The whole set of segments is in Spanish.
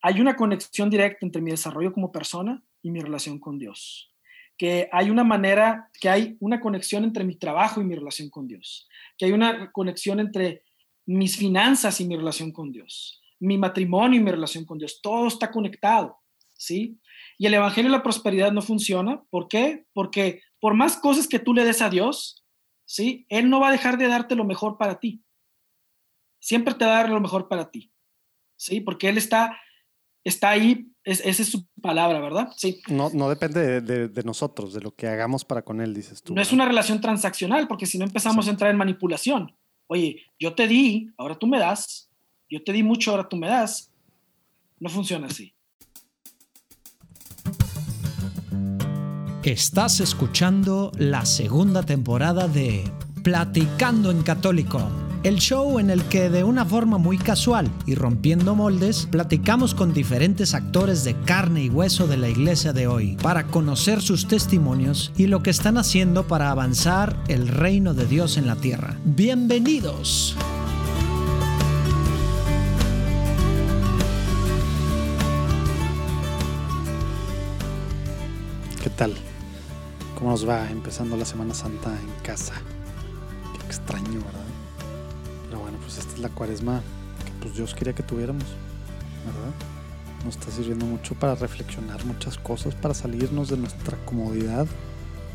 hay una conexión directa entre mi desarrollo como persona y mi relación con Dios. Que hay una manera, que hay una conexión entre mi trabajo y mi relación con Dios. Que hay una conexión entre mis finanzas y mi relación con Dios. Mi matrimonio y mi relación con Dios. Todo está conectado, ¿sí? Y el Evangelio de la Prosperidad no funciona. ¿Por qué? Porque por más cosas que tú le des a Dios, ¿sí? Él no va a dejar de darte lo mejor para ti. Siempre te va a dar lo mejor para ti, ¿sí? Porque Él está está ahí, esa es su palabra, ¿verdad? Sí. No, no depende de, nosotros, de lo que hagamos para con él, dices tú. No es una relación transaccional, porque si no empezamos a entrar en manipulación. Oye, yo te di, ahora tú me das. Yo te di mucho, ahora tú me das. No funciona así. Estás escuchando la segunda temporada de Platicando en Católico el show en el que de una forma muy casual y rompiendo moldes, platicamos con diferentes actores de carne y hueso de la iglesia de hoy para conocer sus testimonios y lo que están haciendo para avanzar el reino de Dios en la tierra. Bienvenidos. ¿Qué tal? ¿Cómo nos va empezando la Semana Santa en casa? Qué extraño, ¿verdad? Pues esta es la cuaresma que pues Dios quería que tuviéramos, ¿verdad? Nos está sirviendo mucho para reflexionar muchas cosas, para salirnos de nuestra comodidad,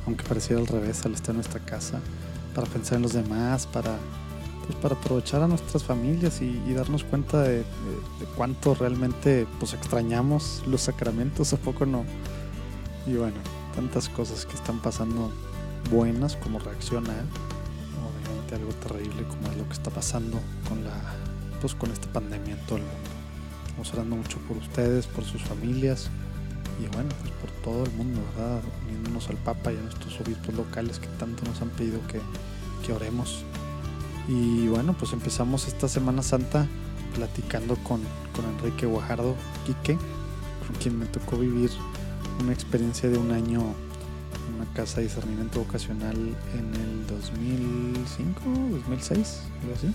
aunque pareciera al revés al estar en nuestra casa, para pensar en los demás, para, pues, para aprovechar a nuestras familias y, darnos cuenta de, cuánto realmente pues extrañamos los sacramentos, a poco no. Y bueno, tantas cosas que están pasando buenas como reacciona algo terrible como es lo que está pasando con la pues con esta pandemia en todo el mundo. Estamos orando mucho por ustedes, por sus familias y bueno, pues por todo el mundo, ¿verdad? Uniéndonos al Papa y a nuestros obispos locales que tanto nos han pedido que, que oremos. Y bueno, pues empezamos esta Semana Santa platicando con, con Enrique Guajardo Quique, con quien me tocó vivir una experiencia de un año casa de discernimiento vocacional en el 2005, 2006, algo así.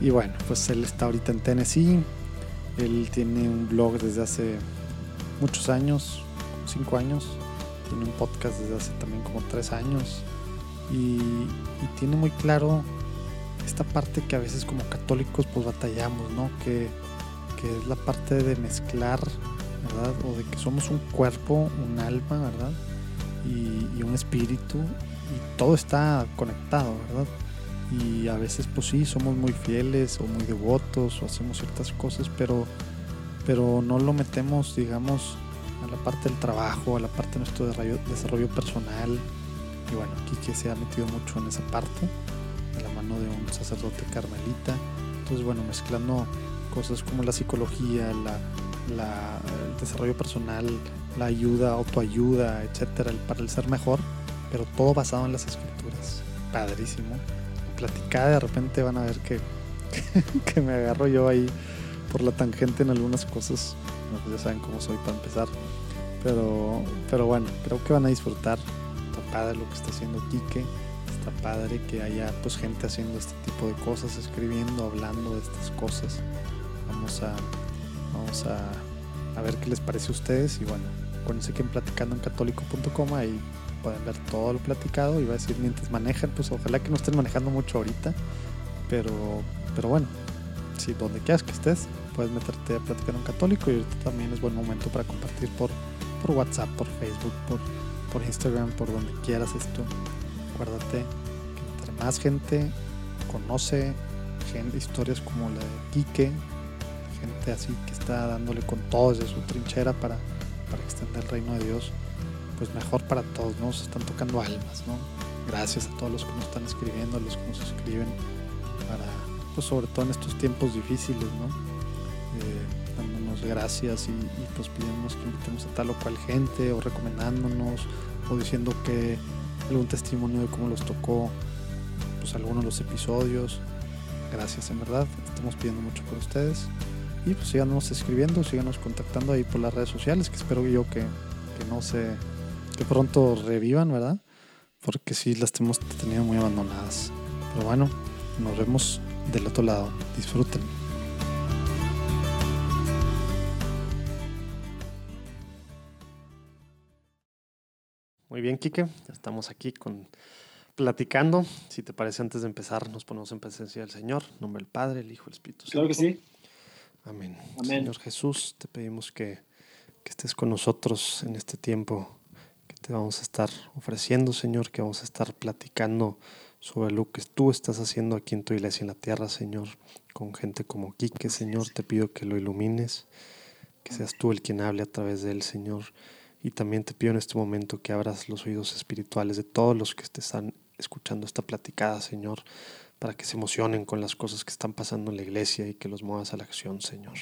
Y bueno, pues él está ahorita en Tennessee. Él tiene un blog desde hace muchos años, 5 años. Tiene un podcast desde hace también como 3 años. Y, tiene muy claro esta parte que a veces como católicos pues batallamos, ¿no? Que, que es la parte de mezclar, ¿verdad? O de que somos un cuerpo, un alma, ¿verdad? Y, un espíritu y todo está conectado, ¿verdad? Y a veces pues sí, somos muy fieles o muy devotos o hacemos ciertas cosas, pero, pero no lo metemos, digamos, a la parte del trabajo, a la parte de nuestro desarrollo, personal. Y bueno, que se ha metido mucho en esa parte, de la mano de un sacerdote carmelita. Entonces, bueno, mezclando cosas como la psicología, la, el desarrollo personal, la ayuda, autoayuda, etcétera, para el ser mejor, pero todo basado en las escrituras. Padrísimo. Platicada, de repente van a ver que, que me agarro yo ahí por la tangente en algunas cosas. Pues ya saben cómo soy para empezar. Pero, pero bueno, creo que van a disfrutar. Está padre lo que está haciendo Quique. Está padre que haya pues gente haciendo este tipo de cosas, escribiendo, hablando de estas cosas. Vamos a, vamos a, a ver qué les parece a ustedes y bueno, acuérdense que en platicando en católico.com ahí pueden ver todo lo platicado y va a decir mientras manejan, pues ojalá que no estén manejando mucho ahorita, pero, pero bueno, si donde quieras que estés, puedes meterte a platicar en católico y ahorita también es buen momento para compartir por, por WhatsApp, por Facebook, por, por Instagram, por donde quieras esto. Acuérdate que entre más gente conoce historias como la de Quique, gente así que está dándole con todo desde su trinchera para para extender el reino de Dios, pues mejor para todos, ¿no? Se están tocando almas, ¿no? Gracias a todos los que nos están escribiendo, a los que nos escriben, para, pues sobre todo en estos tiempos difíciles, ¿no? Eh, dándonos gracias y, pues pidiéndonos que invitemos a tal o cual gente, o recomendándonos, o diciendo que algún testimonio de cómo los tocó, pues algunos de los episodios. Gracias, en verdad. Estamos pidiendo mucho por ustedes. Y pues síganos escribiendo, síganos contactando ahí por las redes sociales, que espero yo que, que no se, que pronto revivan, ¿verdad? Porque sí las hemos tenido muy abandonadas. Pero bueno, nos vemos del otro lado. Disfruten. Muy bien, Quique, estamos aquí con, platicando. Si te parece, antes de empezar, nos ponemos en presencia del Señor, nombre del Padre, el Hijo, el Espíritu Santo. Claro que sí. Amén. Señor Jesús, te pedimos que, que estés con nosotros en este tiempo que te vamos a estar ofreciendo, Señor, que vamos a estar platicando sobre lo que tú estás haciendo aquí en tu iglesia en la tierra, Señor, con gente como Quique, Señor. Te pido que lo ilumines, que seas tú el quien hable a través de él, Señor. Y también te pido en este momento que abras los oídos espirituales de todos los que te están escuchando esta platicada, Señor, para que se emocionen con las cosas que están pasando en la iglesia y que los muevas a la acción, Señor.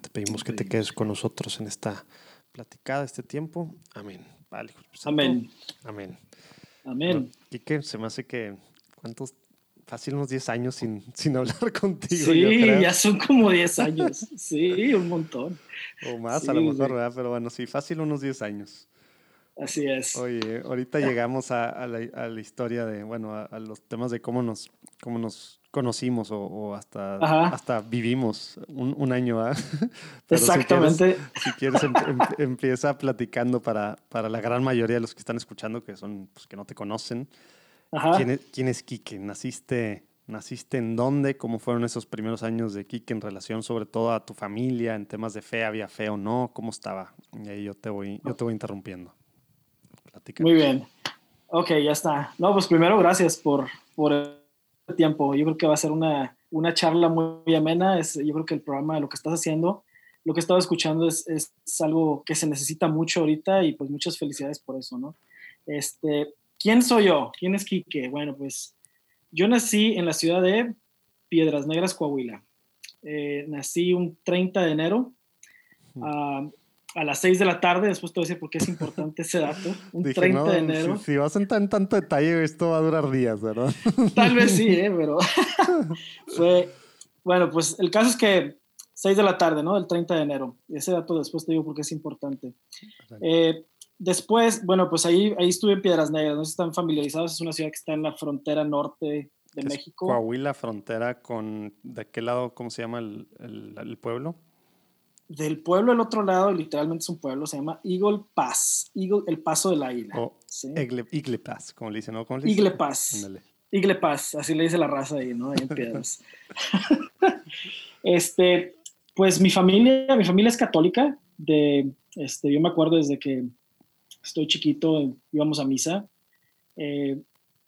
Te pedimos que te quedes con nosotros en esta platicada, este tiempo. Amén. Vale, Amén. Amén. Amén. Y que se me hace que, ¿cuántos? Fácil unos 10 años sin, sin hablar contigo. Sí, ya son como 10 años. Sí, un montón. O más, a lo mejor, ¿verdad? Pero bueno, sí, fácil unos 10 años. Así es. Oye, ahorita llegamos a, la, historia de, bueno, a, los temas de cómo nos, cómo nos conocimos o, hasta, hasta vivimos un, año. ¿ah? Exactamente. Si quieres, em, em, empieza platicando para, para la gran mayoría de los que están escuchando, que son, pues, que no te conocen. ¿Quién, es, ¿Quién es Quique? ¿Naciste, ¿Naciste en dónde? ¿Cómo fueron esos primeros años de Quique en relación sobre todo a tu familia, en temas de fe? ¿Había fe o no? ¿Cómo estaba? Y ahí yo te voy, yo te voy interrumpiendo. Muy bien. Ok, ya está. No, pues primero gracias por, por el tiempo. Yo creo que va a ser una, una charla muy amena. Es, yo creo que el programa, lo que estás haciendo, lo que he estado escuchando es, es, algo que se necesita mucho ahorita y pues muchas felicidades por eso, ¿no? Este, ¿Quién soy yo? ¿Quién es Quique? Bueno, pues yo nací en la ciudad de Piedras Negras, Coahuila. Eh, nací un 30 de enero a las 6 de la tarde, después te voy a decir por qué es importante ese dato, un 30 de enero. Si, vas en tan, tanto detalle, esto va a durar días, ¿verdad? Tal vez sí, ¿eh? pero fue, bueno, pues el caso es que 6 de la tarde, ¿no? El 30 de enero. Ese dato después te digo por qué es importante. Eh, después, bueno, pues ahí, ahí estuve en Piedras Negras, no sé si están familiarizados, es una ciudad que está en la frontera norte de México. Coahuila, frontera con, ¿de qué lado, cómo se llama el, el pueblo? Del pueblo al otro lado, literalmente es un pueblo, se llama Eagle Pass, Eagle, el paso de la isla. O Eagle, Pass, como le dicen, ¿no? ¿Cómo le Eagle Pass. Eagle Pass, así le dice la raza ahí, ¿no? Ahí en Piedras. este, pues mi familia, mi familia es católica, de, este, yo me acuerdo desde que estoy chiquito, íbamos a misa. Eh,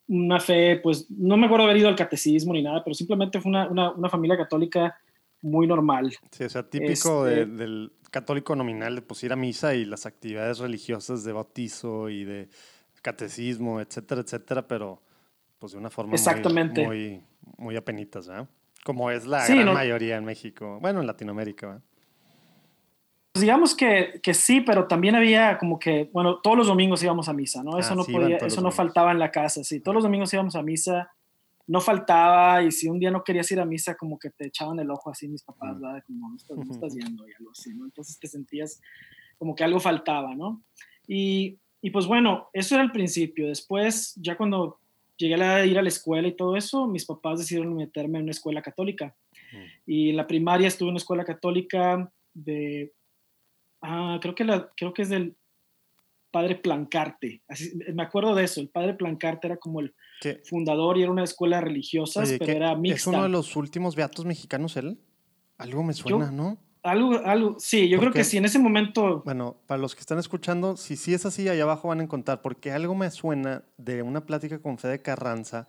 una fe, pues no me acuerdo haber ido al catecismo ni nada, pero simplemente fue una, una, una familia católica muy normal. Sí, o sea, típico este del católico nominal de pues ir a misa y las actividades religiosas de bautizo y de catecismo, etcétera, etcétera, pero pues de una forma Exactamente. muy, muy, apenitas, ¿verdad? Como es la gran mayoría en México, bueno, en Latinoamérica, ¿verdad? Pues digamos que, que, sí, pero también había como que, bueno, todos los domingos íbamos a misa, ¿no? Eso ah, no podía, eso no faltaba en la casa, sí, todos los domingos íbamos a misa no faltaba y si un día no querías ir a misa, como que te echaban el ojo así mis papás, ¿verdad? Como no estás, no estás yendo y algo así, ¿no? Entonces te sentías como que algo faltaba, ¿no? Y, y pues bueno, eso era el principio. Después, ya cuando llegué a ir a la escuela y todo eso, mis papás decidieron meterme en una escuela católica. Y en la primaria estuve en una escuela católica de, ah, creo que, la, creo que es del padre Plancarte. Así, me acuerdo de eso, el padre Plancarte era como el fundador y era una escuela religiosa, pero era mixta. ¿Es uno de los últimos beatos mexicanos él? Algo me suena, ¿no? Algo, algo, sí, yo creo que sí, en ese momento... Bueno, para los que están escuchando, si sí es así, allá abajo van a encontrar, porque algo me suena de una plática con Fede Carranza,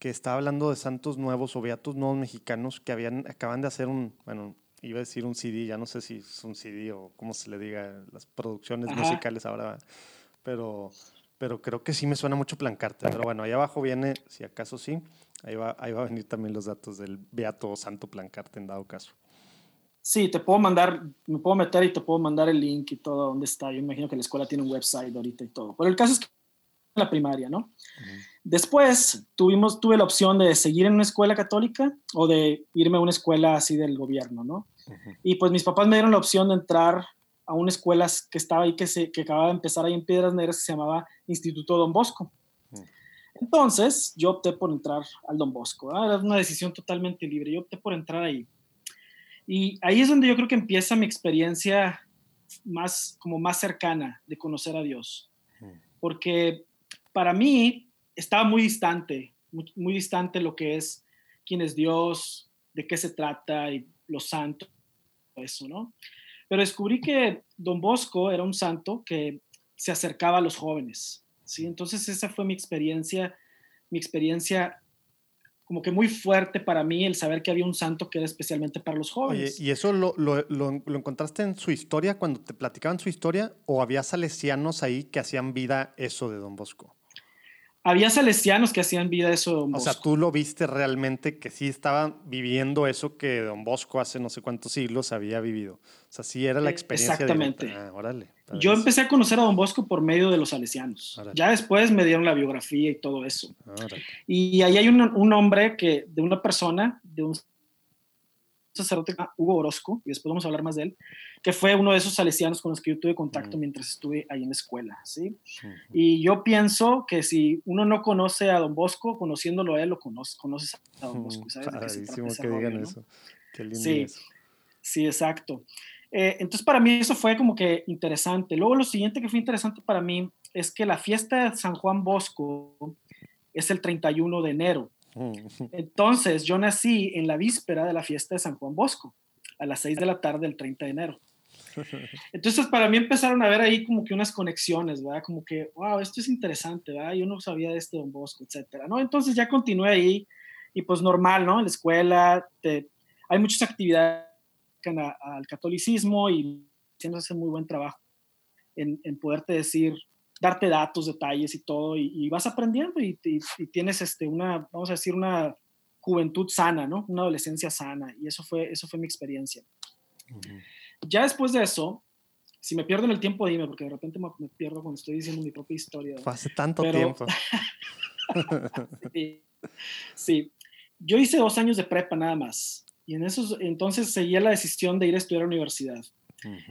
que estaba hablando de santos nuevos o beatos nuevos mexicanos que habían, acaban de hacer un, bueno, iba a decir un CD, ya no sé si es un CD o cómo se le diga, las producciones musicales ahora, pero, pero creo que sí me suena mucho Plancarte. Pero bueno, ahí abajo viene, si acaso sí, ahí va, ahí va a venir también los datos del Beato Santo Plancarte en dado caso. Sí, te puedo mandar, me puedo meter y te puedo mandar el link y todo, dónde está. Yo imagino que la escuela tiene un website ahorita y todo. Pero el caso es que la primaria, ¿no? Después tuvimos, tuve la opción de seguir en una escuela católica o de irme a una escuela así del gobierno, ¿no? Y pues mis papás me dieron la opción de entrar a una escuela que estaba ahí, que, se, que acababa de empezar ahí en Piedras Negras, que se llamaba Instituto Don Bosco. Entonces, yo opté por entrar al Don Bosco. Era una decisión totalmente libre. Yo opté por entrar ahí. Y ahí es donde yo creo que empieza mi experiencia más, como más cercana de conocer a Dios. porque para mí estaba muy distante, muy, distante lo que es quién es Dios, de qué se trata y los santos, eso, ¿no? Pero descubrí que Don Bosco era un santo que se acercaba a los jóvenes, ¿sí? Entonces esa fue mi experiencia, mi experiencia como que muy fuerte para mí el saber que había un santo que era especialmente para los jóvenes. Oye, ¿y eso lo, lo, lo, encontraste en su historia, cuando te platicaban su historia, o había salesianos ahí que hacían vida eso de Don Bosco? Había salesianos que hacían vida eso de Don Bosco. O sea, tú lo viste realmente que sí estaban viviendo eso que Don Bosco hace no sé cuántos siglos había vivido. O sea, sí era la eh, experiencia. Exactamente. Ah, órale, Yo empecé a conocer a Don Bosco por medio de los salesianos. Ya después me dieron la biografía y todo eso. Y ahí hay un, un hombre que, de una persona, de un sacerdote, Hugo Orozco, y después vamos a hablar más de él, que fue uno de esos salesianos con los que yo tuve contacto mientras estuve ahí en la escuela, ¿sí? Y yo pienso que si uno no conoce a Don Bosco, conociéndolo a él, lo conoce, conoces a Don Bosco, ¿sabes? que, digan eso. Qué lindo sí, sí, exacto. Eh, entonces para mí eso fue como que interesante. Luego lo siguiente que fue interesante para mí es que la fiesta de San Juan Bosco es el 31 de enero. Entonces yo nací en la víspera de la fiesta de San Juan Bosco, a las 6 de la tarde del 30 de enero. Entonces, para mí empezaron a ver ahí como que unas conexiones, ¿verdad? Como que, wow, esto es interesante, ¿verdad? Yo no sabía de este Don Bosco, etcétera, ¿no? Entonces ya continué ahí y pues normal, ¿no? En la escuela hay muchas actividades al catolicismo y siempre hacen muy buen trabajo en, en, poderte decir, darte datos, detalles y todo, y, vas aprendiendo y, tienes este, una, vamos a decir, una juventud sana, ¿no? Una adolescencia sana, y eso fue, eso fue mi experiencia. Ya después de eso, si me pierdo en el tiempo, dime, porque de repente me, pierdo cuando estoy diciendo mi propia historia. hace tanto tiempo. sí, yo hice dos años de prepa nada más. Y en esos, entonces seguía la decisión de ir a estudiar a la universidad.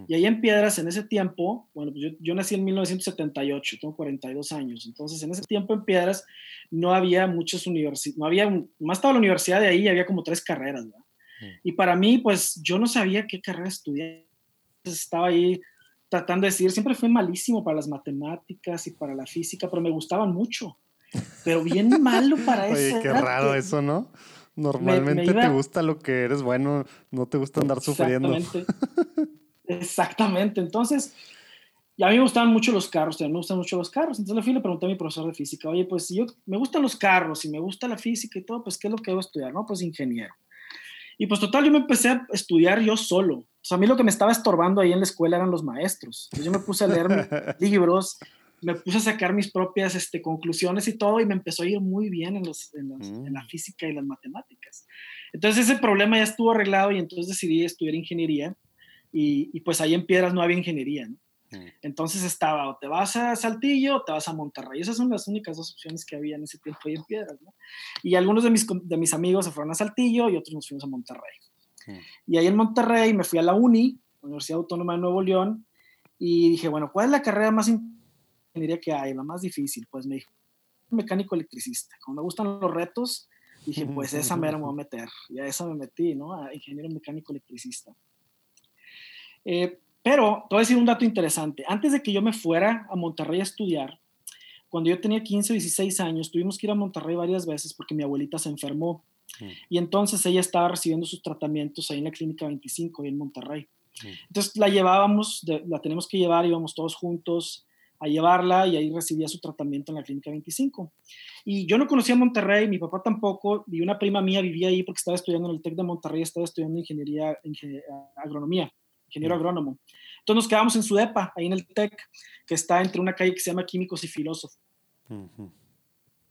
Y ahí en Piedras, en ese tiempo, bueno, pues yo, yo, nací en 1978, tengo 42 años, entonces en ese tiempo en Piedras no había muchas universidades, no había, más estaba la universidad de ahí, había como tres carreras, ¿verdad? Y para mí, pues yo no sabía qué carrera estudiar. estaba ahí tratando de decir, siempre fui malísimo para las matemáticas y para la física, pero me gustaban mucho. Pero bien malo para eso. Oye, qué raro eso, ¿no? Normalmente te gusta lo que eres bueno, no te gusta andar sufriendo. Exactamente. Exactamente. Entonces, y a mí me gustaban mucho los carros, me gustan mucho los carros. Entonces le fui y le pregunté a mi profesor de física, oye, pues si yo me gustan los carros y me gusta la física y todo, pues ¿qué es lo que debo estudiar? No, pues ingeniero. Y pues total, yo me empecé a estudiar yo solo. O sea, a mí lo que me estaba estorbando ahí en la escuela eran los maestros. Entonces yo me puse a leer libros, me puse a sacar mis propias este, conclusiones y todo, y me empezó a ir muy bien en, los, en, en la mm. física y las matemáticas. Entonces ese problema ya estuvo arreglado y entonces decidí estudiar ingeniería. Y, y pues ahí en Piedras no había ingeniería, ¿no? Entonces estaba, o te vas a Saltillo o te vas a Monterrey. Esas son las únicas dos opciones que había en ese tiempo ahí en Piedras, ¿no? Y algunos de mis, de mis amigos se fueron a Saltillo y otros nos fuimos a Monterrey. Mm. Y ahí en Monterrey me fui a la UNI, Universidad Autónoma de Nuevo León, y dije, bueno, ¿cuál es la carrera más ingeniería que hay, la más difícil? Pues me dijo, mecánico electricista. Como me gustan los retos, dije, pues esa mera me voy a meter. Y a esa me metí, ¿no? A ingeniero mecánico electricista. Eh, pero te voy a decir un dato interesante. Antes de que yo me fuera a Monterrey a estudiar, cuando yo tenía 15 o 16 años, tuvimos que ir a Monterrey varias veces porque mi abuelita se enfermó. Mm. Y entonces ella estaba recibiendo sus tratamientos ahí en la Clínica 25, ahí en Monterrey. Mm. Entonces la llevábamos, la tenemos que llevar, íbamos todos juntos a llevarla y ahí recibía su tratamiento en la Clínica 25. Y yo no conocía Monterrey, mi papá tampoco, y una prima mía vivía ahí porque estaba estudiando en el TEC de Monterrey, estaba estudiando ingeniería, ingeniería agronomía ingeniero agrónomo. Entonces nos quedamos en su depa, ahí en el TEC, que está entre una calle que se llama Químicos y Filósofos.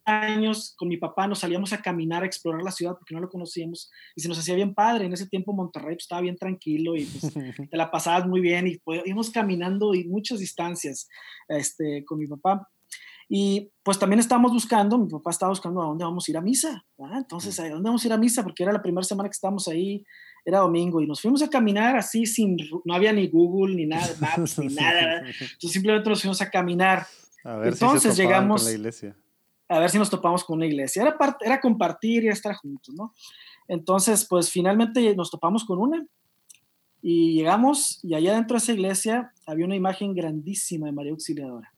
Años con mi papá nos salíamos a caminar, a explorar la ciudad porque no lo conocíamos y se nos hacía bien padre. En ese tiempo Monterrey pues, estaba bien tranquilo y pues, te la pasabas muy bien y pues, íbamos caminando y muchas distancias este, con mi papá. Y pues también estábamos buscando, mi papá estaba buscando a dónde vamos a ir a misa. Entonces, ¿a dónde vamos a ir a misa? Porque era la primera semana que estábamos ahí era domingo y nos fuimos a caminar así sin, no había ni Google ni nada, Maps ni nada, entonces simplemente nos fuimos a caminar. A ver entonces si llegamos con la iglesia. A ver si nos topamos con una iglesia. Era, part, era compartir y estar juntos, ¿no? Entonces, pues finalmente nos topamos con una y llegamos y allá dentro de esa iglesia había una imagen grandísima de María Auxiliadora.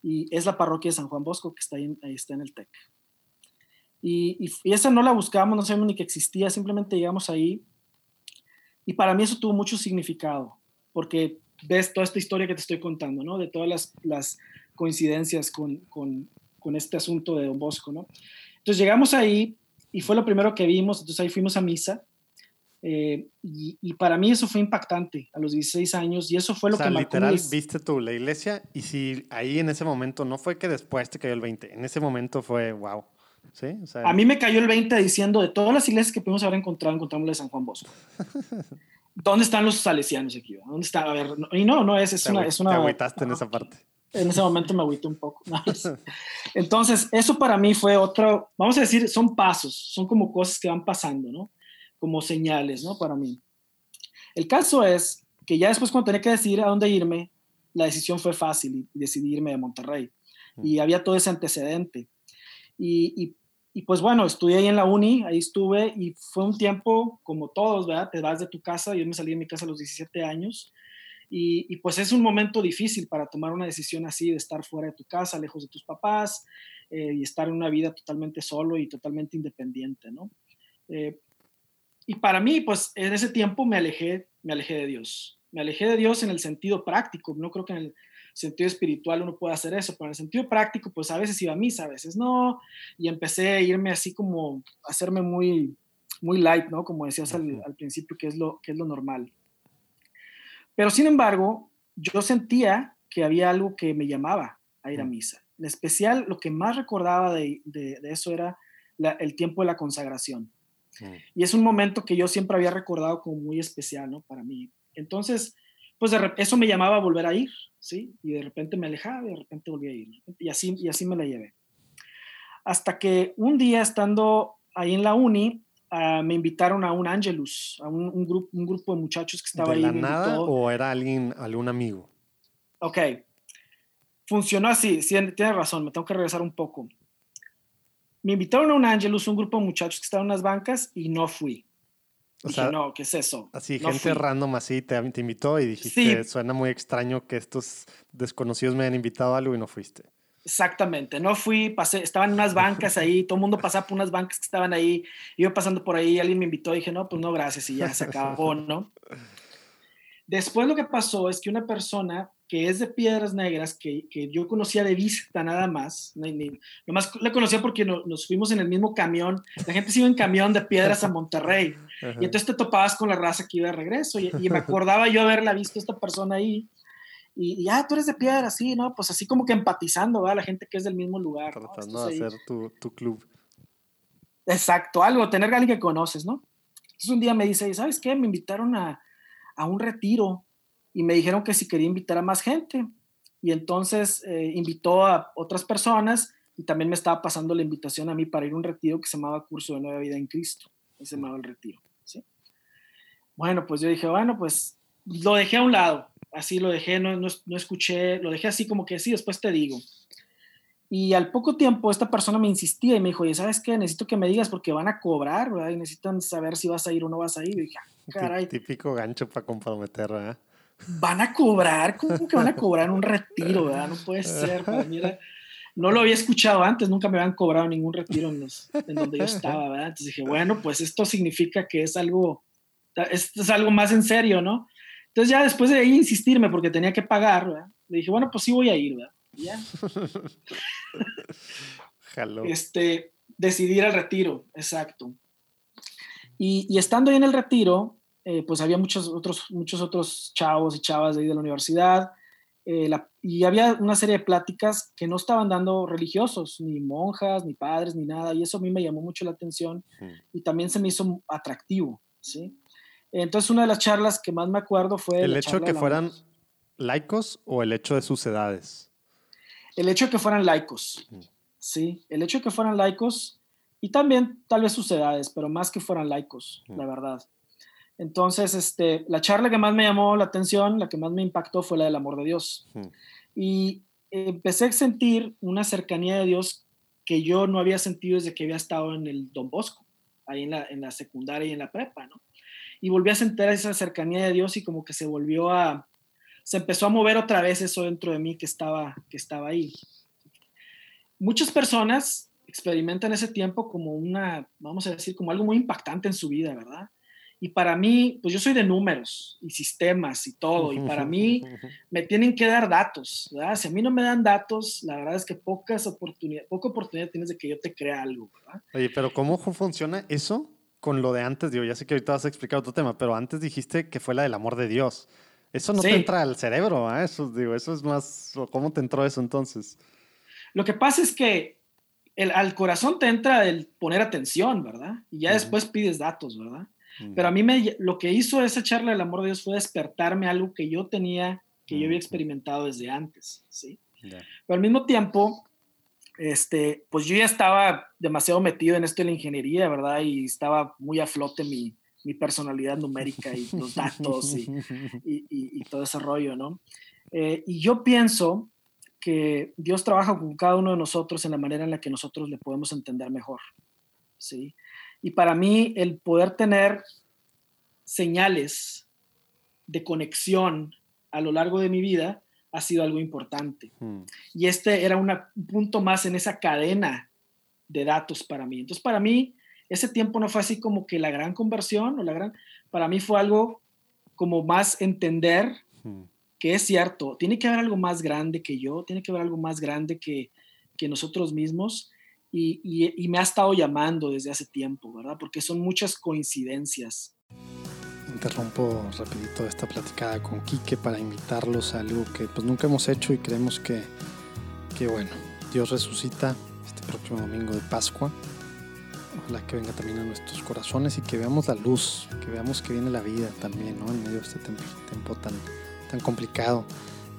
y es la parroquia de San Juan Bosco que está ahí, ahí está en el TEC. Y, y, esa no la buscamos, no sabemos ni que existía, simplemente llegamos ahí. Y para mí eso tuvo mucho significado, porque ves toda esta historia que te estoy contando, ¿no? De todas las, las coincidencias con, con, con, este asunto de Don Bosco, ¿no? Entonces llegamos ahí y fue lo primero que vimos, entonces ahí fuimos a misa. Eh, y, y, para mí eso fue impactante a los 16 años y eso fue lo o sea, que literal viste tú la iglesia y si ahí en ese momento no fue que después te cayó el 20, en ese momento fue wow. ¿Sí? O sea, a mí me cayó el 20 diciendo de todas las iglesias que pudimos haber encontrado, encontramos la de San Juan Bosco. ¿Dónde están los salesianos aquí? ¿Dónde está? A ver, no, y no, no, es, es una... Es una te agüitaste en esa parte. En ese momento me agüité un poco. Entonces, eso para mí fue otro, vamos a decir, son pasos, son como cosas que van pasando, ¿no? Como señales, ¿no? Para mí. El caso es que ya después cuando tenía que decidir a dónde irme, la decisión fue fácil y decidí irme de Monterrey. Y había todo ese antecedente. Y, pues bueno, estudié ahí en la uni, ahí estuve y fue un tiempo como todos, ¿verdad? Te vas de tu casa, yo me salí de mi casa a los 17 años y, y, pues es un momento difícil para tomar una decisión así, de estar fuera de tu casa, lejos de tus papás eh, y estar en una vida totalmente solo y totalmente independiente, ¿no? Eh, y para mí, pues en ese tiempo me alejé, me alejé de Dios. Me alejé de Dios en el sentido práctico, no creo que en el sentido espiritual uno puede hacer eso, pero en el sentido práctico, pues a veces iba a misa, a veces no, y empecé a irme así como, a hacerme muy, muy light, ¿no? Como decías al, al principio, que es, lo, que es lo normal. Pero sin embargo, yo sentía que había algo que me llamaba a ir a misa. En especial, lo que más recordaba de, de, de eso era la, el tiempo de la consagración. Mm. Y es un momento que yo siempre había recordado como muy especial, ¿no? Para mí. Entonces, pues de, eso me llamaba a volver a ir, ¿sí? Y de repente me alejaba y de repente volví a ir. Y así, y así me la llevé. Hasta que un día, estando ahí en la uni, Uh, me invitaron a un Angelus, a un, un, grupo, un grupo de muchachos que estaba ¿De ahí. la nada o era alguien, algún amigo? Ok. Funcionó así, sí, tienes razón, me tengo que regresar un poco. Me invitaron a un Angelus, un grupo de muchachos que estaban en las bancas y no fui. O Dije, sea, no, ¿qué es eso? Así, no gente fui. random así te, te, invitó y dijiste, sí. suena muy extraño que estos desconocidos me hayan invitado a algo y no fuiste. Exactamente, no fui, pasé, estaban unas bancas ahí, todo el mundo pasaba por unas bancas que estaban ahí, iba pasando por ahí, alguien me invitó, dije, no, pues no, gracias, y ya se acabó, ¿no? Después lo que pasó es que una persona que es de Piedras Negras, que, que yo conocía de vista nada más, ni, ni, nomás la conocía porque no, nos fuimos en el mismo camión, la gente se iba en camión de Piedras a Monterrey, Ajá. y entonces te topabas con la raza que iba de regreso, y, y me acordaba yo haberla visto esta persona ahí, y, ya ah, tú eres de piedra, sí, ¿no? Pues así como que empatizando, ¿verdad? La gente que es del mismo lugar. Tratando ¿no? de hacer tu, tu, club. Exacto, algo, tener a alguien que conoces, ¿no? Entonces un día me dice, ¿sabes qué? Me invitaron a, a un retiro y me dijeron que si quería invitar a más gente. Y entonces eh, invitó a otras personas y también me estaba pasando la invitación a mí para ir a un retiro que se llamaba Curso de Nueva Vida en Cristo. Se llamaba el retiro, ¿sí? Bueno, pues yo dije, bueno, pues lo dejé a un lado así lo dejé, no, no, no, escuché, lo dejé así como que sí, después te digo. Y al poco tiempo esta persona me insistía y me dijo, oye, ¿sabes qué? Necesito que me digas porque van a cobrar, ¿verdad? Y necesitan saber si vas a ir o no vas a ir. Y dije, ah, caray. Típico gancho para comprometer, ¿verdad? Van a cobrar, ¿cómo que van a cobrar un retiro, ¿verdad? No puede ser, para mí era, no lo había escuchado antes, nunca me habían cobrado ningún retiro en, los, en donde yo estaba, ¿verdad? Entonces dije, bueno, pues esto significa que es algo, esto es algo más en serio, ¿no? Entonces ya después de ahí insistirme porque tenía que pagar, ¿verdad? le dije, bueno, pues sí voy a ir, ¿verdad? Y ya. Hello. Este, decidir el retiro, exacto. Y, y, estando ahí en el retiro, eh, pues había muchos otros, muchos otros chavos y chavas de ahí de la universidad, eh, la, y había una serie de pláticas que no estaban dando religiosos, ni monjas, ni padres, ni nada, y eso a mí me llamó mucho la atención hmm. y también se me hizo atractivo, ¿sí? Entonces, una de las charlas que más me acuerdo fue... ¿El hecho de que fueran laicos o el hecho de sus edades? El hecho de que fueran laicos, mm. sí. El hecho de que fueran laicos y también tal vez sus edades, pero más que fueran laicos, mm. la verdad. Entonces, este, la charla que más me llamó la atención, la que más me impactó fue la del amor de Dios. Mm. Y empecé a sentir una cercanía de Dios que yo no había sentido desde que había estado en el Don Bosco, ahí en la, en la secundaria y en la prepa, ¿no? y volví a sentir esa cercanía de Dios y como que se volvió a, se empezó a mover otra vez eso dentro de mí que estaba, que estaba ahí. muchas personas experimentan ese tiempo como una, vamos a decir, como algo muy impactante en su vida, ¿verdad? Y para mí, pues yo soy de números y sistemas y todo, y para mí me tienen que dar datos, ¿verdad? Si a mí no me dan datos, la verdad es que pocas oportunidades, poca oportunidad tienes de que yo te crea algo, ¿verdad? Oye, pero ¿cómo funciona eso con lo de antes? Digo, ya sé que ahorita vas a explicar otro tema, pero antes dijiste que fue la del amor de Dios. Eso no te entra al cerebro, ¿eh? Eso, digo, eso es más, ¿cómo te entró eso entonces? Lo que pasa es que el, al corazón te entra el poner atención, ¿verdad? Y ya después pides datos, ¿verdad? Pero a mí me, lo que hizo esa charla del amor de Dios fue despertarme algo que yo tenía, que yo había experimentado desde antes, ¿sí? Pero al mismo tiempo, este, pues yo ya estaba demasiado metido en esto de la ingeniería, ¿verdad? Y estaba muy a flote mi, mi personalidad numérica y los datos y, y, y, todo ese rollo, ¿no? Eh, y yo pienso que Dios trabaja con cada uno de nosotros en la manera en la que nosotros le podemos entender mejor, ¿sí? Y para mí el poder tener señales de conexión a lo largo de mi vida ha sido algo importante. Hmm. Y este era un punto más en esa cadena de datos para mí. Entonces, para mí, ese tiempo no fue así como que la gran conversión o la gran, para mí fue algo como más entender hmm. que es cierto, tiene que haber algo más grande que yo, tiene que haber algo más grande que, que nosotros mismos y, me ha estado llamando desde hace tiempo, ¿verdad? Porque son muchas coincidencias. Interrumpo rapidito esta platicada con Quique para invitarlos a algo que pues nunca hemos hecho y creemos que, que bueno, Dios resucita este próximo domingo de Pascua. Ojalá que venga también a nuestros corazones y que veamos la luz, que veamos que viene la vida también, ¿no? En medio de este tiempo, tiempo tan, tan complicado.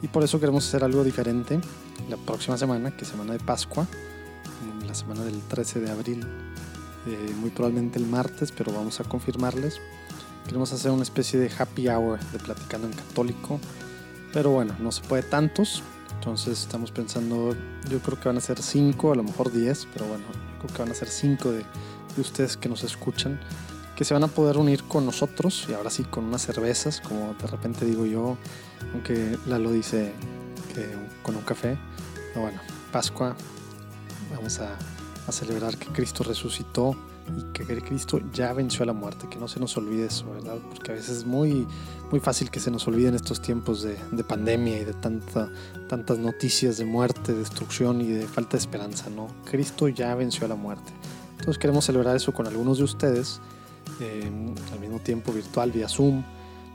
Y por eso queremos hacer algo diferente la próxima semana, que es semana de Pascua la semana del 13 de abril, eh, muy probablemente el martes, pero vamos a confirmarles. Queremos hacer una especie de happy hour de platicando en católico, pero bueno, no se puede tantos, entonces estamos pensando, yo creo que van a ser 5, a lo mejor 10, pero bueno, yo creo que van a ser 5 de, de ustedes que nos escuchan que se van a poder unir con nosotros y ahora sí con unas cervezas, como de repente digo yo, aunque Lalo dice que con un café. Pero bueno, Pascua, Vamos a, celebrar que Cristo resucitó y que Cristo ya venció a la muerte, que no se nos olvide eso, ¿verdad? Porque a veces es muy, muy fácil que se nos olviden estos tiempos de, pandemia y de tanta, tantas noticias de muerte, destrucción y de falta de esperanza, ¿no? Cristo ya venció a la muerte. Entonces queremos celebrar eso con algunos de ustedes, eh, al mismo tiempo virtual, vía Zoom,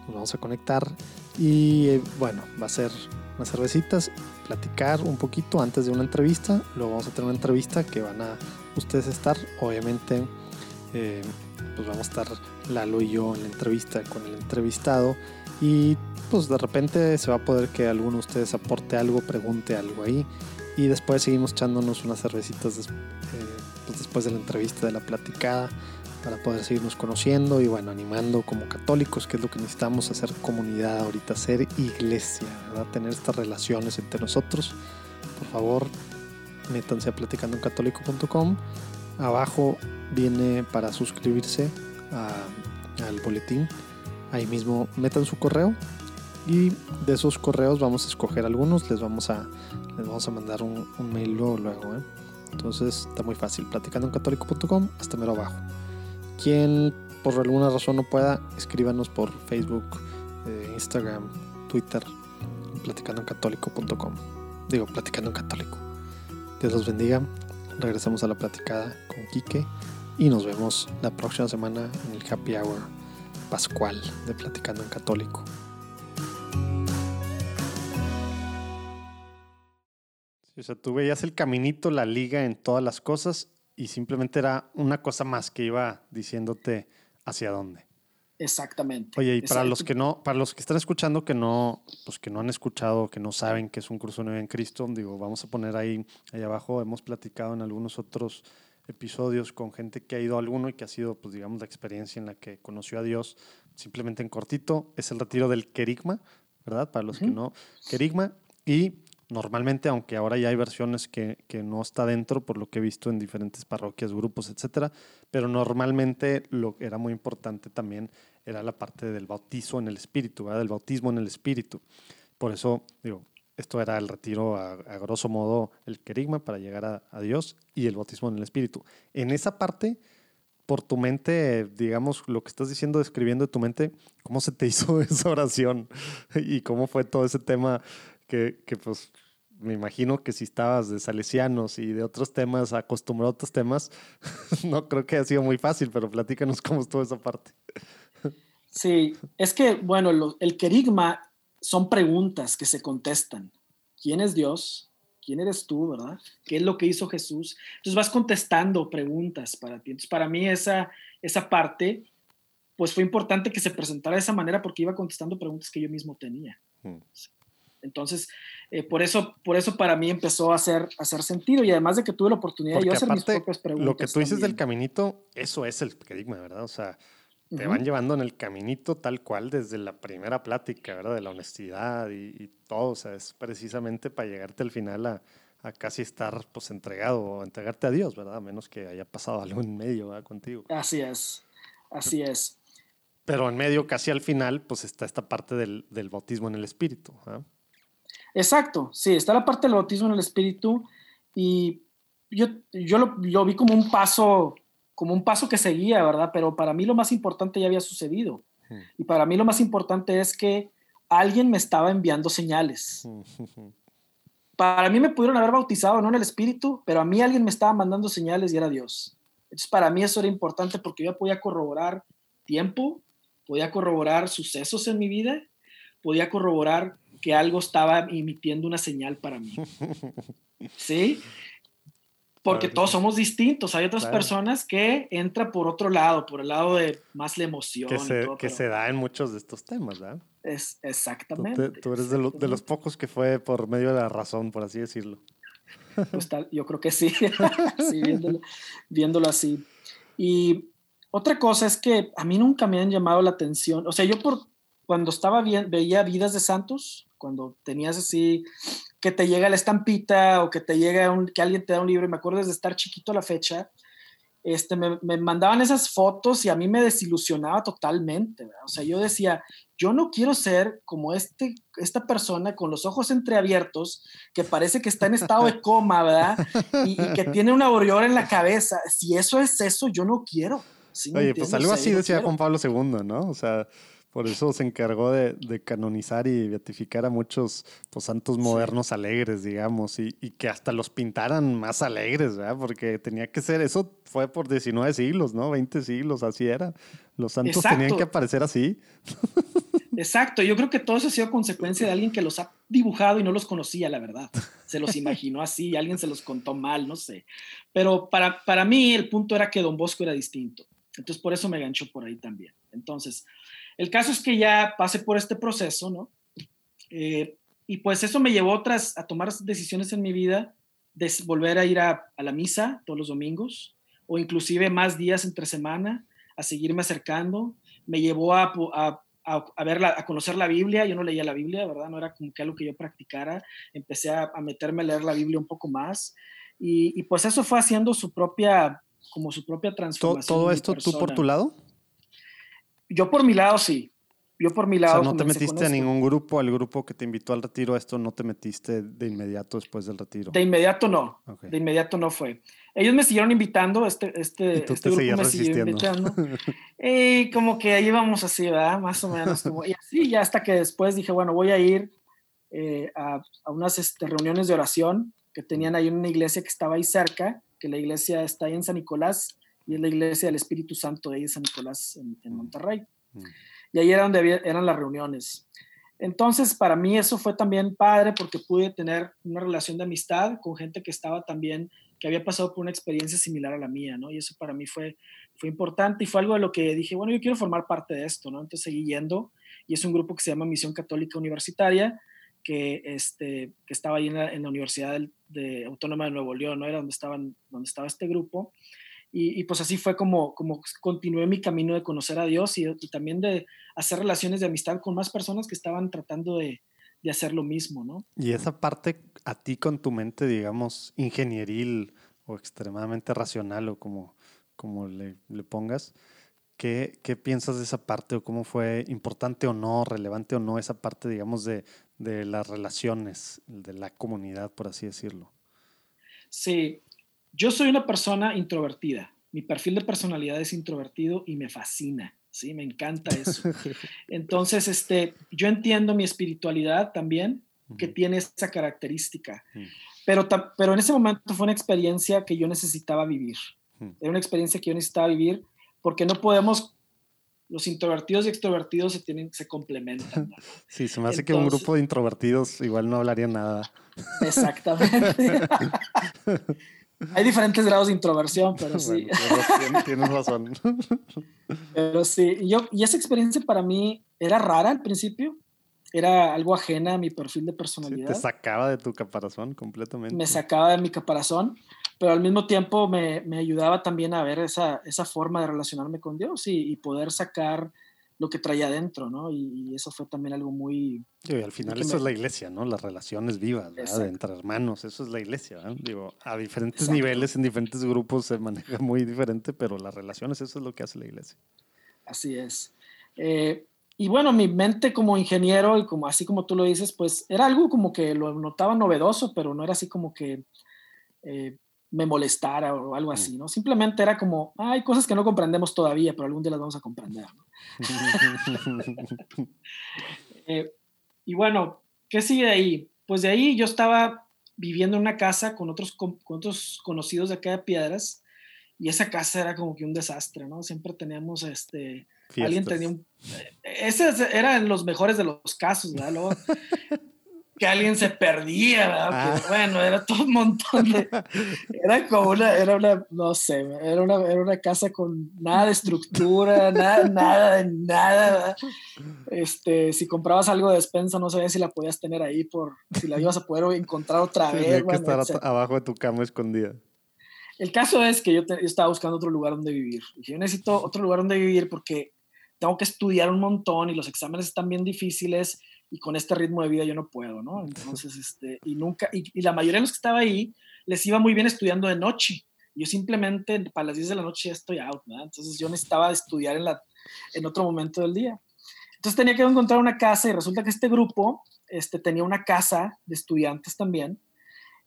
nos vamos a conectar y eh, bueno, va a ser unas cervecitas, platicar un poquito antes de una entrevista. Luego vamos a tener una entrevista que van a ustedes estar, obviamente, eh, pues vamos a estar Lalo y yo en la entrevista con el entrevistado. Y pues de repente se va a poder que alguno de ustedes aporte algo, pregunte algo ahí. Y después seguimos echándonos unas cervecitas eh, pues después de la entrevista, de la platicada para poder seguirnos conociendo y bueno, animando como católicos, que es lo que necesitamos hacer comunidad ahorita, ser iglesia, ¿verdad? Tener estas relaciones entre nosotros. Por favor, métanse a platicandoencatólico.com. Abajo viene para suscribirse al boletín. Ahí mismo metan su correo y de esos correos vamos a escoger algunos. Les vamos a, les vamos a mandar un, mail luego. luego ¿eh? Entonces está muy fácil. Platicandoencatólico.com hasta mero abajo. Quien por alguna razón no pueda, escríbanos por Facebook, eh, Instagram, Twitter, platicando Digo, platicando en católico. Dios los bendiga. Regresamos a la platicada con Quique y nos vemos la próxima semana en el Happy Hour Pascual de Platicando en Católico. o sea, tú veías el caminito, la liga en todas las cosas y simplemente era una cosa más que iba diciéndote hacia dónde. Exactamente. Oye, y para los que no, para los que están escuchando que no, pues que no han escuchado, que no saben que es un curso nuevo en Cristo, digo, vamos a poner ahí, ahí abajo, hemos platicado en algunos otros episodios con gente que ha ido a alguno y que ha sido, pues digamos, la experiencia en la que conoció a Dios, simplemente en cortito, es el retiro del querigma, ¿verdad? Para los que no, querigma, y Normalmente, aunque ahora ya hay versiones que, que, no está dentro, por lo que he visto en diferentes parroquias, grupos, etcétera, pero normalmente lo que era muy importante también era la parte del bautizo en el espíritu, ¿verdad? del bautismo en el espíritu. Por eso, digo, esto era el retiro a, grosso modo, el querigma para llegar a, a, Dios y el bautismo en el Espíritu. En esa parte, por tu mente, digamos, lo que estás diciendo, describiendo de tu mente, ¿cómo se te hizo esa oración? ¿Y cómo fue todo ese tema que, que pues me imagino que si estabas de salesianos y de otros temas, acostumbrado a otros temas, no creo que haya sido muy fácil, pero platícanos cómo estuvo esa parte. Sí, es que, bueno, el querigma son preguntas que se contestan. ¿Quién es Dios? ¿Quién eres tú, verdad? ¿Qué es lo que hizo Jesús? Entonces vas contestando preguntas para ti. Entonces para mí esa, esa parte, pues fue importante que se presentara de esa manera porque iba contestando preguntas que yo mismo tenía. Mm. Entonces, eh, por, eso, por eso para mí empezó a hacer, a hacer sentido y además de que tuve la oportunidad de yo hacer mis propias preguntas. Lo que tú dices del caminito, eso es el querigma, ¿verdad? O sea, te van llevando en el caminito tal cual desde la primera plática, ¿verdad? De la honestidad y, todo, o sea, es precisamente para llegarte al final a, a, casi estar pues entregado o entregarte a Dios, ¿verdad? A menos que haya pasado algo en medio ¿verdad? contigo. Así es, así es. Pero en medio, casi al final, pues está esta parte del, del bautismo en el Espíritu. ¿verdad? Exacto, sí, está la parte del bautismo en el Espíritu y yo, yo lo, lo vi como un paso como un paso que seguía, ¿verdad? Pero para mí lo más importante ya había sucedido. Y para mí lo más importante es que alguien me estaba enviando señales. Para mí me pudieron haber bautizado, no en el Espíritu, pero a mí alguien me estaba mandando señales y era Dios. Entonces para mí eso era importante porque yo podía corroborar tiempo, podía corroborar sucesos en mi vida, podía corroborar que algo estaba emitiendo una señal para mí. ¿Sí? Porque todos somos distintos. Hay otras personas que entran por otro lado, por el lado de más la emoción. Que se, que se da en muchos de estos temas, ¿verdad? Es, exactamente. Tú, eres de, de, los pocos que fue por medio de la razón, por así decirlo. Pues tal, yo creo que sí, sí viéndolo, viéndolo así. Y otra cosa es que a mí nunca me han llamado la atención. O sea, yo por cuando estaba bien, veía Vidas de Santos, cuando tenías así que te llega la estampita o que te llega un, que alguien te da un libro, y me acuerdo desde estar chiquito a la fecha, este, me, me, mandaban esas fotos y a mí me desilusionaba totalmente. O sea, yo decía, yo no quiero ser como este, esta persona con los ojos entreabiertos, que parece que está en estado de coma, ¿verdad? Y, que tiene una aureola en la cabeza. Si eso es eso, yo no quiero. Oye, pues algo así decía Juan Pablo II, ¿no? O sea, por eso se encargó de, canonizar y beatificar a muchos pues, santos modernos alegres, digamos, y, que hasta los pintaran más alegres, ¿verdad? Porque tenía que ser, eso fue por 19 siglos, ¿no? 20 siglos, así era. Los santos tenían que aparecer así. Exacto, yo creo que todo eso ha sido consecuencia de alguien que los ha dibujado y no los conocía, la verdad. Se los imaginó así, alguien se los contó mal, no sé. Pero para, para mí el punto era que Don Bosco era distinto. Entonces por eso me ganchó por ahí también. Entonces, el caso es que ya pasé por este proceso, ¿no? Eh, y pues eso me llevó otras, a tomar decisiones en mi vida, de volver a ir a, la misa todos los domingos, o inclusive más días entre semana, a seguirme acercando. Me llevó a, a, a, ver a conocer la Biblia. Yo no leía la Biblia, ¿verdad? No era como que algo que yo practicara. Empecé a, meterme a leer la Biblia un poco más. Y, y, pues eso fue haciendo su propia, como su propia transformación. ¿Todo, esto tú por tu lado? Yo por mi lado sí. Yo por mi lado. O sea, no te metiste a ningún grupo, al grupo que te invitó al retiro, esto no te metiste de inmediato después del retiro. De inmediato no. De inmediato no fue. Ellos me siguieron invitando, este, este, este grupo me siguió invitando. y como que ahí íbamos así, ¿verdad? Más o menos. y así, ya hasta que después dije, bueno, voy a ir eh, a, a, unas este, reuniones de oración que tenían ahí en una iglesia que estaba ahí cerca, que la iglesia está ahí en San Nicolás, y es la iglesia del Espíritu Santo de ahí de San Nicolás en, Monterrey. Mm. Y ahí era donde eran las reuniones. Entonces, para mí eso fue también padre porque pude tener una relación de amistad con gente que estaba también, que había pasado por una experiencia similar a la mía, ¿no? Y eso para mí fue, fue importante y fue algo de lo que dije, bueno, yo quiero formar parte de esto, ¿no? Entonces seguí yendo y es un grupo que se llama Misión Católica Universitaria, que, este, que estaba ahí en la, Universidad de, Autónoma de Nuevo León, ¿no? Era donde, estaban, donde estaba este grupo. Y, pues así fue como, como continué mi camino de conocer a Dios y, también de hacer relaciones de amistad con más personas que estaban tratando de, de, hacer lo mismo, ¿no? Y esa parte a ti con tu mente, digamos, ingenieril o extremadamente racional o como, como le, le pongas, ¿qué, ¿qué, piensas de esa parte o cómo fue importante o no, relevante o no esa parte, digamos, de, de las relaciones, de la comunidad, por así decirlo. Sí, yo soy una persona introvertida. Mi perfil de personalidad es introvertido y me fascina. Sí, me encanta eso. Entonces, este, yo entiendo mi espiritualidad también, que tiene esa característica. Pero, pero en ese momento fue una experiencia que yo necesitaba vivir. Era una experiencia que yo necesitaba vivir porque no podemos los introvertidos y extrovertidos se, tienen, se complementan. Sí, se me hace que un grupo de introvertidos igual no hablaría nada. Exactamente. Hay diferentes grados de introversión, pero sí. tienes razón. Pero sí, y, yo, y esa experiencia para mí era rara al principio, era algo ajena a mi perfil de personalidad. te sacaba de tu caparazón completamente. Me sacaba de mi caparazón, pero al mismo tiempo me, me ayudaba también a ver esa, esa, forma de relacionarme con Dios y, y poder sacar lo que traía adentro, ¿no? Y, eso fue también algo muy... Sí, al final eso es la iglesia, ¿no? Las relaciones vivas, ¿verdad? Entre hermanos, eso es la iglesia, ¿verdad? Digo, a diferentes niveles, en diferentes grupos se maneja muy diferente, pero las relaciones, eso es lo que hace la iglesia. Así es. Eh, y bueno, mi mente como ingeniero y como así como tú lo dices, pues era algo como que lo notaba novedoso, pero no era así como que... Eh, me molestara o algo así, ¿no? Simplemente era como, hay cosas que no comprendemos todavía, pero algún día las vamos a comprender, ¿no? Eh, y bueno, ¿qué sigue de ahí? Pues de ahí yo estaba viviendo en una casa con otros, con, otros conocidos de acá de Piedras y esa casa era como que un desastre, ¿no? Siempre teníamos, este, alguien tenía un... Eh, ese era en los mejores de los casos, ¿verdad? Luego, que alguien se perdía, ¿verdad? Ah. bueno, era todo un montón de... Era como una, era una, no sé, era una, era una casa con nada de estructura, nada, nada de nada, ¿verdad? Este, si comprabas algo de despensa, no sabías si la podías tener ahí, por si la ibas a poder encontrar otra vez. Tenía que estar abajo de tu cama escondida. El caso es que yo, yo, estaba buscando otro lugar donde vivir. Dije, yo necesito otro lugar donde vivir porque tengo que estudiar un montón y los exámenes están bien difíciles y con este ritmo de vida yo no puedo, ¿no? Entonces, este, y nunca, y, la mayoría de los que estaba ahí les iba muy bien estudiando de noche. Yo simplemente para las 10 de la noche ya estoy out, ¿no? Entonces yo necesitaba estudiar en, la, en otro momento del día. Entonces tenía que encontrar una casa y resulta que este grupo este, tenía una casa de estudiantes también.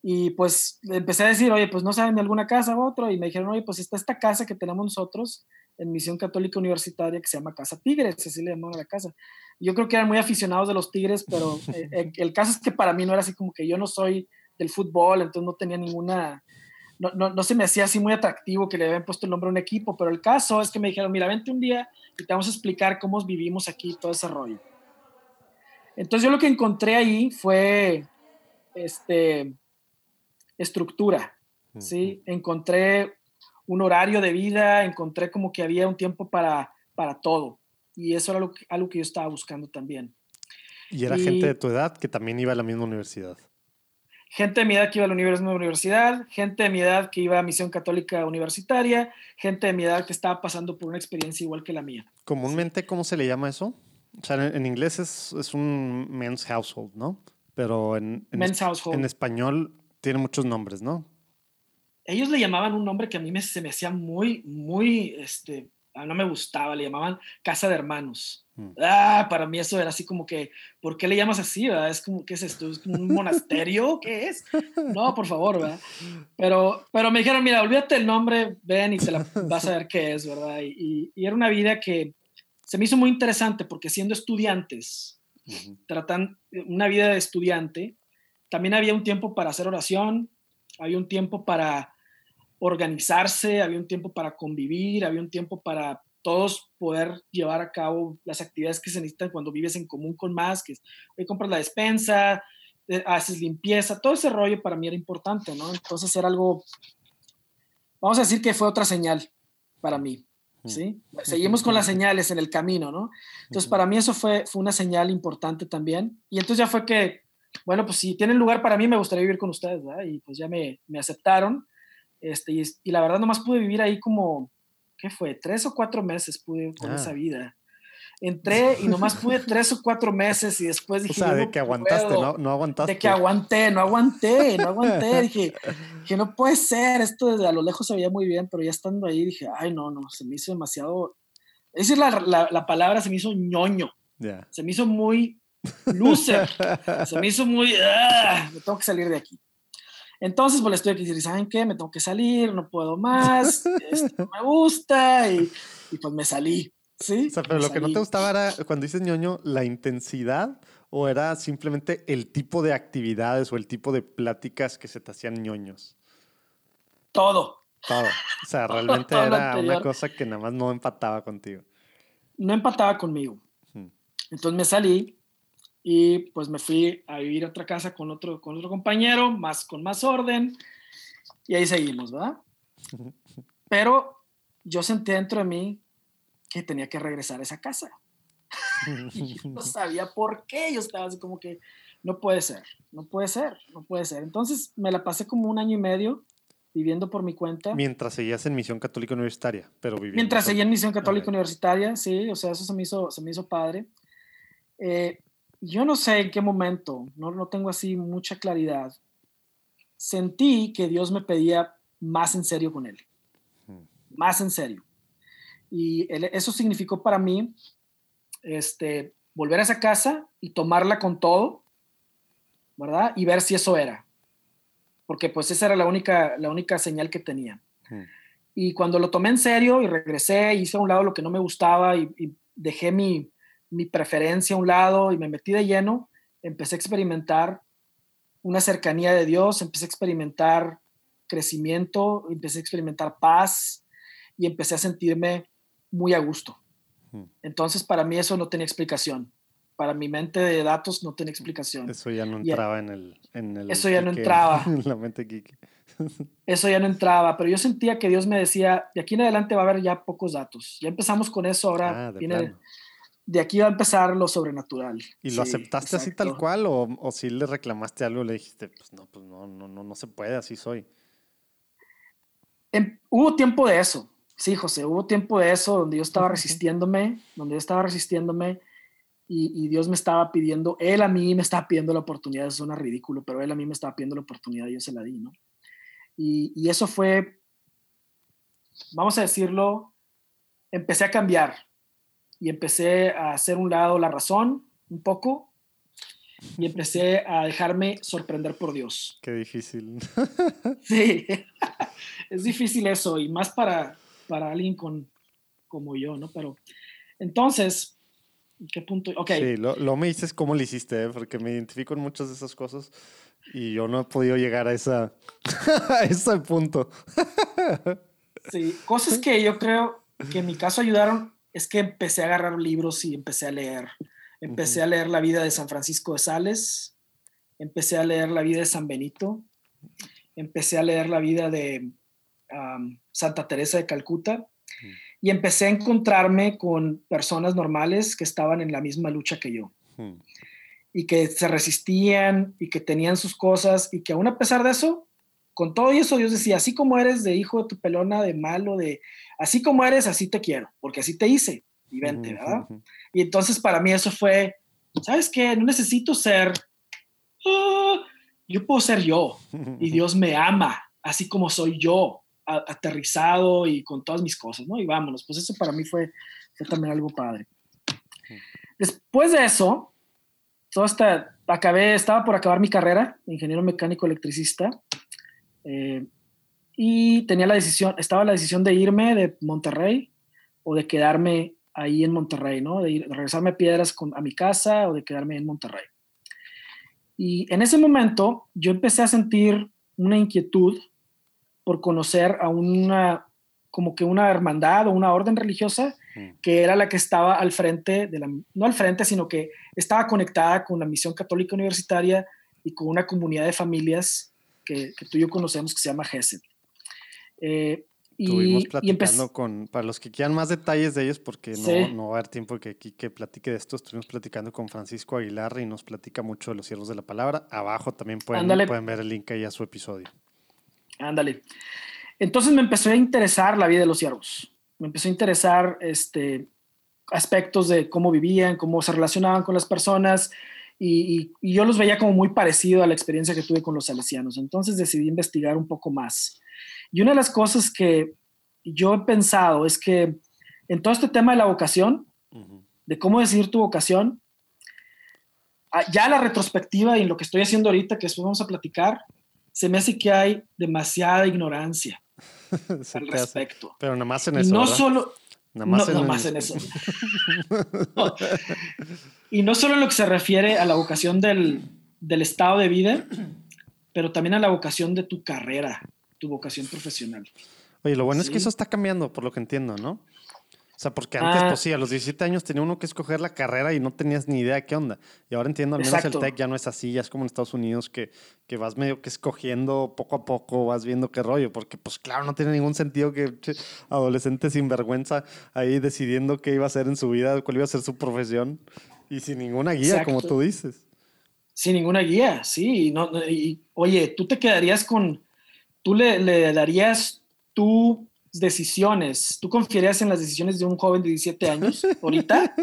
Y pues empecé a decir, oye, pues no saben de alguna casa u otro. Y me dijeron, oye, pues está esta casa que tenemos nosotros en Misión Católica Universitaria que se llama Casa Tigres, así le llamaban a la casa. Yo creo que eran muy aficionados de los Tigres, pero eh, el caso es que para mí no era así como que yo no soy del fútbol, entonces no tenía ninguna, no, no, no se me hacía así muy atractivo que le habían puesto el nombre a un equipo, pero el caso es que me dijeron, mira, vente un día y te vamos a explicar cómo vivimos aquí todo ese rollo. Entonces yo lo que encontré ahí fue este, estructura, ¿sí? Encontré un horario de vida, encontré como que había un tiempo para, para todo. Y eso era algo que yo estaba buscando también. ¿Y era gente de tu edad que también iba a la misma universidad? Gente de mi edad que iba a la misma universidad, gente de mi edad que iba a Misión Católica Universitaria, gente de mi edad que estaba pasando por una experiencia igual que la mía. Comúnmente, ¿cómo se le llama eso? O sea, en, inglés es, es, un men's household, ¿no? Pero en, en, en español tiene muchos nombres, ¿no? ellos le llamaban un nombre que a mí me, se me hacía muy, muy, este, no me gustaba, le llamaban Casa de Hermanos. Mm. Ah, para mí eso era así como que, ¿por qué le llamas así? ¿verdad? Es como, ¿qué es esto? ¿Es como un monasterio? ¿Qué es? No, por favor, ¿verdad? Pero, pero me dijeron, mira, olvídate el nombre, ven y te la vas a ver qué es, ¿verdad? Y, y, era una vida que se me hizo muy interesante porque siendo estudiantes, tratan una vida de estudiante, también había un tiempo para hacer oración, había un tiempo para organizarse, había un tiempo para convivir, había un tiempo para todos poder llevar a cabo las actividades que se necesitan cuando vives en común con más, que hoy compras la despensa, eh, haces limpieza, todo ese rollo para mí era importante, ¿no? Entonces era algo, vamos a decir que fue otra señal para mí, ¿sí? Seguimos con las señales en el camino, ¿no? Entonces para mí eso fue, fue una señal importante también. Y entonces ya fue que bueno, pues si tienen lugar para mí, me gustaría vivir con ustedes, ¿verdad? Y pues ya me, me aceptaron. Este, y, y, la verdad, nomás pude vivir ahí como, ¿qué fue? Tres o cuatro meses pude con ah. esa vida. Entré y nomás pude tres o cuatro meses y después dije... O sea, de que aguantaste, no, no aguantaste. De que aguanté, no aguanté, no aguanté. dije, que no puede ser, esto desde a lo lejos se veía muy bien, pero ya estando ahí dije, ay, no, no, se me hizo demasiado... Es decir, la, la, la palabra se me hizo ñoño. Se me hizo muy loser. Se me hizo muy, ah, me tengo que salir de aquí. Entonces, pues le estoy aquí, ¿saben qué? Me tengo que salir, no puedo más, esto no me gusta y, y, pues me salí. ¿sí? O sea, pero lo que no te gustaba era, cuando dices ñoño, la intensidad o era simplemente el tipo de actividades o el tipo de pláticas que se te hacían ñoños? Todo. Todo. O sea, realmente era una cosa que nada más no empataba contigo. No empataba conmigo. Entonces me salí y pues me fui a vivir a otra casa con otro, con otro compañero, más, con más orden, y ahí seguimos, ¿verdad? Pero yo sentí dentro de mí que tenía que regresar a esa casa. y yo no sabía por qué, yo estaba así como que, no puede ser, no puede ser, no puede ser. Entonces me la pasé como un año y medio viviendo por mi cuenta. Mientras seguías en Misión Católica Universitaria, pero viviendo. Mientras seguía en Misión Católica Universitaria, sí, o sea, eso se me hizo, se me hizo padre. Eh, yo no sé en qué momento, no, no tengo así mucha claridad. Sentí que Dios me pedía más en serio con Él, más en serio. Y eso significó para mí este, volver a esa casa y tomarla con todo, ¿verdad? Y ver si eso era. Porque pues esa era la única, la única señal que tenía. Y cuando lo tomé en serio y regresé, hice a un lado lo que no me gustaba y dejé mi, mi preferencia a un lado y me metí de lleno, empecé a experimentar una cercanía de Dios, empecé a experimentar crecimiento, empecé a experimentar paz y empecé a sentirme muy a gusto. Hmm. Entonces, para mí eso no tenía explicación. Para mi mente de datos no tenía explicación. Eso ya no entraba en el, en Eso ya no entraba. En la mente Eso ya no entraba, pero yo sentía que Dios me decía, de aquí en adelante va a haber ya pocos datos. Ya empezamos con eso, ahora ah, viene, de aquí va a empezar lo sobrenatural. ¿Y lo aceptaste así tal cual o, o si le reclamaste algo le dijiste, pues no, pues no, no, no, no se puede, así soy? Em, hubo tiempo de eso, sí, José, hubo tiempo de eso donde yo estaba resistiéndome, donde yo estaba resistiéndome y, Dios me estaba pidiendo, Él a mí me estaba pidiendo la oportunidad, eso suena ridículo, pero Él a mí me estaba pidiendo la oportunidad y yo se la di, ¿no? Y, y eso fue, vamos a decirlo, empecé a cambiar, y empecé a hacer un lado la razón un poco y empecé a dejarme sorprender por Dios. Qué difícil. Sí, es difícil eso y más para, para alguien con, como yo, ¿no? Pero entonces, ¿qué punto? Ok. Sí, lo, me dices cómo lo hiciste, ¿eh? porque me identifico en muchas de esas cosas y yo no he podido llegar a, esa, a ese punto. sí, cosas que yo creo que en mi caso ayudaron es que empecé a agarrar libros y empecé a leer. Empecé a leer la vida de San Francisco de Sales, empecé a leer la vida de San Benito, empecé a leer la vida de Santa Teresa de Calcuta y empecé a encontrarme con personas normales que estaban en la misma lucha que yo. Y que se resistían y que tenían sus cosas y que aún a pesar de eso, con todo eso Dios decía, así como eres de hijo de tu pelona, de malo, de así como eres, así te quiero, porque así te hice y vente, ¿verdad? Y entonces para mí eso fue, ¿sabes qué? No necesito ser, ah, yo puedo ser yo y Dios me ama, así como soy yo, aterrizado y con todas mis cosas, ¿no? Y vámonos, pues eso para mí fue, también algo padre. Después de eso, todo esta, acabé, estaba por acabar mi carrera, ingeniero mecánico electricista. Eh, y tenía la decisión, estaba la decisión de irme de Monterrey o de quedarme ahí en Monterrey, ¿no? De, regresarme a Piedras a mi casa o de quedarme en Monterrey. Y en ese momento yo empecé a sentir una inquietud por conocer a una, como que una hermandad o una orden religiosa mm. que era la que estaba al frente de la, no al frente, sino que estaba conectada con la misión católica universitaria y con una comunidad de familias que, que tú y yo conocemos que se llama GESED. Eh, Estuvimos platicando con, para los que quieran más detalles de ellos, porque no, no va a haber tiempo que aquí que platique de esto, estuvimos platicando con Francisco Aguilar y nos platica mucho de los siervos de la palabra. Abajo también pueden, pueden ver el link ahí a su episodio. Ándale. Entonces me empezó a interesar la vida de los siervos. Me empezó a interesar este, aspectos de cómo vivían, cómo se relacionaban con las personas, y, y, yo los veía como muy parecido a la experiencia que tuve con los salesianos. Entonces decidí investigar un poco más. Y una de las cosas que yo he pensado es que en todo este tema de la vocación, de cómo decidir tu vocación, ya la retrospectiva y en lo que estoy haciendo ahorita, que después vamos a platicar, se me hace que hay demasiada ignorancia al respecto. Pero nada más en eso. no solo. Nada más, en, eso. Y no solo en lo que se refiere a la vocación del, del estado de vida, pero también a la vocación de tu carrera, tu vocación profesional. Oye, lo bueno es que eso está cambiando, por lo que entiendo, ¿no? O sea, porque antes, pues ah. sí, a los 17 años tenía uno que escoger la carrera y no tenías ni idea de qué onda. Y ahora entiendo, al menos el tech ya no es así, ya es como en Estados Unidos que, que vas medio que escogiendo poco a poco, vas viendo qué rollo, porque pues claro, no tiene ningún sentido que adolescente sin vergüenza ahí decidiendo qué iba a hacer en su vida, cuál iba a ser su profesión y sin ninguna guía, como tú dices. Sin ninguna guía, sí. Y no, y, oye, tú te quedarías con, tú le, le darías tú decisiones, ¿tú confiarías en las decisiones de un joven de 17 años ahorita?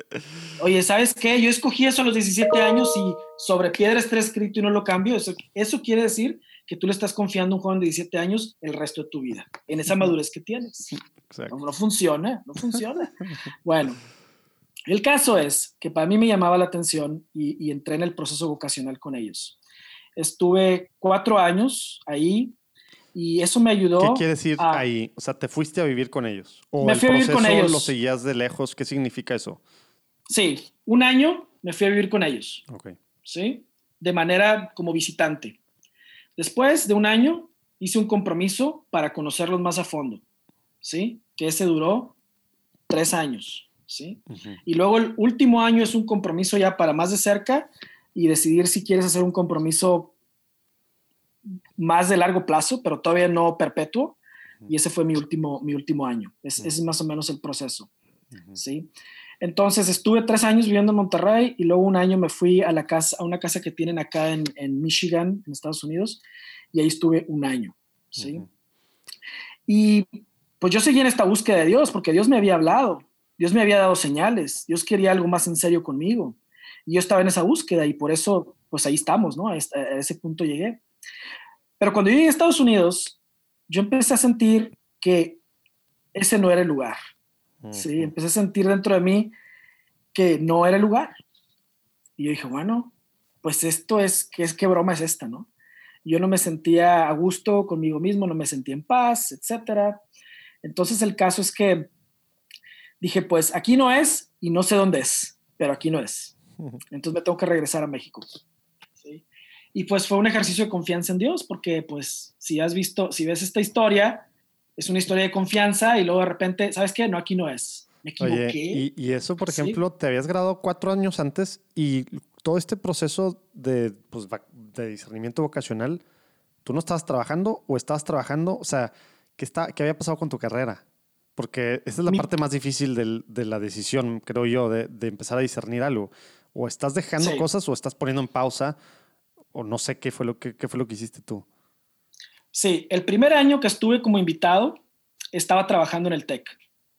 Oye, ¿sabes qué? Yo escogí eso a los 17 años y sobre piedra está escrito y no lo cambio. Eso, eso quiere decir que tú le estás confiando a un joven de 17 años el resto de tu vida, en esa madurez que tienes. No, funciona, no funciona. Bueno, el caso es que para mí me llamaba la atención y, y entré en el proceso vocacional con ellos. Estuve cuatro años ahí y eso me ayudó. ¿Qué quiere decir ahí? O sea, ¿te fuiste a vivir con ellos? ¿O me fui a vivir con ellos. ¿Lo seguías de lejos? ¿Qué significa eso? Sí, un año me fui a vivir con ellos. Ok. ¿Sí? De manera como visitante. Después de un año hice un compromiso para conocerlos más a fondo. ¿Sí? Que ese duró tres años. ¿Sí? Y luego el último año es un compromiso ya para más de cerca y decidir si quieres hacer un compromiso más de largo plazo, pero todavía no perpetuo. Y ese fue mi último, mi último año. Es, es más o menos el proceso. ¿sí? Entonces estuve tres años viviendo en Monterrey y luego un año me fui a, la casa, a una casa que tienen acá en, en Michigan, en Estados Unidos, y ahí estuve un año. ¿sí? Y pues yo seguí en esta búsqueda de Dios porque Dios me había hablado, Dios me había dado señales, Dios quería algo más en serio conmigo. Y yo estaba en esa búsqueda y por eso, pues ahí estamos, ¿no? a ese punto llegué. Pero cuando llegué a Estados Unidos, yo empecé a sentir que ese no era el lugar. Sí, empecé a sentir dentro de mí que no era el lugar. Y yo dije, bueno, pues esto es, ¿qué, es, qué broma es esta, no? Yo no me sentía a gusto conmigo mismo, no me sentía en paz, etcétera. Entonces el caso es que dije, pues aquí no es y no sé dónde es, pero aquí no es. Entonces me tengo que regresar a México. Y pues fue un ejercicio de confianza en Dios, porque pues si has visto, si ves esta historia, es una historia de confianza y luego de repente, ¿sabes qué? No, aquí no es. Me equivoqué. y, eso, por ejemplo, te habías graduado cuatro años antes y todo este proceso de, pues, de discernimiento vocacional, ¿tú no estabas trabajando o estabas trabajando? O sea, ¿qué, está, qué había pasado con tu carrera? Porque esa es la parte más difícil de la decisión, creo yo, de, de, empezar a discernir algo. O estás dejando cosas o estás poniendo en pausa o no sé qué fue lo que, fue lo que hiciste tú. Sí, el primer año que estuve como invitado, estaba trabajando en el TEC.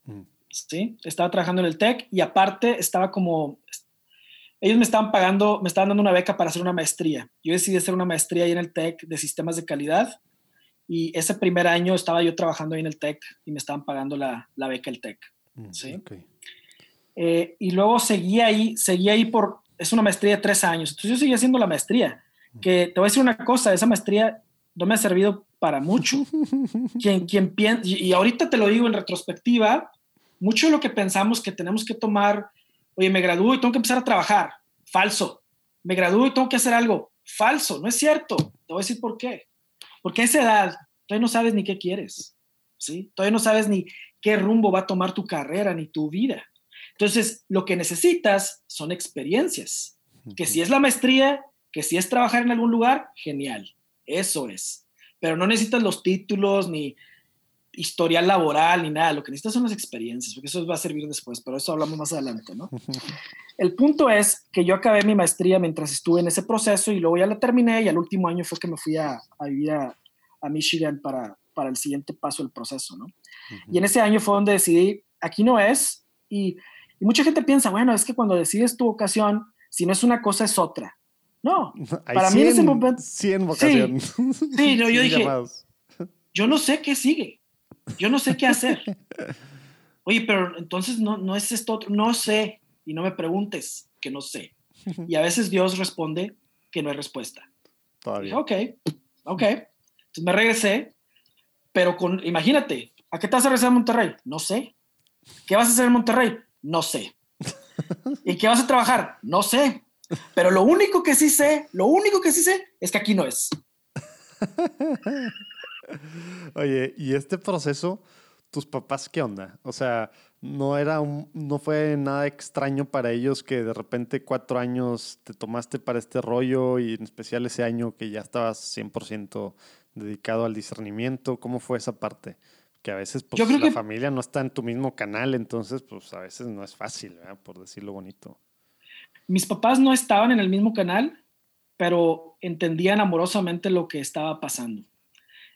Mm. Sí, estaba trabajando en el TEC y aparte estaba como, ellos me estaban pagando, me estaban dando una beca para hacer una maestría. Yo decidí hacer una maestría ahí en el TEC de sistemas de calidad y ese primer año estaba yo trabajando ahí en el TEC y me estaban pagando la, la beca el TEC. Mm, ¿sí? Eh, y luego seguí ahí, seguí ahí por, es una maestría de tres años, entonces yo seguí haciendo la maestría que te voy a decir una cosa, esa maestría no me ha servido para mucho. quien, quien piensa, y ahorita te lo digo en retrospectiva, mucho de lo que pensamos que tenemos que tomar, oye, me gradúo y tengo que empezar a trabajar, falso. Me gradúo y tengo que hacer algo, falso, no es cierto. Te voy a decir por qué. Porque a esa edad todavía no sabes ni qué quieres, ¿sí? Todavía no sabes ni qué rumbo va a tomar tu carrera ni tu vida. Entonces, lo que necesitas son experiencias, que si es la maestría, que si es trabajar en algún lugar, genial, eso es. Pero no necesitas los títulos ni historial laboral ni nada, lo que necesitas son las experiencias, porque eso va a servir después, pero eso hablamos más adelante, ¿no? El punto es que yo acabé mi maestría mientras estuve en ese proceso y luego ya la terminé y al último año fue que me fui a, vivir a, Michigan para, para el siguiente paso del proceso, ¿no? Y en ese año fue donde decidí, aquí no es, y, y mucha gente piensa, bueno, es que cuando decides tu vocación, si no es una cosa es otra. No, para mí en ese momento. 100 vocaciones. Sí, yo dije, yo no sé qué sigue. Yo no sé qué hacer. Oye, pero entonces no, no es esto otro. No sé. Y no me preguntes que no sé. Y a veces Dios responde que no hay respuesta. Todavía. ok, ok. Entonces me regresé, pero con, imagínate, ¿a qué te vas a regresar a Monterrey? No sé. ¿Qué vas a hacer en Monterrey? No sé. ¿Y qué vas a trabajar? No sé. Pero lo único que sí sé, lo único que sí sé es que aquí no es. Oye, ¿y este proceso, tus papás qué onda? O sea, no era un, no fue nada extraño para ellos que de repente cuatro años te tomaste para este rollo y en especial ese año que ya estabas 100% dedicado al discernimiento. ¿Cómo fue esa parte? Que a veces pues, Yo creo la que- familia no está en tu mismo canal, entonces pues a veces no es fácil, ¿verdad? por decirlo bonito. Mis papás no estaban en el mismo canal, pero entendían amorosamente lo que estaba pasando.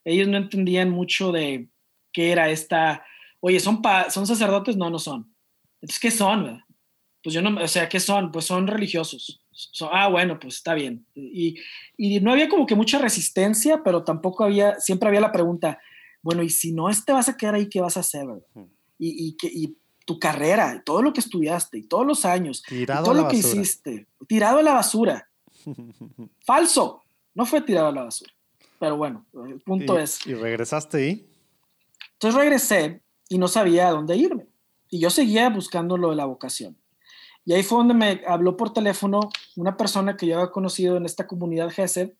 Ellos no entendían mucho de qué era esta, oye, ¿son, pa- ¿son sacerdotes? No, no son. Entonces, ¿qué son? verdad? Pues yo no, o sea, ¿qué son? Pues son religiosos. So- ah, bueno, pues está bien. Y, y no había como que mucha resistencia, pero tampoco había, siempre había la pregunta, bueno, y si no te vas a quedar ahí, ¿qué vas a hacer? verdad? Y, y, que- y tu carrera, y todo lo que estudiaste, y todos los años, y Tirado todo a la lo que hiciste, tirado a la basura. Falso. No fue tirado a la basura. Pero bueno, el punto y, es. y regresaste ahí. Entonces regresé y no sabía a dónde irme. Y yo seguía buscando lo de la vocación. Y ahí fue donde me habló por teléfono una persona que yo había conocido en esta comunidad GESED,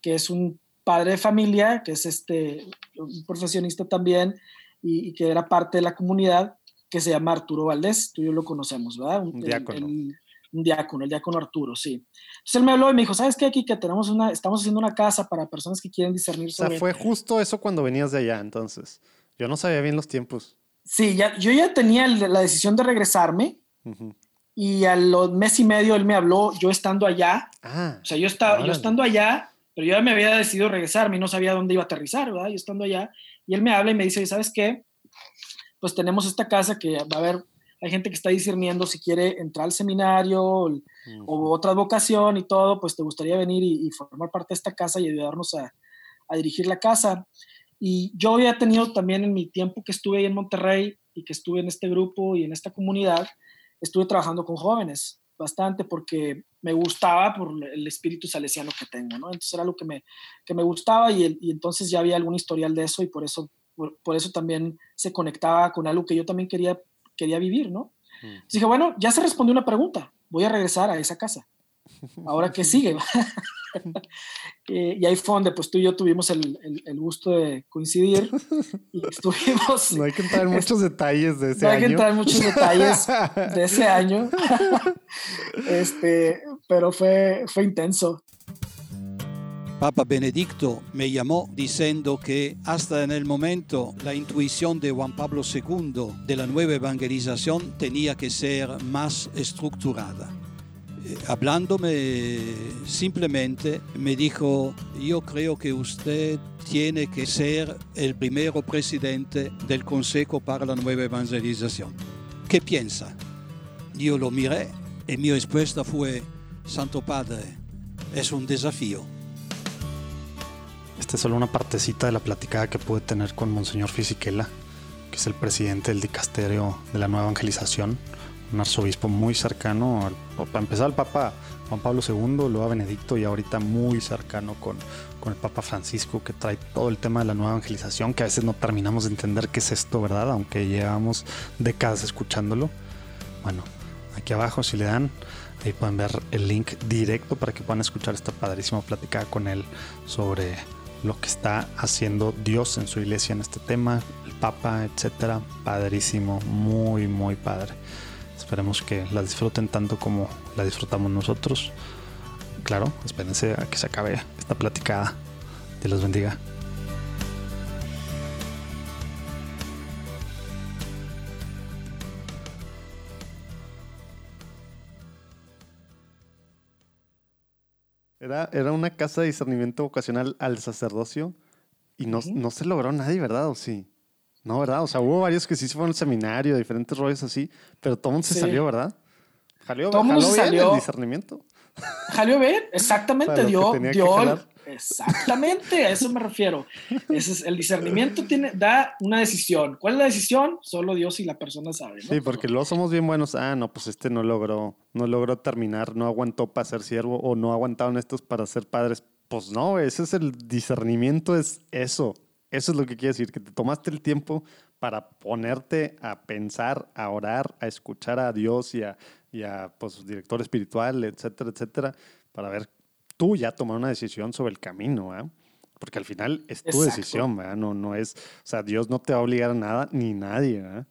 que es un padre de familia, que es este, un profesionista también, y, y que era parte de la comunidad, que se llama Arturo Valdés. Tú y yo lo conocemos, ¿verdad? Un el- diácono. el- un diácono, el diácono Arturo, sí. Entonces él me habló y me dijo, ¿sabes qué? Aquí que tenemos una, estamos haciendo una casa para personas que quieren discernir O sea, sobre... fue justo eso cuando venías de allá, entonces. Yo no sabía bien los tiempos. Sí, ya, yo ya tenía el- la decisión de regresarme Ujú. y a los mes y medio él me habló, yo estando allá, Ah, o sea, yo, estaba, yo Órale. estando allá, pero yo ya me había decidido regresarme y no sabía dónde iba a aterrizar, ¿verdad? Yo estando allá, y él me habla y me dice, ¿sabes qué? Pues tenemos esta casa que va a haber, hay gente que está discerniendo si quiere entrar al seminario o, otra vocación y todo, pues te gustaría venir y, y formar parte de esta casa y ayudarnos a, a dirigir la casa. Y yo había tenido también en mi tiempo que estuve ahí en Monterrey y que estuve en este grupo y en esta comunidad, estuve trabajando con jóvenes bastante porque me gustaba por el espíritu salesiano que tengo, ¿no? Entonces era algo que me, que me gustaba y, el- y entonces ya había algún historial de eso y por eso, por, por eso también se conectaba con algo que yo también quería, quería vivir, ¿no? Entonces dije, bueno, ya se respondió una pregunta, voy a regresar a esa casa. Ahora, ¿qué sigue? Eh, y ahí fue donde pues tú y yo tuvimos el, el- el gusto de coincidir y estuvimos... No hay que entrar en muchos detalles de ese no hay que año. entrar en muchos detalles de ese año, este, pero fue, fue intenso. Papa Benedicto me llamó diciendo que hasta en el momento la intuición de Juan Pablo II de la nueva evangelización tenía que ser más estructurada. Eh, Hablándome simplemente me dijo, yo creo que usted tiene que ser el primero presidente del Consejo para la Nueva Evangelización. ¿Qué piensa? Yo lo miré y mi respuesta fue, Santo Padre, es un desafío. Esta es solo una partecita de la platicada que pude tener con Monseñor Fisichella, que es el presidente del dicasterio de la nueva evangelización, un arzobispo muy cercano, al, para empezar al Papa Juan Pablo II, luego a Benedicto y ahorita muy cercano con, con el Papa Francisco, que trae todo el tema de la nueva evangelización, que a veces no terminamos de entender qué es esto, ¿verdad? Aunque llevamos décadas escuchándolo. Bueno, aquí abajo si le dan, ahí pueden ver el link directo para que puedan escuchar esta padrísima platicada con él sobre lo que está haciendo Dios en su iglesia en este tema, el Papa, etcétera. Padrísimo, muy, muy padre. Esperemos que la disfruten tanto como la disfrutamos nosotros. Claro, espérense a que se acabe esta platicada. Dios los bendiga. Era, era una casa de discernimiento vocacional al sacerdocio y no, Ujú. no se logró nadie, ¿verdad? ¿O sí? No, ¿verdad? O sea, hubo varios que sí se fueron al seminario, diferentes rollos así, pero todo el mundo se Sí. salió, ¿verdad? Jaló, Todo jaló bien salió. el discernimiento. Salió bien, exactamente, dio, dio, exactamente, a eso me refiero. Es, el discernimiento tiene, da una decisión. ¿Cuál es la decisión? Solo Dios y la persona saben. Sí, porque luego somos bien buenos. Ah, no, pues este no logró, no logró terminar, no aguantó para ser siervo o no aguantaron estos para ser padres. Pues no, ese es el discernimiento, es eso. Eso es lo que quiere decir, que te tomaste el tiempo para ponerte a pensar, a orar, a escuchar a Dios y a, y a pues, director espiritual, etcétera, etcétera, para ver tú ya tomar una decisión sobre el camino, ¿eh? Porque al final es tu decisión, ¿verdad? No, no es, o sea, Dios no te va a obligar a nada ni nadie, ¿verdad?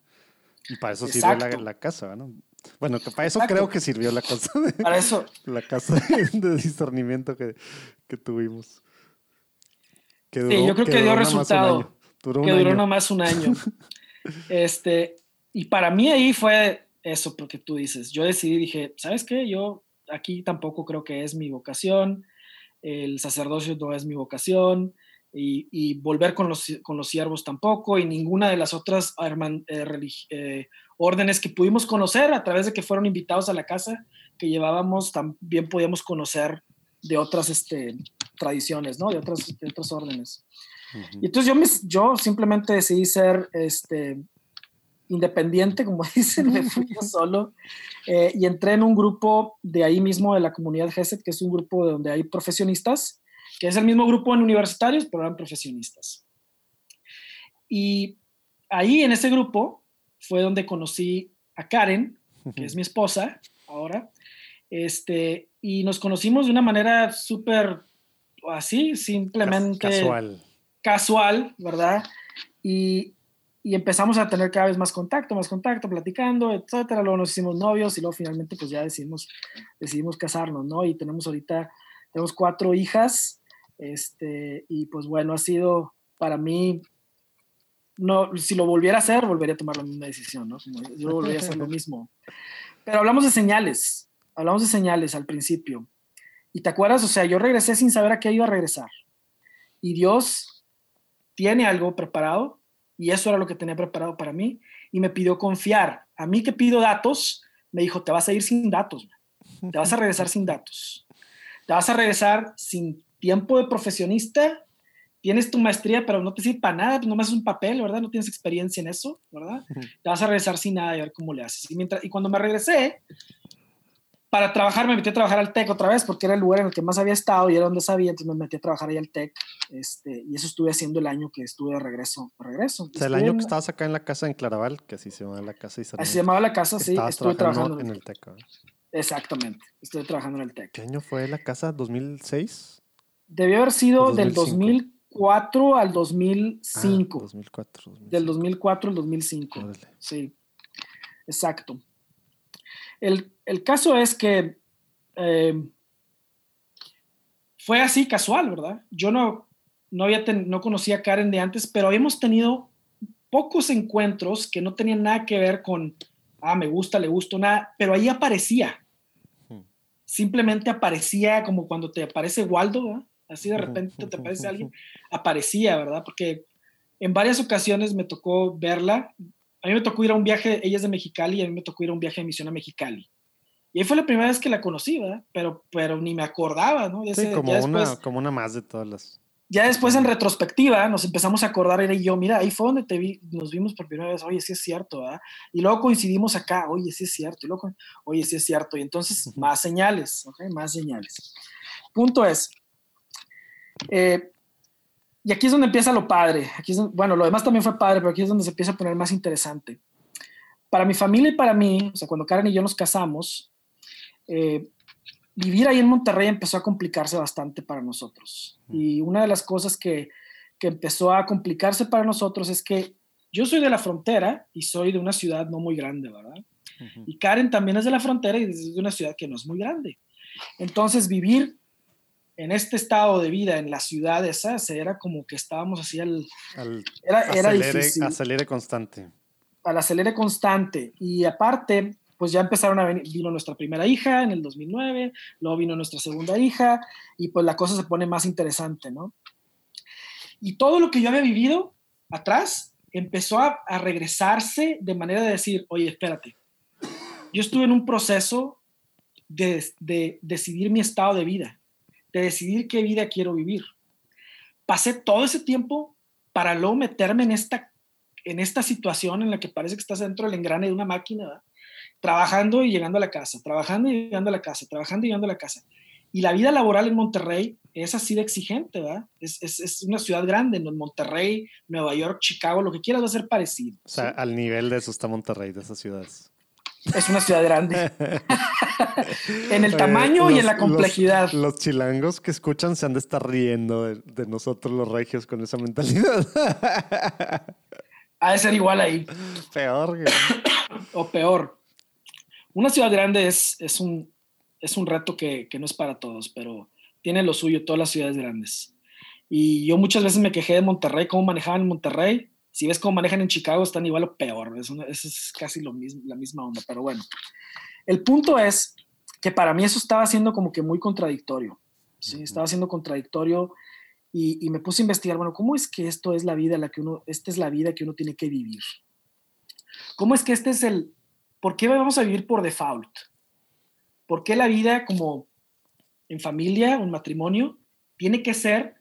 Y para eso sirve la, la, casa, ¿no? Bueno, para eso creo que sirvió la casa. para eso. La casa de, discernimiento que, que tuvimos. sí, yo creo que, dio resultado. Duró que duró nomás un año. este, y para mí ahí fue eso, porque tú dices, yo decidí, dije, ¿sabes qué? Yo aquí tampoco creo que es mi vocación, el sacerdocio no es mi vocación, y, volver con los, con los siervos tampoco, y ninguna de las otras eh, eh, órdenes que pudimos conocer a través de que fueron invitados a la casa que llevábamos, también podíamos conocer de otras este, tradiciones, ¿no? De otras, de otras órdenes. Y entonces yo, me, yo simplemente decidí ser este, independiente, como dicen, me fui yo solo eh, y entré en un grupo de ahí mismo de la comunidad GESET, que es un grupo donde hay profesionistas, que es el mismo grupo en universitarios, pero eran profesionistas. Y ahí en ese grupo fue donde conocí a Karen, que es mi esposa ahora, este, y nos conocimos de una manera súper así, simplemente casual casual, ¿verdad? Y, y, empezamos a tener cada vez más contacto, más contacto, platicando, etcétera. Luego nos hicimos novios y luego finalmente pues ya decidimos, decidimos casarnos, ¿no? Y tenemos ahorita, tenemos cuatro hijas, este, y pues bueno, ha sido para mí, no, si lo volviera a hacer, volvería a tomar la misma decisión, ¿no? yo volvería a hacer lo mismo. Pero hablamos de señales, hablamos de señales al principio. Y te acuerdas, o sea, yo regresé sin saber a qué iba a regresar. Y Dios tiene algo preparado y eso era lo que tenía preparado para mí y me pidió confiar. A mí que pido datos, me dijo, te vas a ir sin datos, te vas a regresar sin datos, te vas a regresar sin tiempo de profesionista, tienes tu maestría, pero no te sirve para nada, no más es un papel, ¿verdad? No tienes experiencia en eso, ¿verdad? Te vas a regresar sin nada y a ver cómo le haces. Y, mientras, y cuando me regresé, para trabajar me metí a trabajar al TEC otra vez porque era el lugar en el que más había estado y era donde sabía, entonces me metí a trabajar ahí al TEC este, y eso estuve haciendo el año que estuve de regreso. regreso. O sea, el año que estabas acá en la casa en Claraval, que así se llamaba la casa. Así se llamaba la casa, sí, estuve trabajando, en el TEC. Exactamente, estuve trabajando en el TEC. ¿Qué año fue la casa? ¿2006? Debió haber sido del 2004 al 2005. Ah, 2004, Del 2004 al 2005. Sí, exacto. El, el caso es que eh, fue así casual, ¿verdad? Yo no, no, había no conocía a Karen de antes, pero habíamos tenido pocos encuentros que no tenían nada que ver con, ah, me gusta, le gusta, nada, pero ahí aparecía. Hmm. Simplemente aparecía como cuando te aparece Waldo, ¿verdad? Así de repente te aparece alguien, aparecía, ¿verdad? Porque en varias ocasiones me tocó verla, a mí me tocó ir a un viaje, ella es de Mexicali, y a mí me tocó ir a un viaje de misión a Mexicali. Y ahí fue la primera vez que la conocí, ¿verdad? Pero, pero ni me acordaba, ¿no? sí, como, una, como una más de todas las... Ya después en retrospectiva nos empezamos a acordar, y yo, mira, ahí fue donde te vi, nos vimos por primera vez, oye, sí es cierto, ¿verdad? Y luego coincidimos acá, oye, sí es cierto, y luego, oye, sí es cierto, y entonces más señales, ¿ok? Más señales. Punto es, eh, y aquí es donde empieza lo padre. Aquí bueno, lo demás también fue padre, pero aquí es donde se empieza a poner más interesante. Para mi familia y para mí, o sea, cuando Karen y yo nos casamos, eh, vivir ahí en Monterrey empezó a complicarse bastante para nosotros. Y una de las cosas que, que empezó a complicarse para nosotros es que yo soy de la frontera y soy de una ciudad no muy grande, ¿verdad? Y Karen también es de la frontera y es de una ciudad que no es muy grande. Entonces, vivir en este estado de vida en la ciudad esa, era como que estábamos así al... era, era difícil. Acelere constante. Al acelere constante. Y aparte, pues ya empezaron a venir, vino nuestra primera hija en el 2009, luego vino nuestra segunda hija, y pues la cosa se pone más interesante, ¿no? Y todo lo que yo había vivido atrás empezó a, a regresarse de manera de decir, oye, espérate, yo estuve en un proceso de, decidir mi estado de vida, de decidir qué vida quiero vivir. Pasé todo ese tiempo para luego meterme en esta, en esta situación en la que parece que estás dentro del engrane de una máquina, trabajando y llegando a la casa, trabajando y llegando a la casa, trabajando y llegando a la casa. Y la vida laboral en Monterrey es así de exigente, ¿verdad? Es, es, es, una ciudad grande, en Monterrey, Nueva York, Chicago, lo que quieras va a ser parecido. O sea, al nivel de eso está Monterrey, de esas ciudades. Es una ciudad grande. en el tamaño y en la complejidad. Los, chilangos que escuchan se han de estar riendo de, nosotros los regios con esa mentalidad. ha de ser igual ahí. Peor. o peor. Una ciudad grande es, es, un, es un reto que, que no es para todos, pero tiene lo suyo todas las ciudades grandes. Y yo muchas veces me quejé de Monterrey, cómo manejaban en Monterrey. Si ves cómo manejan en Chicago, están igual o peor. Es, es casi lo mismo, la misma onda, pero bueno. El punto es que para mí eso estaba siendo como que muy contradictorio. ¿sí? Estaba siendo contradictorio y, y, me puse a investigar, bueno, ¿cómo es que esto es la vida la que uno, esta es la vida que uno tiene que vivir? ¿Cómo es que este es el, por qué vamos a vivir por default? ¿Por qué la vida como en familia, un matrimonio, tiene que ser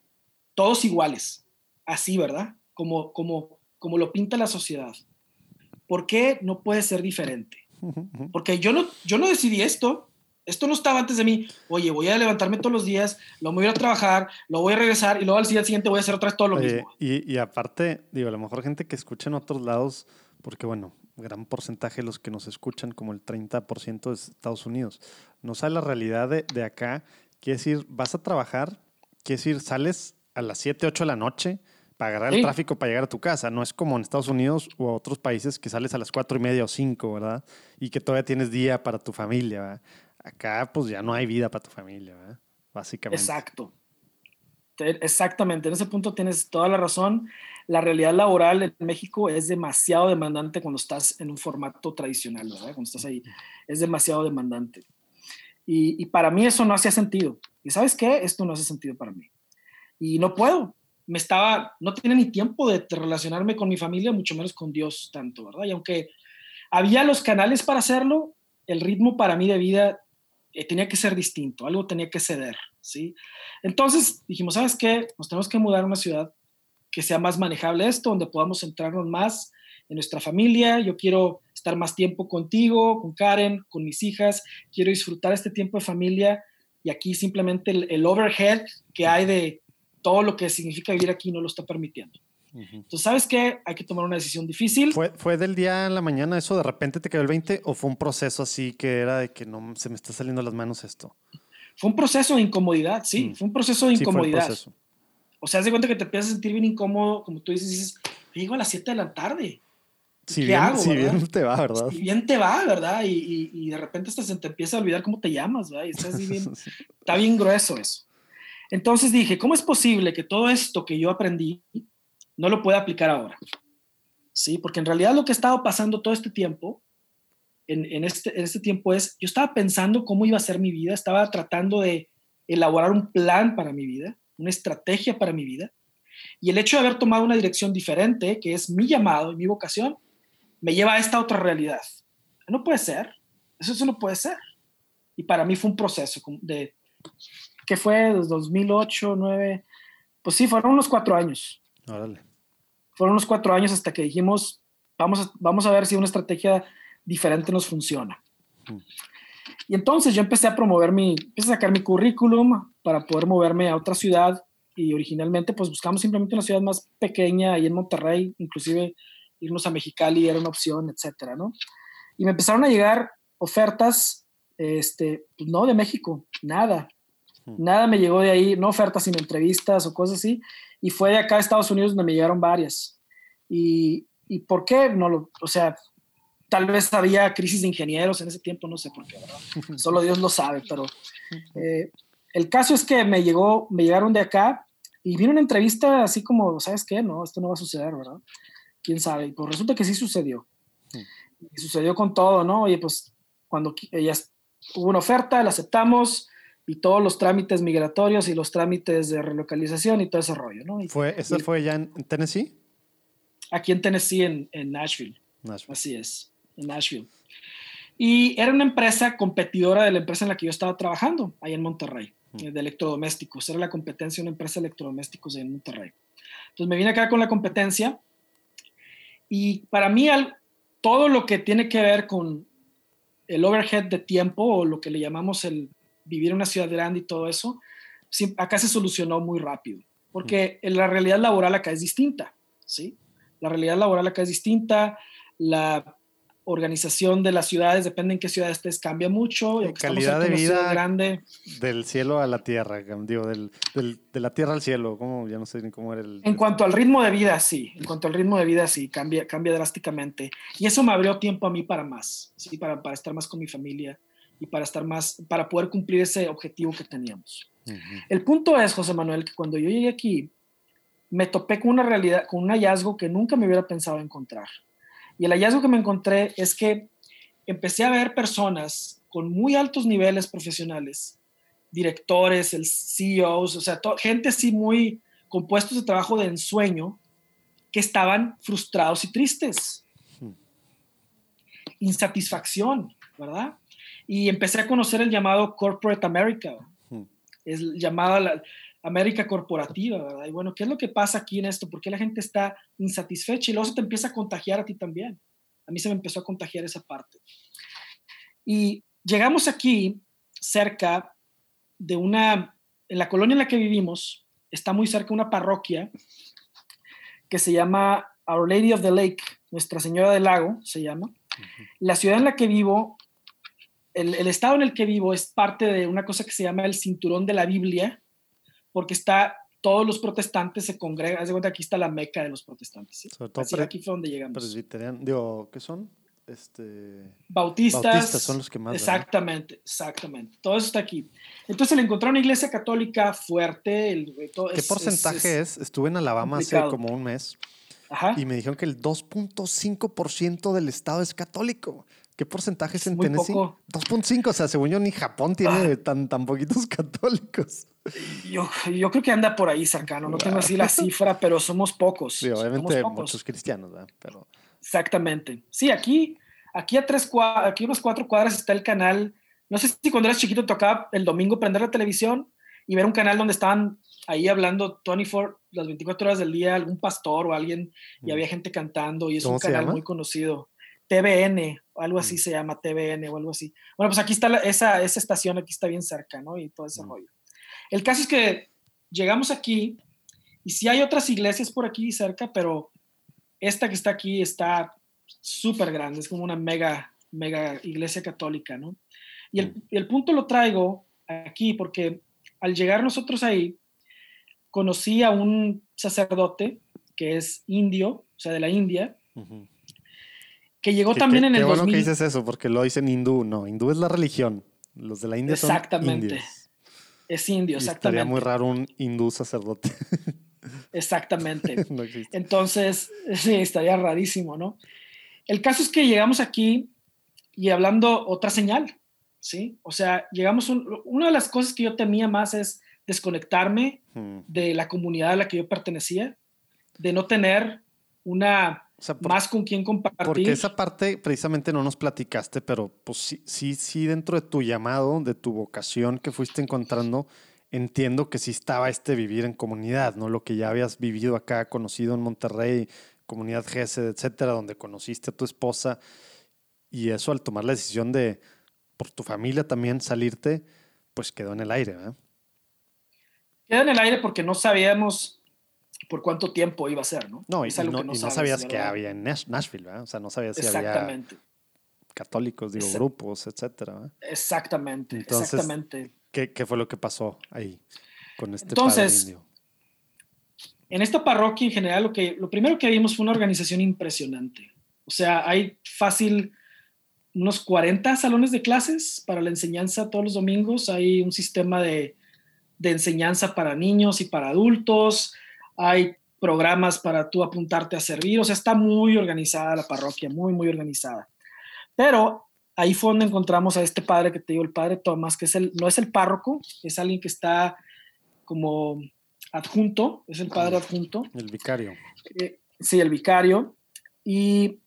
todos iguales? Así, ¿verdad? Como, como, como lo pinta la sociedad. ¿Por qué no puede ser diferente? Porque yo no, yo no decidí esto. Esto no estaba antes de mí. Oye, voy a levantarme todos los días, lo voy a ir a trabajar, lo voy a regresar y luego al día siguiente voy a hacer otra vez todo lo mismo. Y, y, aparte, digo, a lo mejor gente que escucha en otros lados, porque bueno, gran porcentaje de los que nos escuchan, como el 30% de Estados Unidos, no sabe la realidad de, de acá. Quiere decir, vas a trabajar, quiere decir, sales a las 7, 8 de la noche, para agarrar el tráfico para llegar a tu casa. No es como en Estados Unidos o otros países que sales a las cuatro y media o cinco, ¿verdad? Y que todavía tienes día para tu familia, ¿verdad? Acá pues ya no hay vida para tu familia, ¿verdad? Básicamente. Exacto. Exactamente, en ese punto tienes toda la razón. La realidad laboral en México es demasiado demandante cuando estás en un formato tradicional, ¿verdad? Cuando estás ahí, es demasiado demandante. Y, y para mí eso no hacía sentido. ¿Y sabes qué? Esto no hace sentido para mí. Y no puedo, me estaba, no tenía ni tiempo de relacionarme con mi familia, mucho menos con Dios tanto, ¿verdad? Y aunque había los canales para hacerlo, el ritmo para mí de vida eh, tenía que ser distinto, algo tenía que ceder, ¿sí? Entonces dijimos, ¿sabes qué? Nos tenemos que mudar a una ciudad que sea más manejable esto, donde podamos centrarnos más en nuestra familia. Yo quiero estar más tiempo contigo, con Karen, con mis hijas. Quiero disfrutar este tiempo de familia y aquí simplemente el overhead que hay de todo lo que significa vivir aquí no lo está permitiendo. Entonces, ¿sabes qué? Hay que tomar una decisión difícil. ¿Fue, ¿Fue del día en la mañana eso? ¿De repente te quedó el 20? ¿O fue un proceso así que era de que no se me está saliendo las manos esto? Fue un proceso de incomodidad, sí. Mm. Fue un proceso de incomodidad. O sea, haz de cuenta que te empiezas a sentir bien incómodo, como tú dices, dices, llego a las 7 de la tarde. Si bien, hago, si bien te va, ¿verdad? Si bien te va, ¿verdad? Y, y, de repente hasta se te empieza a olvidar cómo te llamas, ¿verdad? Y estás bien, está bien grueso eso. Entonces dije, ¿cómo es posible que todo esto que yo aprendí no lo pueda aplicar ahora? Sí, porque en realidad lo que ha estado pasando todo este tiempo, en, este, en este tiempo es, yo estaba pensando cómo iba a ser mi vida, estaba tratando de elaborar un plan para mi vida, una estrategia para mi vida, y el hecho de haber tomado una dirección diferente, que es mi llamado y mi vocación, me lleva a esta otra realidad. No puede ser, eso no puede ser. Y para mí fue un proceso de que fue desde 2008, 2009, pues sí, fueron unos cuatro años. Órale. Fueron unos cuatro años hasta que dijimos, vamos a, vamos a ver si una estrategia diferente nos funciona. Mm. Y entonces yo empecé a promover mi, empecé a sacar mi currículum para poder moverme a otra ciudad y originalmente pues buscamos simplemente una ciudad más pequeña ahí en Monterrey, inclusive irnos a Mexicali era una opción, etcétera, ¿no? Y me empezaron a llegar ofertas, este, pues no de México, nada, Nada me llegó de ahí, no ofertas sino entrevistas o cosas así. Y fue de acá a Estados Unidos donde me llegaron varias. Y, y por qué no lo, o sea, tal vez había crisis de ingenieros en ese tiempo, no sé por qué, ¿verdad? Solo Dios lo sabe, pero eh, el caso es que me llegó, me llegaron de acá y vino una entrevista así como, ¿sabes qué? No, esto no va a suceder, ¿verdad? ¿Quién sabe? Y pues resulta que sí sucedió. Y sucedió con todo, ¿no? Oye, pues cuando ellas hubo una oferta, la aceptamos, y todos los trámites migratorios y los trámites de relocalización y todo ese rollo, ¿no? ¿Fue, ¿Eso fue ya en Tennessee? Aquí en Tennessee, en, en Nashville. Así es, en Nashville. Y era una empresa competidora de la empresa en la que yo estaba trabajando, ahí en Monterrey, eh, de electrodomésticos. Era la competencia de una empresa de electrodomésticos en Monterrey. Entonces me vine acá con la competencia y para mí todo lo que tiene que ver con el overhead de tiempo o lo que le llamamos el vivir en una ciudad grande y todo eso, acá se solucionó muy rápido, porque la realidad laboral acá es distinta, ¿sí? La realidad laboral acá es distinta, la organización de las ciudades, depende en qué ciudad estés, cambia mucho. La calidad de vida grande. del cielo a la tierra, digo, del, de la tierra al cielo, ¿cómo? ya no sé ni cómo era el... En cuanto al ritmo de vida, sí, en cuanto al ritmo de vida, sí, cambia, cambia drásticamente. Y eso me abrió tiempo a mí para más, ¿sí? para, para estar más con mi familia y para estar más, para poder cumplir ese objetivo que teníamos. El punto es, José Manuel, que cuando yo llegué aquí, me topé con una realidad, con un hallazgo que nunca me hubiera pensado encontrar. Y el hallazgo que me encontré es que empecé a ver personas con muy altos niveles profesionales, directores, el CEOs, o sea, gente así muy compuestos de trabajo de ensueño, que estaban frustrados y tristes. Hmm. Insatisfacción, ¿verdad? Y empecé a conocer el llamado Corporate America. Hmm. Es llamada la, América corporativa, ¿verdad? Y bueno, ¿qué es lo que pasa aquí en esto? ¿Por qué la gente está insatisfecha? Y luego se te empieza a contagiar a ti también. A mí se me empezó a contagiar esa parte. Y llegamos aquí cerca de una, en la colonia en la que vivimos, está muy cerca una parroquia que se llama Our Lady of the Lake, Nuestra Señora del Lago, se llama. La ciudad en la que vivo, el, el estado en el que vivo es parte de una cosa que se llama el cinturón de la Biblia, porque está, todos los protestantes se congregan, haz de cuenta aquí está la meca de los protestantes. Sobre todo aquí fue donde llegamos. Digo, ¿qué son? Este... Bautistas. Bautistas son los que más. Exactamente, exactamente. Todo eso está aquí. Entonces, el encontrar una iglesia católica fuerte. El, ¿Qué porcentaje es, Estuve en Alabama hace como un mes. Y me dijeron que el 2.5% del estado es católico. ¿Qué porcentaje es en Tennessee? 2.5, o sea, según yo ni Japón tiene ah. tan, tan poquitos católicos. Yo, yo creo que anda por ahí cercano, no tengo así la cifra, pero somos pocos. Sí, obviamente muchos cristianos, ¿verdad? Pero... Exactamente. Sí, aquí, aquí a tres aquí unas cuatro cuadras está el canal. No sé si cuando eras chiquito tocaba el domingo prender la televisión y ver un canal donde estaban ahí hablando 24, las 24 horas del día, algún pastor o alguien, y mm. había gente cantando, y es un canal muy conocido. TVN, o algo así mm. se llama TVN o algo así. Bueno, pues aquí está esa, esa estación, aquí está bien cerca, ¿no? Y todo ese mm. rollo. El caso es que llegamos aquí y sí hay otras iglesias por aquí cerca, pero esta que está aquí está súper grande, es como una mega, mega iglesia católica, ¿no? Y el, mm. el, punto lo traigo aquí porque al llegar nosotros ahí, conocí a un sacerdote que es indio, o sea, de la India, que llegó también en el qué bueno que dices eso, porque lo dicen hindú. No, hindú es la religión. Los de la India exactamente. son indios. Es indio, exactamente. Estaría muy raro un hindú sacerdote. Exactamente. Entonces, sí, estaría rarísimo, ¿no? El caso es que llegamos aquí y hablando otra señal, ¿sí? O sea, llegamos, una de las cosas que yo temía más es desconectarme hmm. de la comunidad a la que yo pertenecía, de no tener una más con quién compartir. Porque esa parte precisamente no nos platicaste, pero pues sí, sí, sí, dentro de tu llamado, de tu vocación que fuiste encontrando, entiendo que sí estaba este vivir en comunidad, ¿no? Lo que ya habías vivido acá, conocido en Monterrey, comunidad GESED, etcétera, donde conociste a tu esposa. Y eso al tomar la decisión de, por tu familia también, salirte, pues quedó en el aire, ¿verdad? Quedó en el aire porque no sabíamos por cuánto tiempo iba a ser, ¿no? No, y, no, sabías que había en Nashville, ¿verdad? O sea, no sabías si había católicos, digo, grupos, etcétera. Exactamente, exactamente. ¿qué, ¿qué, fue lo que pasó ahí con este Entonces, padre indio? En esta parroquia en general, lo, que, lo primero que vimos fue una organización impresionante. O sea, hay fácil unos 40 salones de clases para la enseñanza todos los domingos. Hay un sistema de, de enseñanza para niños y para adultos hay programas para tú apuntarte a servir, o sea, está muy organizada la parroquia, muy, muy organizada. Pero ahí fue donde encontramos a este padre que te digo, el padre Tomás, que es el, no es el párroco, es alguien que está como adjunto, es el padre adjunto. El vicario. Eh, sí, el vicario. Y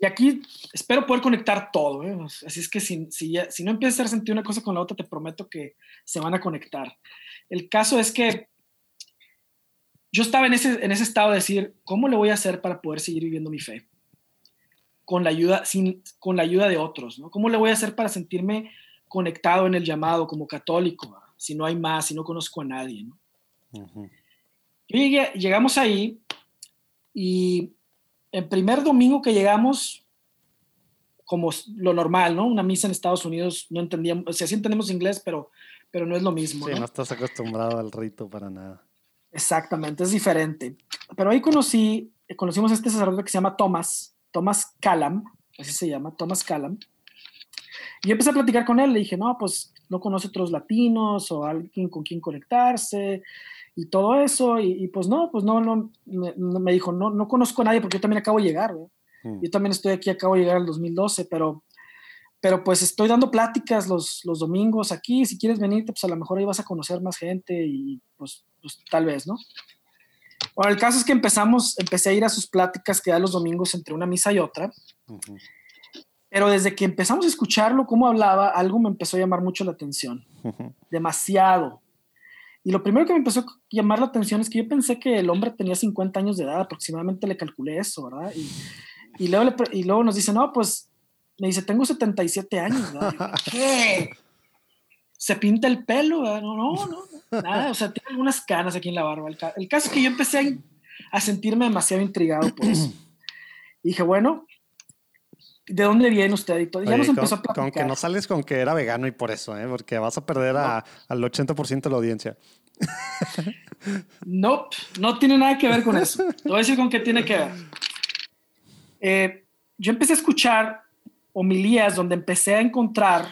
Y aquí espero poder conectar todo. ¿eh? Así es que si, si, si no empiezas a sentir una cosa con la otra, te prometo que se van a conectar. El caso es que yo estaba en ese, en ese estado de decir, ¿cómo le voy a hacer para poder seguir viviendo mi fe? Con la ayuda, sin, con la ayuda de otros, ¿no? ¿Cómo le voy a hacer para sentirme conectado en el llamado como católico, si no hay más, si no conozco a nadie, ¿no? llegamos ahí y el primer domingo que llegamos, como lo normal, ¿no? Una misa en Estados Unidos, no entendíamos, o sea, sí entendemos inglés, pero, pero no es lo mismo. Sí, no estás acostumbrado al rito para nada. Exactamente, es diferente. Pero ahí conocí, conocimos a este sacerdote que se llama Thomas, Thomas Callam, así se llama, Thomas Callam. Y empecé a platicar con él, le dije, no, pues no conoce otros latinos o alguien con quien conectarse y todo eso. Y, pues no, pues no, no me, dijo, no, no conozco a nadie porque yo también acabo de llegar. Mm. Yo también estoy aquí, acabo de llegar en el 2012, pero, pero pues estoy dando pláticas los, los domingos aquí. Si quieres venirte, pues a lo mejor ahí vas a conocer más gente y pues, pues tal vez, ¿no? Bueno, el caso es que empezamos, empecé a ir a sus pláticas que da los domingos entre una misa y otra. Pero desde que empezamos a escucharlo, cómo hablaba, algo me empezó a llamar mucho la atención. Demasiado. Y lo primero que me empezó a llamar la atención es que yo pensé que el hombre tenía 50 años de edad, aproximadamente le calculé eso, ¿verdad? Y, y, luego, y luego nos dice, no, pues, me dice, tengo 77 años, ¿verdad? ¿Qué? Se pinta el pelo, ¿verdad? No, no, no, nada, o sea, tiene algunas canas aquí en la barba. El, caso es que yo empecé a, a sentirme demasiado intrigado por eso. Y dije, bueno, ¿De dónde viene usted? Y todo. ya nos empezó a platicar. Con que no sales con que era vegano y por eso, ¿eh? porque vas a perder al 80% de la audiencia. No, no tiene nada que ver con eso. Te voy a decir con qué tiene que ver. Eh, yo empecé a escuchar homilías donde empecé a encontrar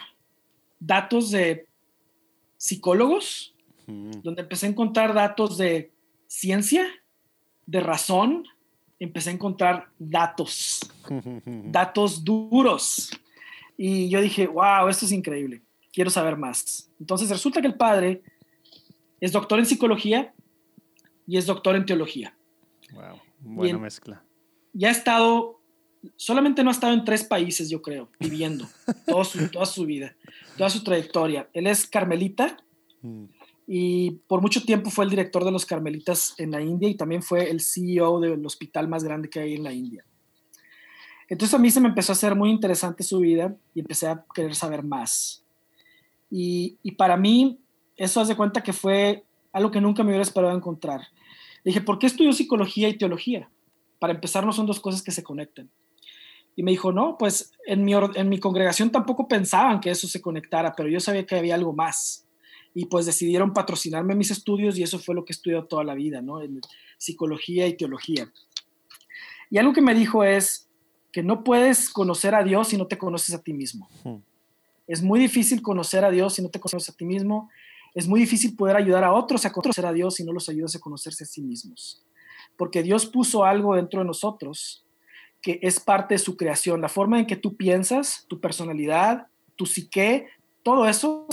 datos de psicólogos, donde empecé a encontrar datos de ciencia, de razón, empecé a encontrar datos, datos duros. Y yo dije, wow, esto es increíble, quiero saber más. Entonces resulta que el padre es doctor en psicología y es doctor en teología. Wow, buena mezcla. Ya ha estado, solamente no ha estado en tres países, yo creo, viviendo toda su, toda su vida, toda su trayectoria. Él es carmelita. Mm y por mucho tiempo fue el director de los Carmelitas en la India y también fue el CEO del hospital más grande que hay en la India. Entonces a mí se me empezó a hacer muy interesante su vida y empecé a querer saber más. Y, y para mí eso hace cuenta que fue algo que nunca me hubiera esperado encontrar. dije, ¿por qué estudio psicología y teología? Para empezar, no son dos cosas que se conecten. Y me dijo, no, pues en mi, en mi congregación tampoco pensaban que eso se conectara, pero yo sabía que había algo más y pues decidieron patrocinarme mis estudios y eso fue lo que he estudiado toda la vida, ¿no? En psicología y teología. Y algo que me dijo es que no puedes conocer a Dios si no te conoces a ti mismo. Es muy difícil conocer a Dios si no te conoces a ti mismo. Es muy difícil poder ayudar a otros a conocer a Dios si no los ayudas a conocerse a sí mismos. Porque Dios puso algo dentro de nosotros que es parte de su creación. La forma en que tú piensas, tu personalidad, tu psique, todo eso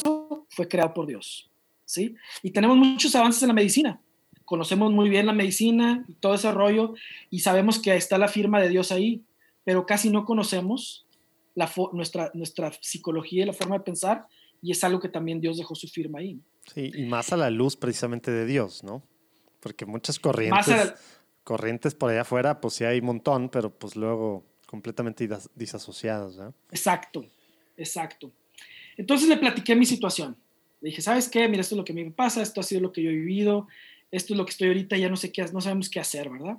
fue creado por Dios. ¿sí? Y tenemos muchos avances en la medicina. Conocemos muy bien la medicina y todo ese rollo y sabemos que está la firma de Dios ahí, pero casi no conocemos la nuestra, nuestra psicología y la forma de pensar y es algo que también Dios dejó su firma ahí. Sí, y más a la luz precisamente de Dios, ¿no? Porque muchas corrientes, corrientes por allá afuera, pues sí hay un montón, pero pues luego completamente disasociadas, ¿no? Exacto, exacto. Entonces le platiqué mi situación. Le dije, ¿sabes qué? Mira, esto es lo que me pasa, esto ha sido lo que yo he vivido, esto es lo que estoy ahorita, ya no sé qué, no sabemos qué hacer, ¿verdad?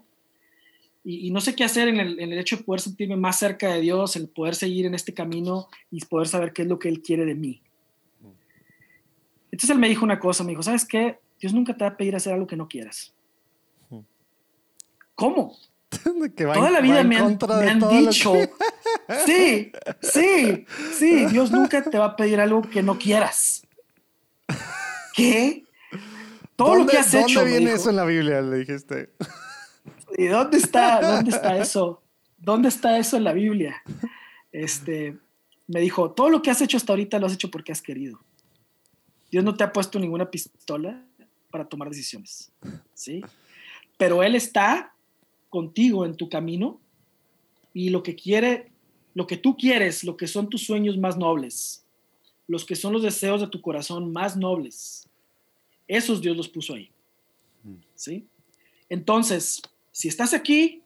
Y, no sé qué hacer en el, hecho de poder sentirme más cerca de Dios, el poder seguir en este camino y poder saber qué es lo que Él quiere de mí. Entonces él me dijo una cosa, me dijo, ¿sabes qué? Dios nunca te va a pedir hacer algo que no quieras. ¿Cómo? Toda la vida me han, dicho, sí, sí, sí, Dios nunca te va a pedir algo que no quieras. ¿Qué? Todo lo que has hecho. ¿Dónde viene eso en la Biblia? Le dijiste. ¿Y dónde está? ¿Dónde está eso? ¿Dónde está eso en la Biblia? Este, me dijo, todo lo que has hecho hasta ahorita lo has hecho porque has querido. Dios no te ha puesto ninguna pistola para tomar decisiones, ¿sí? Pero Él está contigo en tu camino y lo que quiere, lo que tú quieres, lo que son tus sueños más nobles, los que son los deseos de tu corazón más nobles, esos Dios los puso ahí. ¿Sí? Entonces, si estás aquí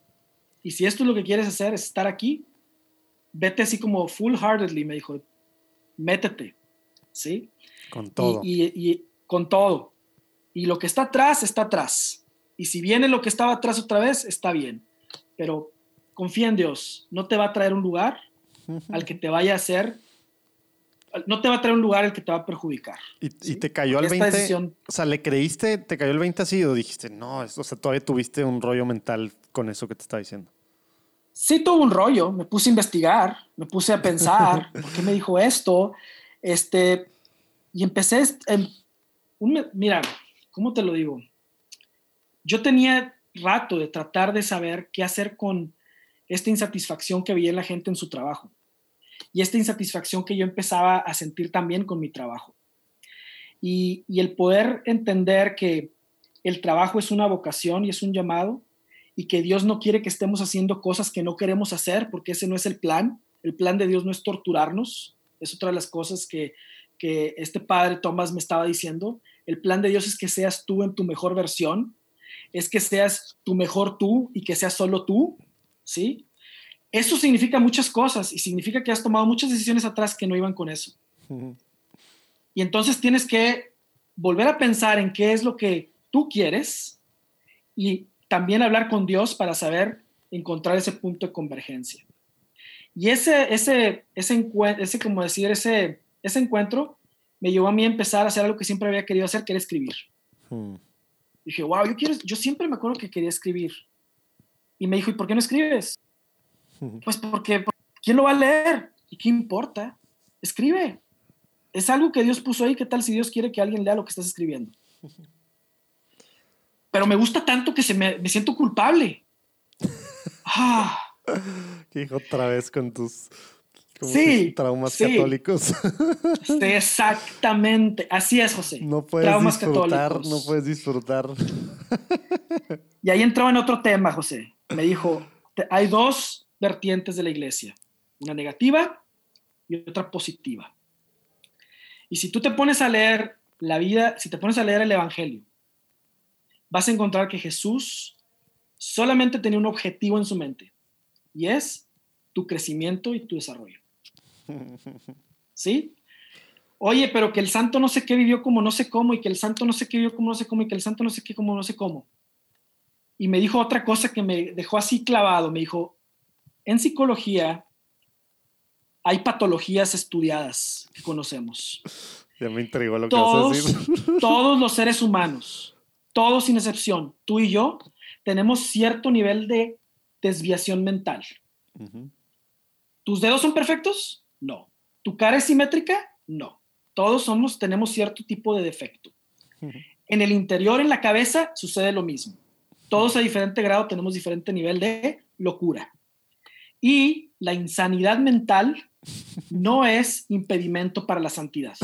y si esto es lo que quieres hacer, es estar aquí, vete así como full-heartedly, me dijo, métete, ¿sí? Con todo. Y, con todo. Y lo que está atrás, está atrás. Y si viene lo que estaba atrás otra vez, está bien. Pero confía en Dios, no te va a traer un lugar al que te vaya a hacer no te va a traer un lugar el que te va a perjudicar. ¿Y, te cayó al 20? o sea, ¿le creíste, te cayó el 20 así o dijiste, no, o sea, todavía tuviste un rollo mental con eso que te está diciendo? Sí tuve un rollo, me puse a investigar, me puse a pensar, ¿por qué me dijo esto? Este, y empecé, en mira, ¿cómo te lo digo? Yo tenía rato de tratar de saber qué hacer con esta insatisfacción que veía la gente en su trabajo y esta insatisfacción que yo empezaba a sentir también con mi trabajo. Y, el poder entender que el trabajo es una vocación y es un llamado y que Dios no quiere que estemos haciendo cosas que no queremos hacer porque ese no es el plan. El plan de Dios no es torturarnos. Es otra de las cosas que, que este padre Tomás me estaba diciendo. El plan de Dios es que seas tú en tu mejor versión, es que seas tu mejor tú y que seas solo tú, ¿sí? Eso significa muchas cosas y significa que has tomado muchas decisiones atrás que no iban con eso. Y entonces tienes que volver a pensar en qué es lo que tú quieres y también hablar con Dios para saber encontrar ese punto de convergencia. Y ese, ese, ese, ese como decir, ese, ese encuentro me llevó a mí a empezar a hacer algo que siempre había querido hacer, que era escribir. Dije, wow, yo, quiero, yo siempre me acuerdo que quería escribir. Y me dijo, ¿y por qué no escribes? Pues porque, ¿quién lo va a leer? ¿Y qué importa? Escribe. Es algo que Dios puso ahí. ¿Qué tal si Dios quiere que alguien lea lo que estás escribiendo? Pero me gusta tanto que se me, siento culpable. Ah. Hijo, otra vez con tus sí, traumas católicos. Sí, exactamente. Así es, José. No puedes disfrutar, no puedes disfrutar. Y ahí entró en otro tema, José. Me dijo, hay dos vertientes de la iglesia, una negativa y otra positiva. Y si tú te pones a leer la vida, si te pones a leer el Evangelio, vas a encontrar que Jesús solamente tenía un objetivo en su mente, y es tu crecimiento y tu desarrollo. ¿Sí? Oye, pero que el santo no sé qué vivió como no sé cómo, y que el santo no sé qué vivió como no sé cómo, y que el santo no sé qué como no sé cómo. Y me dijo otra cosa que me dejó así clavado, me dijo, en psicología hay patologías estudiadas que conocemos. Ya me intrigó lo todos, que vas a decir. Todos los seres humanos, todos sin excepción, tú y yo, tenemos cierto nivel de desviación mental. ¿Tus dedos son perfectos? No. ¿Tu cara es simétrica? No. Todos somos, tenemos cierto tipo de defecto. En el interior, en la cabeza, sucede lo mismo. Todos a diferente grado tenemos diferente nivel de locura. Y la insanidad mental no es impedimento para la santidad.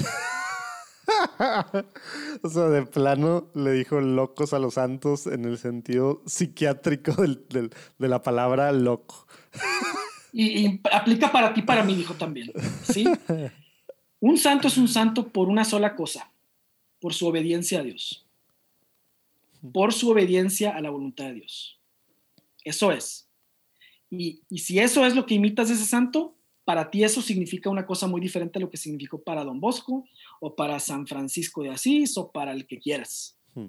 o sea, de plano le dijo locos a los santos en el sentido psiquiátrico de la palabra loco. y, aplica para ti, para mí, dijo también. ¿sí? Un santo es un santo por una sola cosa, por su obediencia a Dios. Por su obediencia a la voluntad de Dios. Eso es. Y, si eso es lo que imitas de ese santo, para ti eso significa una cosa muy diferente a lo que significó para Don Bosco o para San Francisco de Asís o para el que quieras. Hmm.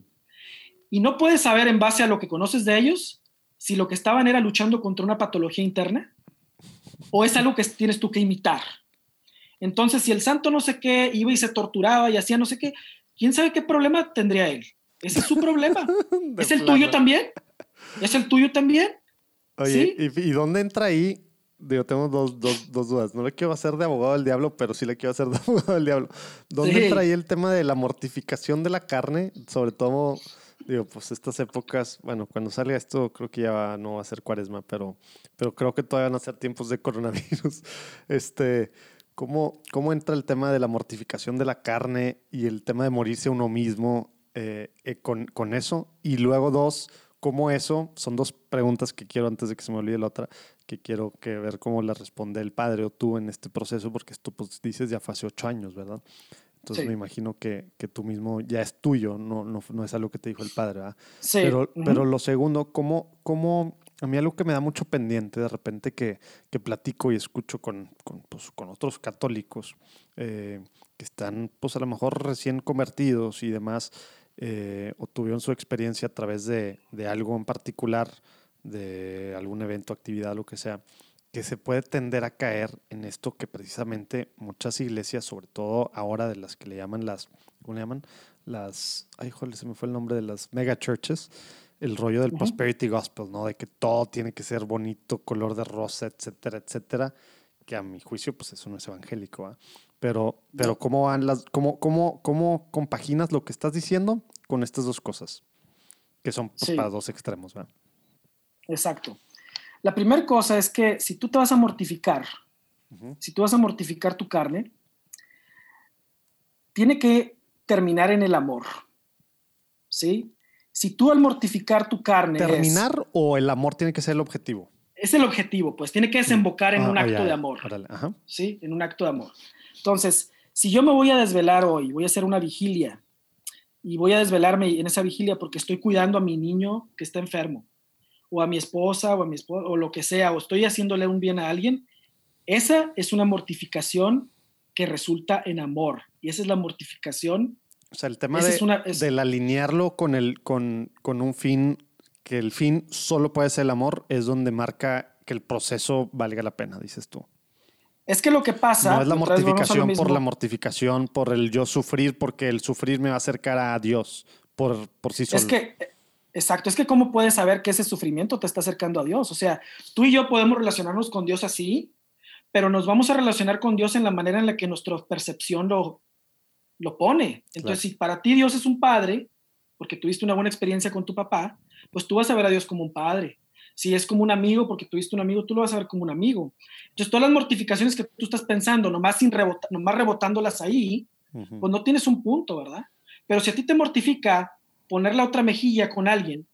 Y no puedes saber en base a lo que conoces de ellos si lo que estaban era luchando contra una patología interna o es algo que tienes tú que imitar. Entonces, si el santo no sé qué iba y se torturaba y hacía no sé qué, ¿quién sabe qué problema tendría él? Ese es su problema. ¿Es el tuyo también? ¿Es el tuyo también? Oye, ¿y, dónde entra ahí? Digo, tengo dos, dos, dos, dudas. No le quiero hacer de abogado del diablo, pero sí le quiero hacer de abogado del diablo. ¿Dónde entra ahí el tema de la mortificación de la carne? Sobre todo, digo, pues estas épocas, bueno, cuando salga esto creo que ya no va a ser cuaresma, pero, pero creo que todavía van a ser tiempos de coronavirus. Este, ¿cómo, ¿Cómo entra el tema de la mortificación de la carne y el tema de morirse uno mismo eh, eh, con, con eso? Y luego dos, cómo eso, son dos preguntas que quiero antes de que se me olvide la otra, que quiero que ver cómo la responde el padre o tú en este proceso, porque esto pues dices ya fue hace ocho años, ¿verdad? Entonces Sí. me imagino que, que tú mismo ya es tuyo, no, no, no es algo que te dijo el padre, ¿verdad? Sí. Pero, pero lo segundo, ¿cómo, cómo, a mí algo que me da mucho pendiente de repente que, que platico y escucho con, con, pues, con otros católicos eh, que están pues a lo mejor recién convertidos y demás, eh, o tuvieron su experiencia a través de, de algo en particular, de algún evento, actividad, lo que sea, que se puede tender a caer en esto que precisamente muchas iglesias, sobre todo ahora de las que le llaman las, ¿cómo le llaman? Las, ay, joder, se me fue el nombre de las mega churches, el rollo del prosperity gospel, ¿no? De que todo tiene que ser bonito, color de rosa, etcétera, etcétera, que a mi juicio, pues eso no es evangélico, ¿va? Pero, pero ¿cómo van las, cómo, cómo, cómo compaginas lo que estás diciendo con estas dos cosas? Que son pues, Sí. para dos extremos, ¿va? Exacto. La primera cosa es que si tú te vas a mortificar, si tú vas a mortificar tu carne, tiene que terminar en el amor. ¿Sí? Si tú al mortificar tu carne es- ¿Terminar o el amor tiene que ser el objetivo? es, el objetivo, pues tiene que desembocar en Ah, un ah, acto ya, de amor. Órale, ajá. ¿sí? En un acto de amor. Entonces, si yo me voy a desvelar hoy, voy a hacer una vigilia y voy a desvelarme en esa vigilia porque estoy cuidando a mi niño que está enfermo, o a mi esposa, o a mi esposa, o lo que sea, o estoy haciéndole un bien a alguien, esa es una mortificación que resulta en amor. Y esa es la mortificación. O sea, el tema de, es una- es- del alinearlo con, el, con, con un fin, que el fin solo puede ser el amor, es donde marca que el proceso valga la pena, dices tú. Es que lo que pasa... no es la mortificación por la mortificación, por el yo sufrir, porque el sufrir me va a acercar a Dios por, por sí solo. Es que, exacto, es que cómo puedes saber que ese sufrimiento te está acercando a Dios. O sea, tú y yo podemos relacionarnos con Dios así, pero nos vamos a relacionar con Dios en la manera en la que nuestra percepción lo, lo pone. Entonces, Claro. si para ti Dios es un padre, porque tuviste una buena experiencia con tu papá, pues tú vas a ver a Dios como un padre. Si es como un amigo, porque tuviste un amigo, tú lo vas a ver como un amigo. Entonces, todas las mortificaciones que tú estás pensando, nomás, sin rebota- nomás rebotándolas ahí, Ujú. pues no tienes un punto, ¿verdad? Pero si a ti te mortifica poner la otra mejilla con alguien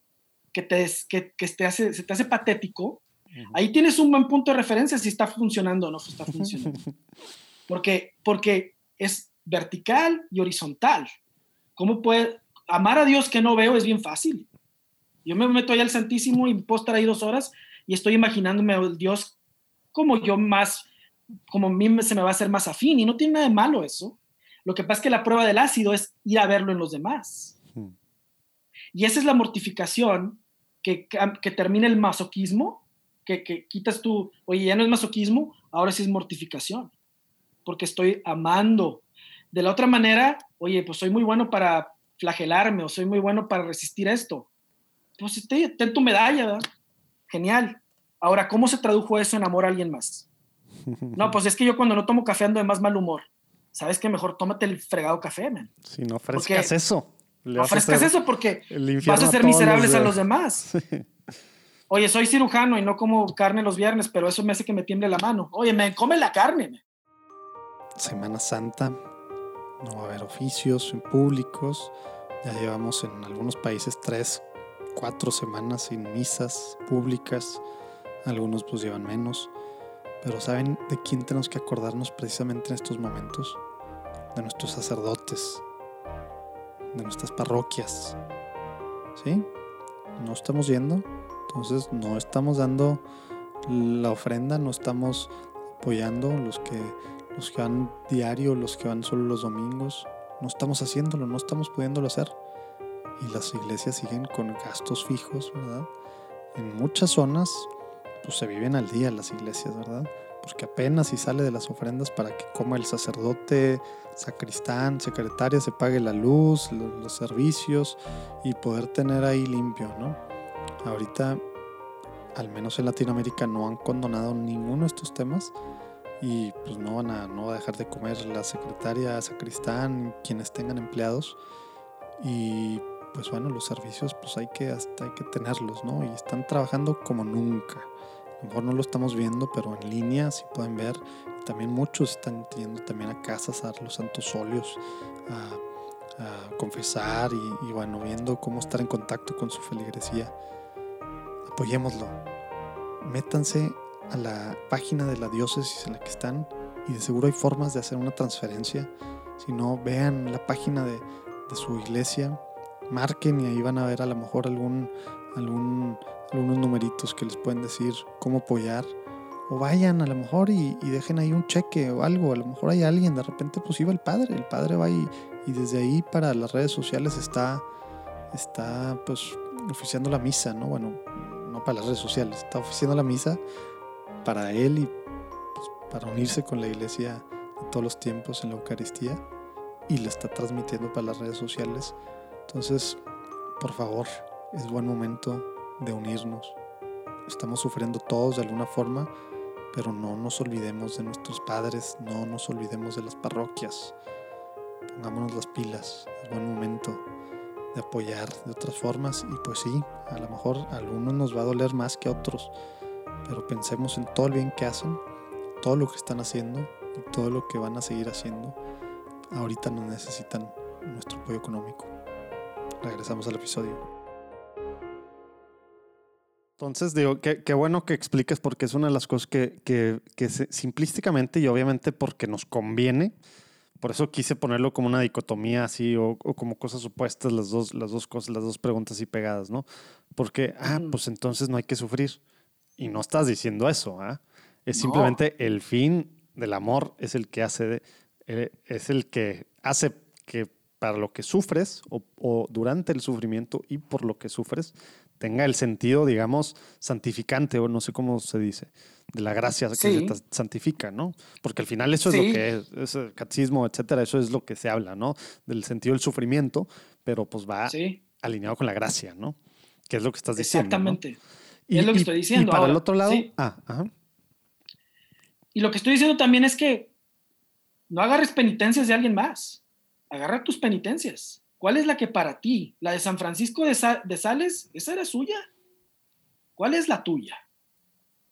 que, te, que, que te hace, se te hace patético, Ujú. ahí tienes un buen punto de referencia si está funcionando o no está funcionando. Porque, porque es vertical y horizontal. ¿Cómo puede amar a Dios que no veo? Es bien fácil. Yo me meto ahí al Santísimo y puedo estar ahí dos horas y estoy imaginándome al Dios como yo más, como a mí se me va a hacer más afín y no tiene nada de malo eso. Lo que pasa es que la prueba del ácido es ir a verlo en los demás. Y esa es la mortificación que, que, termina el masoquismo, que, que quitas tú, oye, ya no es masoquismo, ahora sí es mortificación, porque estoy amando. De la otra manera, oye, pues soy muy bueno para flagelarme o soy muy bueno para resistir esto. Pues te- ten tu medalla, ¿verdad? Genial. Ahora, ¿cómo se tradujo eso en amor a alguien más? No, pues es que yo cuando no tomo café ando de más mal humor. ¿Sabes qué? Mejor tómate el fregado café, man. Si no ofrezcas Porque- eso. Le No vas a ofrezcas eso porque vas a ser miserables a los demás. Oye, soy cirujano y no como carne los viernes, pero eso me hace que me tiemble la mano. Oye, me come la carne. man. Semana Santa, no va a haber oficios públicos. Ya llevamos en algunos países tres, cuatro semanas sin misas públicas. Algunos pues llevan menos. Pero ¿saben de quién tenemos que acordarnos precisamente en estos momentos? De nuestros sacerdotes, de nuestras parroquias. ¿Sí? No estamos yendo, entonces no estamos dando la ofrenda, no estamos apoyando los que los que van diario, los que van solo los domingos, no estamos haciéndolo, no estamos pudiéndolo hacer. Y las iglesias siguen con gastos fijos, ¿verdad? En muchas zonas, pues se viven al día las iglesias, ¿verdad? Porque apenas si sale de las ofrendas para que coma el sacerdote, sacristán, secretaria, se pague la luz, lo- los, servicios y poder tener ahí limpio, ¿no? Ahorita, al menos en Latinoamérica, no han condonado ninguno de estos temas y pues no van a, no va a dejar de comer la secretaria, sacristán, quienes tengan empleados y pues bueno, los servicios pues hay que hasta hay que tenerlos, ¿no? Y están trabajando como nunca. A lo mejor no lo estamos viendo, pero en línea si pueden ver. También muchos están yendo también a casas a los santos óleos, a, a confesar y, y bueno, viendo cómo estar en contacto con su feligresía. Apoyémoslo. Métanse a la página de la diócesis en la que están y de seguro hay formas de hacer una transferencia. Si no, vean la página de, de su iglesia, marquen y ahí van a ver a lo mejor algún, algún, algunos numeritos que les pueden decir cómo apoyar. O vayan a lo mejor y, y dejen ahí un cheque o algo. A lo mejor hay alguien, de repente pues iba el padre. El padre va y, y desde ahí para las redes sociales está, está pues oficiando la misa, ¿no? Bueno, no para las redes sociales, está oficiando la misa para él y pues, para unirse con la iglesia de todos los tiempos en la Eucaristía y la está transmitiendo para las redes sociales. Entonces, por favor, es buen momento de unirnos. Estamos sufriendo todos de alguna forma, pero no nos olvidemos de nuestros padres, no nos olvidemos de las parroquias. Pongámonos las pilas, es buen momento de apoyar de otras formas y pues sí, a lo mejor a algunos nos va a doler más que a otros, pero pensemos en todo el bien que hacen, todo lo que están haciendo y todo lo que van a seguir haciendo. Ahorita nos necesitan nuestro apoyo económico. Regresamos al episodio. Entonces, digo, qué, bueno que expliques porque es una de las cosas que, que, que se- simplísticamente y obviamente porque nos conviene, por eso quise ponerlo como una dicotomía así o, o como cosas opuestas, las dos, las dos cosas, las dos preguntas así pegadas, ¿no? Porque, ah, pues entonces no hay que sufrir. Y no estás diciendo eso, ¿ah? Es No. simplemente el fin del amor es el que hace, de- eh, es el que hace que para lo que sufres o, o durante el sufrimiento y por lo que sufres tenga el sentido, digamos, santificante o no sé cómo se dice, de la gracia que se Sí. santifica, ¿no? Porque al final eso es lo que es, es el catecismo, etcétera, eso es lo que se habla, ¿no? Del sentido del sufrimiento, pero pues va Sí, alineado con la gracia, ¿no? Que es lo que estás diciendo. ¿no? exactamente. Es lo que estoy Y diciendo. para el otro lado, ah, ajá. Y lo que estoy diciendo también es que no agarres penitencias de alguien más. Agarra tus penitencias. ¿Cuál es la que para ti? ¿La de San Francisco de, Sa- de Sales? ¿Esa era suya? ¿Cuál es la tuya?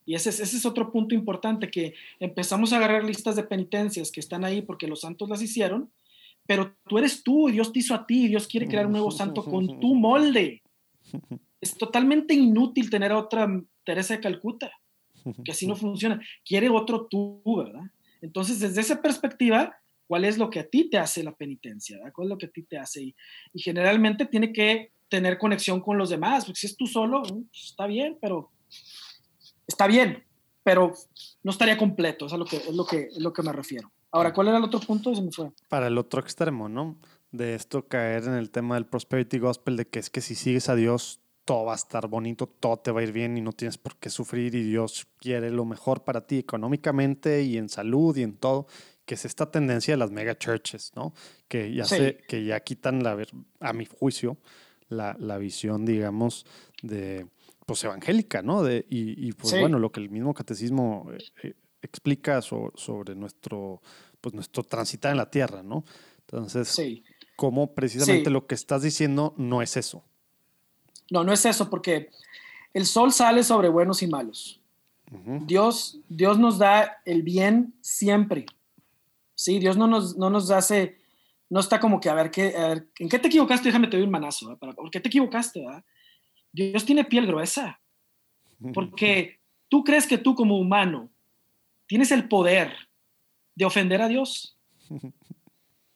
Y ese es, ese es otro punto importante, que empezamos a agarrar listas de penitencias que están ahí porque los santos las hicieron, pero tú eres tú y Dios te hizo a ti y Dios quiere crear un nuevo santo con tu molde. Es totalmente inútil tener a otra Teresa de Calcuta que así no funciona. Quiere otro tú, ¿verdad? Entonces, desde esa perspectiva, ¿cuál es lo que a ti te hace la penitencia? ¿verdad? ¿Cuál es lo que a ti te hace? Y, y generalmente tiene que tener conexión con los demás, porque si es tú solo, mm, pues, está bien, pero está bien, pero no estaría completo, es a lo que, es lo que, es lo que me refiero. Ahora, ¿cuál era el otro punto? Se me fue. Para el otro extremo, ¿no? De esto caer en el tema del prosperity gospel, de que es que si sigues a Dios, todo va a estar bonito, todo te va a ir bien y no tienes por qué sufrir y Dios quiere lo mejor para ti económicamente y en salud y en todo, que es esta tendencia de las mega churches, ¿no? Que ya, Sí. se, que ya quitan, la, a mi juicio, la, la visión, digamos, de, pues evangélica, ¿no? De, y, y, pues Sí. bueno, lo que el mismo catecismo eh, eh, explica so- sobre nuestro, pues nuestro transitar en la tierra, ¿no? Entonces, Sí. cómo precisamente lo que estás diciendo no es eso. No, no es eso, porque el sol sale sobre buenos y malos. Dios, Dios nos da el bien siempre. Sí, Dios no nos, no nos hace, no está como que a ver, qué, a ver, ¿en qué te equivocaste? Déjame te doy un manazo. Para- ¿Por qué te equivocaste? verdad? Dios tiene piel gruesa, porque tú crees que tú como humano tienes el poder de ofender a Dios.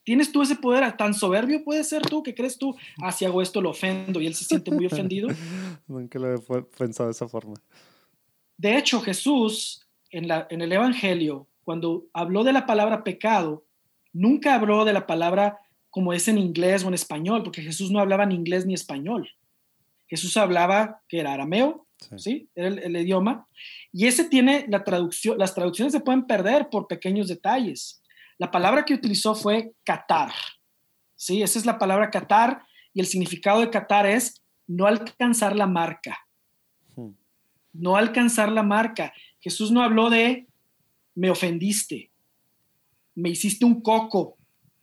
¿Tienes tú ese poder? ¿Tan soberbio puedes ser tú que crees tú, ah, si hago esto lo ofendo y él se siente muy ofendido? Nunca lo he pensado de esa forma. De hecho, Jesús en, la, en el Evangelio, cuando habló de la palabra pecado, nunca habló de la palabra como es en inglés o en español, porque Jesús no hablaba ni inglés ni español. Jesús hablaba, que era arameo, Sí. ¿sí? Era el, el idioma. Y ese tiene la traducción, las traducciones se pueden perder por pequeños detalles. La palabra que utilizó fue catar, ¿sí? Esa es la palabra catar y el significado de catar es no alcanzar la marca Ujú. no alcanzar la marca. Jesús no habló de me ofendiste, me hiciste un coco,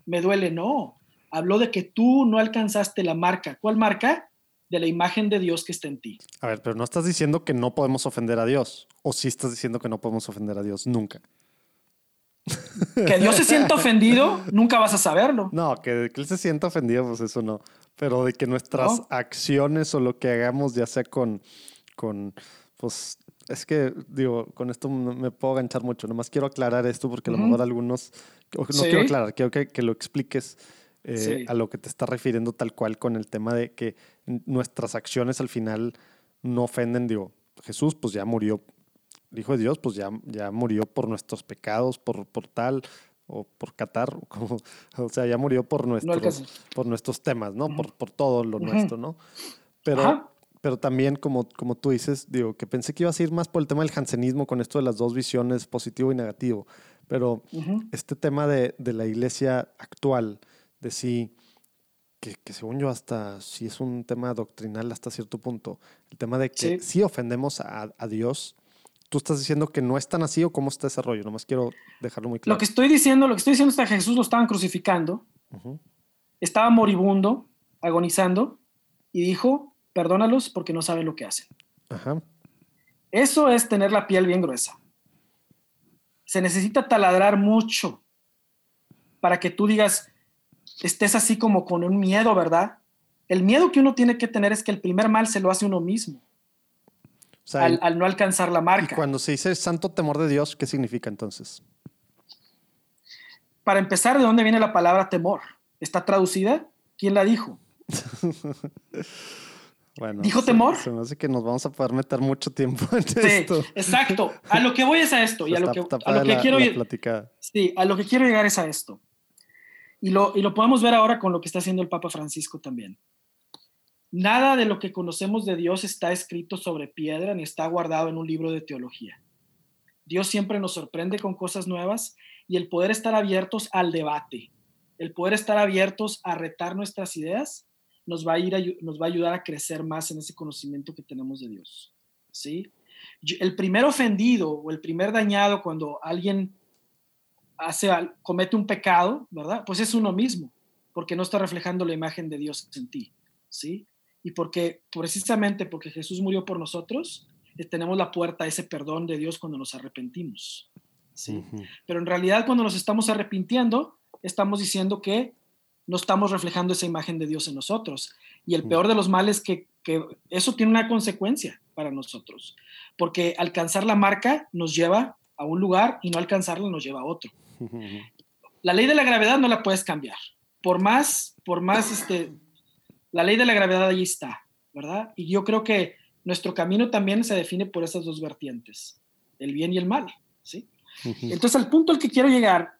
me duele, no. Habló de que tú no alcanzaste la marca. ¿Cuál marca? De la imagen de Dios que está en ti. A ver, pero no estás diciendo que no podemos ofender a Dios. O sí estás diciendo que no podemos ofender a Dios. Nunca. Que Dios se sienta ofendido, nunca vas a saberlo. No, que, que él se sienta ofendido, pues eso no. Pero de que nuestras No. acciones o lo que hagamos, ya sea con, con pues es que, digo, con esto me puedo ganchar mucho. Nomás quiero aclarar esto porque a lo mejor algunos, no quiero aclarar, quiero que, que lo expliques eh, a lo que te estás refiriendo tal cual con el tema de que nuestras acciones al final no ofenden, digo, Jesús pues ya murió, el Hijo de Dios pues ya, ya murió por nuestros pecados, por, por tal, o por Qatar, como, o sea, ya murió por nuestros, por nuestros temas, ¿no? por, por todo lo nuestro, ¿no? Pero, pero también, como, como tú dices, digo, que pensé que ibas a ir más por el tema del jansenismo con esto de las dos visiones, positivo y negativo. Pero este tema de, de, la iglesia actual, de sí, que, que, según yo hasta, si es un tema doctrinal hasta cierto punto, el tema de que sí, ofendemos a, a, Dios, tú estás diciendo que no es tan así o cómo está ese rollo, nomás quiero dejarlo muy claro. Lo que estoy diciendo, lo que estoy diciendo es que a Jesús lo estaban crucificando, estaba moribundo, agonizando, y dijo, perdónalos porque no saben lo que hacen. Eso es tener la piel bien gruesa. Se necesita taladrar mucho para que tú digas, estés así como con un miedo, ¿verdad? El miedo que uno tiene que tener es que el primer mal se lo hace uno mismo. al, al, no alcanzar la marca. Y cuando se dice santo temor de Dios, ¿qué significa entonces? Para empezar, ¿de dónde viene la palabra temor? ¿Está traducida? ¿Quién la dijo? ¿Dijo temor? Se me hace que nos vamos a poder meter mucho tiempo en sí, esto. Exacto. A lo que voy es a esto. Y a lo que, a lo que quiero Sí, a lo que quiero llegar es a esto. Y lo, y lo podemos ver ahora con lo que está haciendo el Papa Francisco también. Nada de lo que conocemos de Dios está escrito sobre piedra ni está guardado en un libro de teología. Dios siempre nos sorprende con cosas nuevas y el poder estar abiertos al debate, el poder estar abiertos a retar nuestras ideas nos va a, ir nos va a ayudar a crecer más en ese conocimiento que tenemos de Dios. ¿sí? El primer ofendido o el primer dañado cuando alguien hace, comete un pecado, ¿verdad? Pues es uno mismo, porque no está reflejando la imagen de Dios en ti, ¿sí? Y porque precisamente porque Jesús murió por nosotros, eh, tenemos la puerta a ese perdón de Dios cuando nos arrepentimos, ¿sí? Pero en realidad cuando nos estamos arrepintiendo, estamos diciendo que no estamos reflejando esa imagen de Dios en nosotros. Y el peor de los males es que, eso tiene una consecuencia para nosotros, porque alcanzar la marca nos lleva a un lugar y no alcanzarla nos lleva a otro. La ley de la gravedad no la puedes cambiar. Por más, por más, este, la ley de la gravedad ahí está, ¿verdad? Y yo creo que nuestro camino también se define por esas dos vertientes, el bien y el mal, ¿sí? Entonces, al punto al que quiero llegar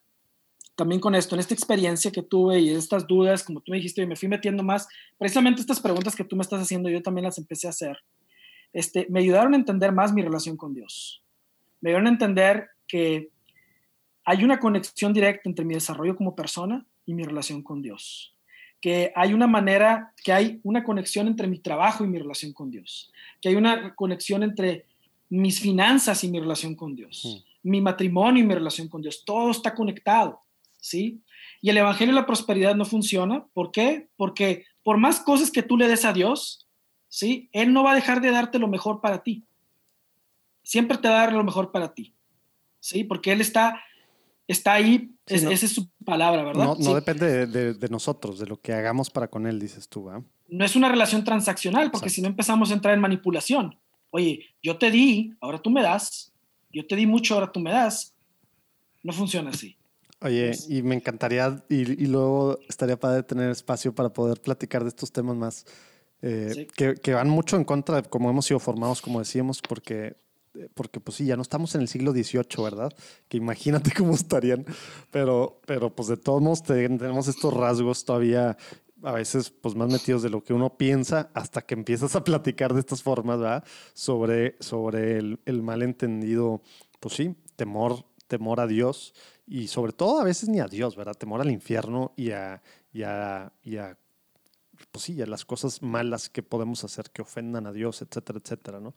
también con esto, en esta experiencia que tuve y estas dudas, como tú me dijiste, y me fui metiendo más, precisamente estas preguntas que tú me estás haciendo, yo también las empecé a hacer, este, me ayudaron a entender más mi relación con Dios. Me ayudaron a entender que hay una conexión directa entre mi desarrollo como persona y mi relación con Dios. Que hay una manera, que hay una conexión entre mi trabajo y mi relación con Dios. Que hay una conexión entre mis finanzas y mi relación con Dios. Mi matrimonio y mi relación con Dios. Todo está conectado. ¿Sí? Y el Evangelio de la Prosperidad no funciona. ¿Por qué? Porque por más cosas que tú le des a Dios, ¿sí? Él no va a dejar de darte lo mejor para ti. Siempre te va a dar lo mejor para ti, ¿sí? Porque Él está, está ahí, esa es su palabra, ¿verdad? No, depende de, nosotros, de lo que hagamos para con Él, dices tú, No es una relación transaccional, porque si no empezamos a entrar en manipulación. Oye, yo te di, ahora tú me das. Yo te di mucho, ahora tú me das. No funciona así. Oye, y me encantaría, y, luego estaría padre tener espacio para poder platicar de estos temas más, eh, que, van mucho en contra de cómo hemos sido formados, como decíamos, porque, eh, porque pues sí, ya no estamos en el siglo XVIII, ¿verdad? Que imagínate cómo estarían, pero, pero pues de todos modos tenemos estos rasgos todavía a veces pues más metidos de lo que uno piensa hasta que empiezas a platicar de estas formas, ¿verdad? Sobre, sobre el, el malentendido, pues sí, temor, temor a Dios y sobre todo a veces ni a Dios, ¿verdad? Temor al infierno y a, y a, y a pues sí, a las cosas malas que podemos hacer que ofendan a Dios, etcétera, etcétera, ¿no?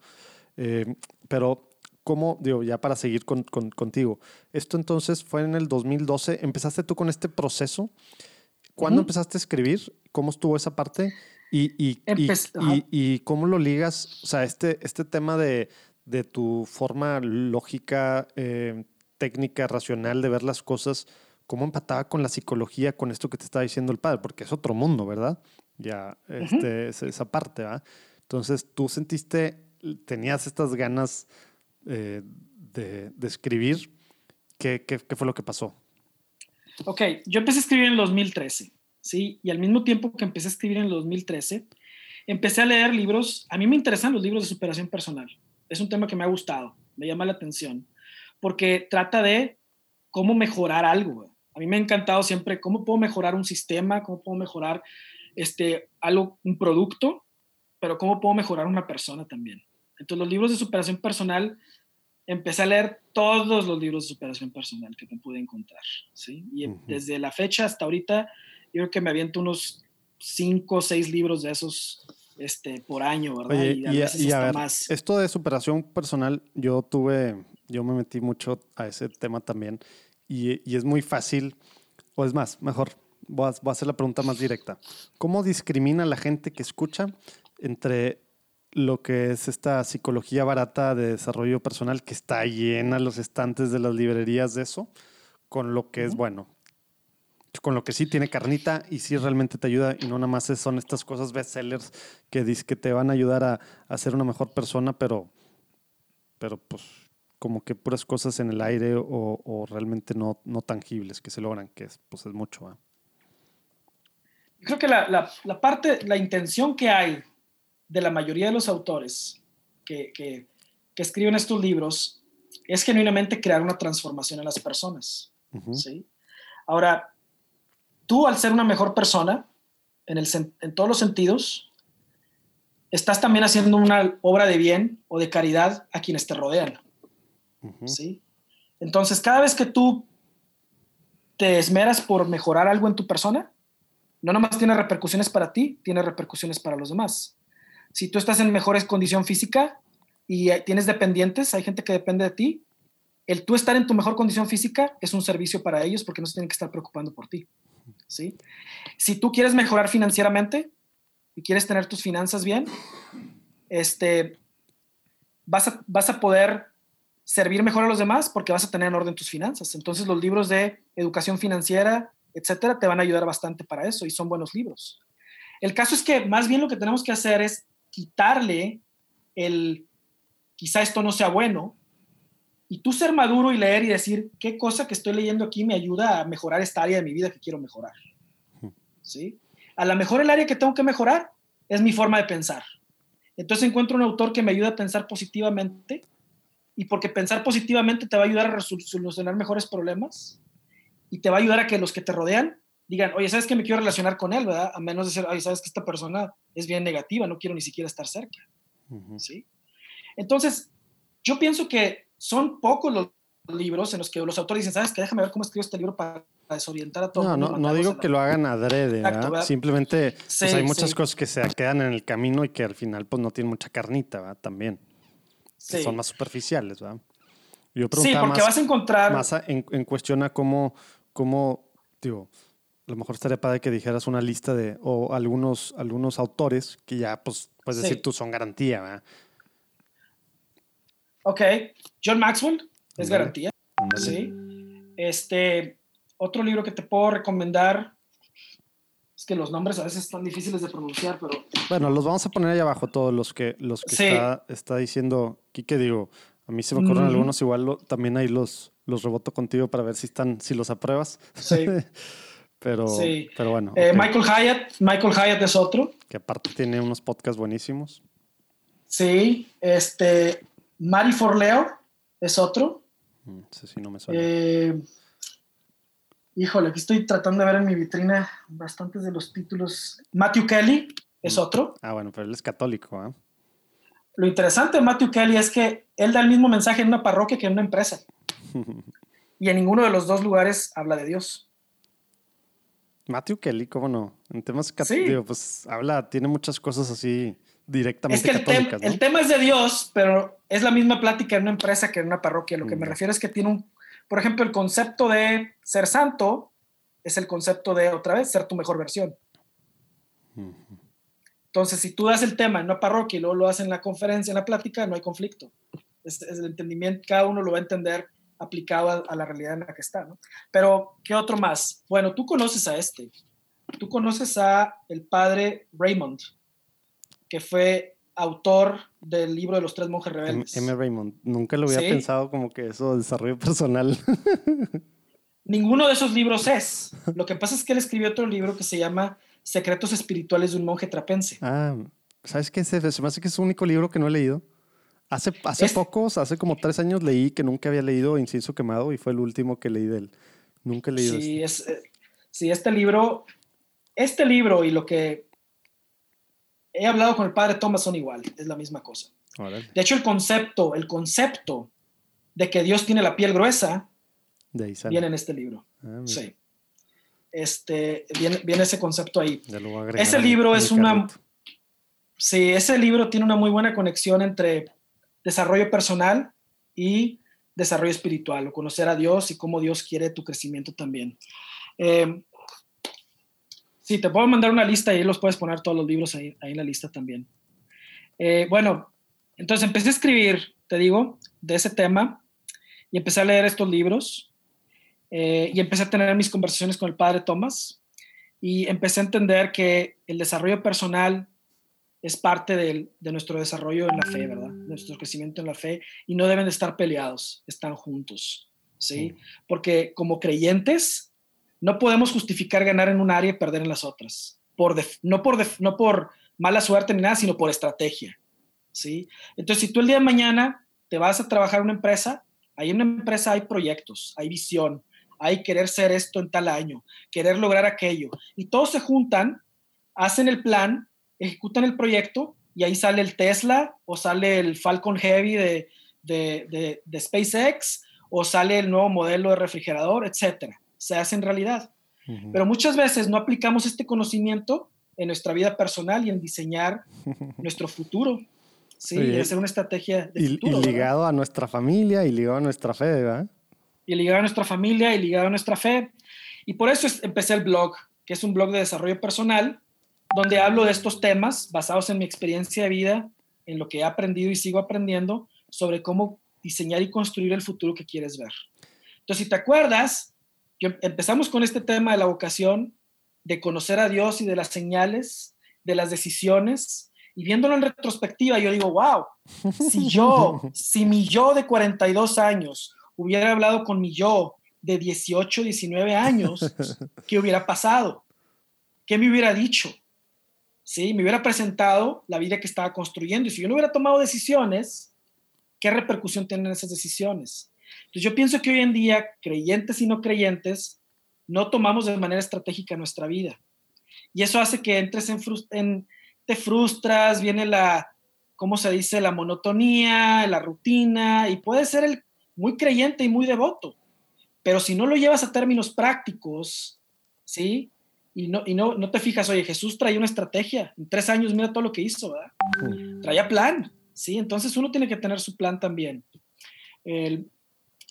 Eh, pero, ¿cómo, digo, ya para seguir con, contigo, esto entonces fue en el 2012, empezaste tú con este proceso, ¿cuándo empezaste a escribir? ¿Cómo estuvo esa parte? Y, y, y, y, cómo lo ligas, o sea, este, este tema de, de tu forma lógica, eh, técnica racional de ver las cosas, cómo empataba con la psicología, con esto que te estaba diciendo el padre, porque es otro mundo, ¿verdad? Ya, este, esa parte, ¿verdad? Entonces, tú sentiste tenías estas ganas eh, de, de, escribir. ¿Qué, ¿Qué, qué, fue lo que pasó? Ok, yo empecé a escribir en el 2013, ¿sí? Y al mismo tiempo que empecé a escribir en el 2013, empecé a leer libros. A mí me interesan los libros de superación personal. Es un tema que me ha gustado, me llama la atención, porque trata de cómo mejorar algo. A mí me ha encantado siempre cómo puedo mejorar un sistema, cómo puedo mejorar este, algo, un producto, pero cómo puedo mejorar una persona también. Entonces, los libros de superación personal, empecé a leer todos los libros de superación personal que me pude encontrar, ¿sí? Y desde la fecha hasta ahorita, yo creo que me aviento unos cinco o seis libros de esos este, por año, ¿verdad? Oye, y a, y a ver, más. esto de superación personal, yo tuve, yo me metí mucho a ese tema también y, y es muy fácil, o es más, mejor, voy a, voy a, hacer la pregunta más directa. ¿Cómo discrimina la gente que escucha entre lo que es esta psicología barata de desarrollo personal que está llena los estantes de las librerías de eso, con lo que es bueno? Con lo que sí tiene carnita y sí realmente te ayuda y no nada más son estas cosas bestsellers que, que te van a ayudar a, a ser una mejor persona, pero, pero pues como que puras cosas en el aire o, o realmente no, no, tangibles que se logran, que es, pues es mucho. ¿eh? Creo que la, la, la, parte, la intención que hay de la mayoría de los autores que, que, que, escriben estos libros es genuinamente crear una transformación en las personas. Uh -huh. ¿sí? Ahora, tú al ser una mejor persona, en, el, en todos los sentidos, estás también haciendo una obra de bien o de caridad a quienes te rodean. ¿Sí? Entonces, cada vez que tú te esmeras por mejorar algo en tu persona, no nomás tiene repercusiones para ti, tiene repercusiones para los demás. Si tú estás en mejores condición física y tienes dependientes, hay gente que depende de ti, el tú estar en tu mejor condición física es un servicio para ellos porque no se tienen que estar preocupando por ti. ¿sí? Si tú quieres mejorar financieramente y quieres tener tus finanzas bien, este, vas, a, vas a poder servir mejor a los demás porque vas a tener en orden tus finanzas. Entonces los libros de educación financiera, etcétera, te van a ayudar bastante para eso y son buenos libros. El caso es que más bien lo que tenemos que hacer es quitarle el quizá esto no sea bueno y tú ser maduro y leer y decir qué cosa que estoy leyendo aquí me ayuda a mejorar esta área de mi vida que quiero mejorar. ¿Sí? A lo mejor el área que tengo que mejorar es mi forma de pensar. Entonces encuentro un autor que me ayuda a pensar positivamente y porque pensar positivamente te va a ayudar a solucionar mejores problemas y te va a ayudar a que los que te rodean digan, oye, ¿sabes que me quiero relacionar con él, verdad? A menos de ser, oye, ¿sabes que esta persona es bien negativa, no quiero ni siquiera estar cerca, uh -huh. ¿sí? Entonces, yo pienso que son pocos los libros en los que los autores dicen, ¿sabes qué? Déjame ver cómo escribo este libro para desorientar a todos. No, no, no digo que lo hagan adrede, Exacto, ¿verdad? Simplemente sí, pues hay muchas sí. cosas que se quedan en el camino y que al final pues no tienen mucha carnita, ¿verdad? También que sí. son más superficiales, ¿verdad? Yo sí, porque más, vas a encontrar... Más en, en, cuestión a cómo, cómo, digo, a lo mejor estaría padre que dijeras una lista de, o algunos, algunos autores que ya, pues, puedes sí. decir tú son garantía, ¿verdad? Ok, John Maxwell es ¿Vale? garantía, ¿Vale? sí. Este, otro libro que te puedo recomendar es que los nombres a veces están difíciles de pronunciar, pero... Bueno, los vamos a poner ahí abajo todos los que, los que sí. está, está, diciendo Quique, digo, a mí se me ocurren mm. algunos, igual lo, también ahí los, los reboto contigo para ver si están, si los apruebas. Sí. pero, sí. pero bueno. Eh, okay. Michael Hyatt, Michael Hyatt es otro. Que aparte tiene unos podcasts buenísimos. Sí, este, Mari Forleo es otro. Mm, sí, sí, no me suena. Eh, Híjole, aquí estoy tratando de ver en mi vitrina bastantes de los títulos. Matthew Kelly es otro. Ah, bueno, pero él es católico. ¿eh? Lo interesante de Matthew Kelly es que él da el mismo mensaje en una parroquia que en una empresa. y en ninguno de los dos lugares habla de Dios. Matthew Kelly, ¿cómo no? En temas católicos, sí. pues habla, tiene muchas cosas así directamente es que católicas. El, tem ¿no? el tema es de Dios, pero es la misma plática en una empresa que en una parroquia. Lo que mm. me refiero es que tiene un por ejemplo, el concepto de ser santo es el concepto de, otra vez, ser tu mejor versión. Entonces, si tú das el tema en una parroquia y luego lo haces en la conferencia, en la plática, no hay conflicto. Es, el entendimiento, cada uno lo va a entender aplicado a, la realidad en la que está. Pero, ¿qué otro más? Bueno, tú conoces a este. Tú conoces a el padre Raymond, que fue autor del libro de los tres monjes rebeldes. M. Raymond, nunca lo había pensado como que eso, desarrollo personal. Ninguno de esos libros es. Lo que pasa es que él escribió otro libro que se llama Secretos Espirituales de un Monje Trapense. Ah, ¿sabes qué? Se, me hace que es el único libro que no he leído. Hace, hace pocos, hace como tres años leí que nunca había leído Incienso Quemado y fue el último que leí de él. Nunca he leído. Sí, este. es, eh, sí, este libro, este libro y lo que he hablado con el padre Thomas son igual, es la misma cosa. De hecho, el concepto, el concepto de que Dios tiene la piel gruesa viene en este libro. Ah, sí. Este, viene, viene, ese concepto ahí. Ese libro es una... Sí, ese libro tiene una muy buena conexión entre desarrollo personal y desarrollo espiritual, o conocer a Dios y cómo Dios quiere tu crecimiento también. Eh, Sí, te puedo mandar una lista y ahí los puedes poner todos los libros ahí, ahí en la lista también. Eh, bueno, entonces empecé a escribir, te digo, de ese tema y empecé a leer estos libros eh, y empecé a tener mis conversaciones con el padre Thomas y empecé a entender que el desarrollo personal es parte de nuestro desarrollo en la fe, ¿verdad? Nuestro crecimiento en la fe y no deben de estar peleados, están juntos, ¿sí? Porque como creyentes no podemos justificar ganar en un área y perder en las otras. Por no, por no por mala suerte ni nada, sino por estrategia. ¿sí? Entonces, si tú el día de mañana te vas a trabajar en una empresa, ahí en una empresa hay proyectos, hay visión, hay querer ser esto en tal año, querer lograr aquello. Y todos se juntan, hacen el plan, ejecutan el proyecto y ahí sale el Tesla o sale el Falcon Heavy de, de, de SpaceX o sale el nuevo modelo de refrigerador, etcétera se hace en realidad. Pero muchas veces no aplicamos este conocimiento en nuestra vida personal y en diseñar nuestro futuro. Sí, y hacer una estrategia de y, futuro. Y ligado a nuestra familia y ligado a nuestra fe, ¿verdad? Y ligado a nuestra familia y ligado a nuestra fe. Y por eso empecé el blog, que es un blog de desarrollo personal, donde hablo de estos temas basados en mi experiencia de vida, en lo que he aprendido y sigo aprendiendo, sobre cómo diseñar y construir el futuro que quieres ver. Entonces, si te acuerdas, empezamos con este tema de la vocación, de conocer a Dios y de las señales, de las decisiones, y viéndolo en retrospectiva, yo digo, wow, si yo, si mi yo de 42 años hubiera hablado con mi yo de 18, 19 años, ¿qué hubiera pasado? ¿Qué me hubiera dicho? ¿Sí? Me hubiera presentado la vida que estaba construyendo. Y si yo no hubiera tomado decisiones, ¿qué repercusión tienen esas decisiones? Entonces yo pienso que hoy en día, creyentes y no creyentes, no tomamos de manera estratégica nuestra vida. Y eso hace que entres en, te frustras, viene la, ¿cómo se dice? La monotonía, la rutina, y puedes ser el muy creyente y muy devoto. Pero si no lo llevas a términos prácticos, ¿sí? Y no, y no, no te fijas, oye, Jesús traía una estrategia. En tres años, mira todo lo que hizo, ¿verdad? Traía plan, ¿sí? Entonces uno tiene que tener su plan también. El,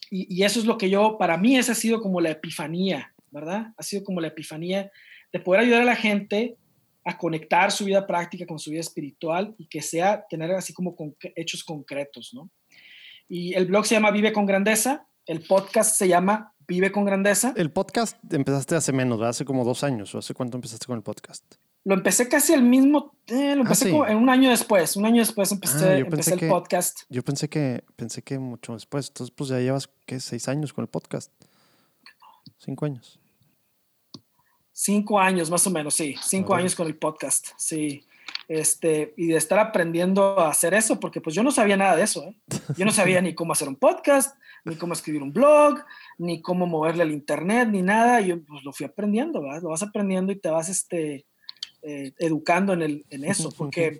y, eso es lo que yo, para mí, esa ha sido como la epifanía, ¿verdad? Ha sido como la epifanía de poder ayudar a la gente a conectar su vida práctica con su vida espiritual y que sea tener así como con, hechos concretos, ¿no? Y el blog se llama Vive con Grandeza, el podcast se llama Vive con Grandeza. El podcast empezaste hace menos, ¿verdad? Hace como dos años, ¿o hace cuánto empezaste con el podcast? Lo empecé casi al mismo, eh, lo ah, empecé como en un año después, un año después empecé, ah, empecé el podcast. Yo pensé que, pensé que mucho después, entonces pues ya llevas, ¿qué? Seis años con el podcast. Cinco años. Cinco años, más o menos, sí. Cinco años con el podcast, sí. Este, y de estar aprendiendo a hacer eso, porque pues yo no sabía nada de eso, ¿eh? Yo no sabía ni cómo hacer un podcast, ni cómo escribir un blog, ni cómo moverle al internet, ni nada. Yo pues lo fui aprendiendo, ¿verdad? Lo vas aprendiendo y te vas, este, eh, educando en, el, en eso, porque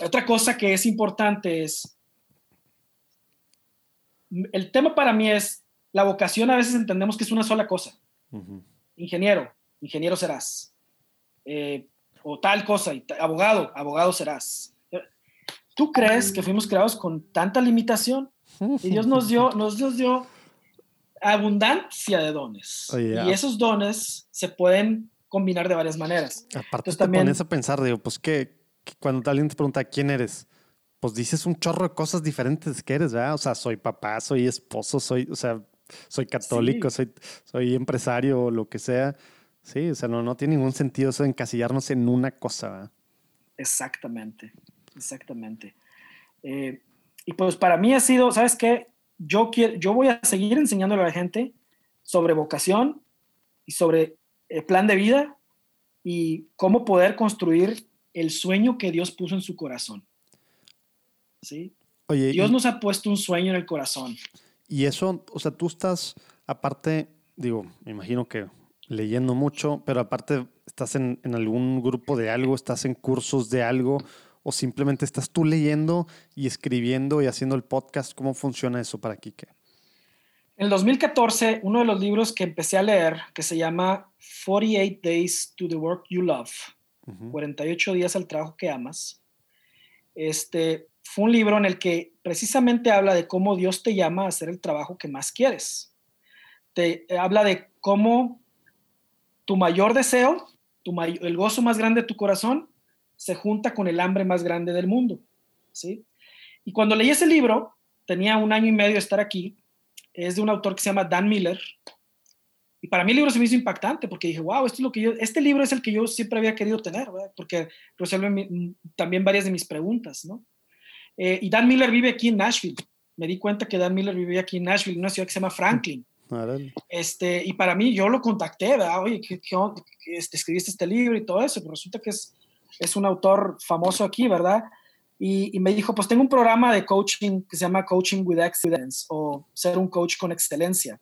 otra cosa que es importante es, el tema para mí es, la vocación a veces entendemos que es una sola cosa. Ingeniero, ingeniero serás. Eh, o tal cosa, y abogado, abogado serás. ¿Tú crees que fuimos creados con tanta limitación? Y Dios nos dio, nos, dio abundancia de dones. y esos dones se pueden combinar de varias maneras. Aparte te también, pones a pensar, digo, pues que, cuando alguien te pregunta quién eres, pues dices un chorro de cosas diferentes que eres, ¿verdad? O sea, soy papá, soy esposo, soy, o sea, soy católico, soy, soy empresario o lo que sea. Sí, o sea, no, no tiene ningún sentido eso de encasillarnos en una cosa, ¿verdad? Exactamente. exactamente. Eh, y pues para mí ha sido, ¿sabes qué? Yo, quiero, yo voy a seguir enseñándole a la gente sobre vocación y sobre el plan de vida y cómo poder construir el sueño que Dios puso en su corazón. ¿Sí? Oye, Dios nos ha puesto un sueño en el corazón. Y eso, o sea, tú estás, aparte, digo, me imagino que leyendo mucho, pero aparte estás en, en algún grupo de algo, estás en cursos de algo, o simplemente estás tú leyendo y escribiendo y haciendo el podcast. ¿Cómo funciona eso para Kike? En el 2014, uno de los libros que empecé a leer, que se llama 48 Days to the Work You Love, 48 días al trabajo que amas, este, fue un libro en el que precisamente habla de cómo Dios te llama a hacer el trabajo que más quieres. Te habla de cómo tu mayor deseo, tu el gozo más grande de tu corazón, se junta con el hambre más grande del mundo. ¿sí? Y cuando leí ese libro, tenía un año y medio de estar aquí, es de un autor que se llama Dan Miller. Y para mí el libro se me hizo impactante porque dije, wow, esto es lo que yo, este libro es el que yo siempre había querido tener, porque resuelve también varias de mis preguntas, ¿no? Eh, y Dan Miller vive aquí en Nashville. Me di cuenta que Dan Miller vivía aquí en Nashville, en una ciudad que se llama Franklin. Este, y para mí, yo lo contacté, ¿verdad? Oye, ¿qué, este, escribiste este libro y todo eso? Pero resulta que es, es un autor famoso aquí, ¿verdad? Y, me dijo, pues tengo un programa de coaching que se llama Coaching with Excellence o ser un coach con excelencia.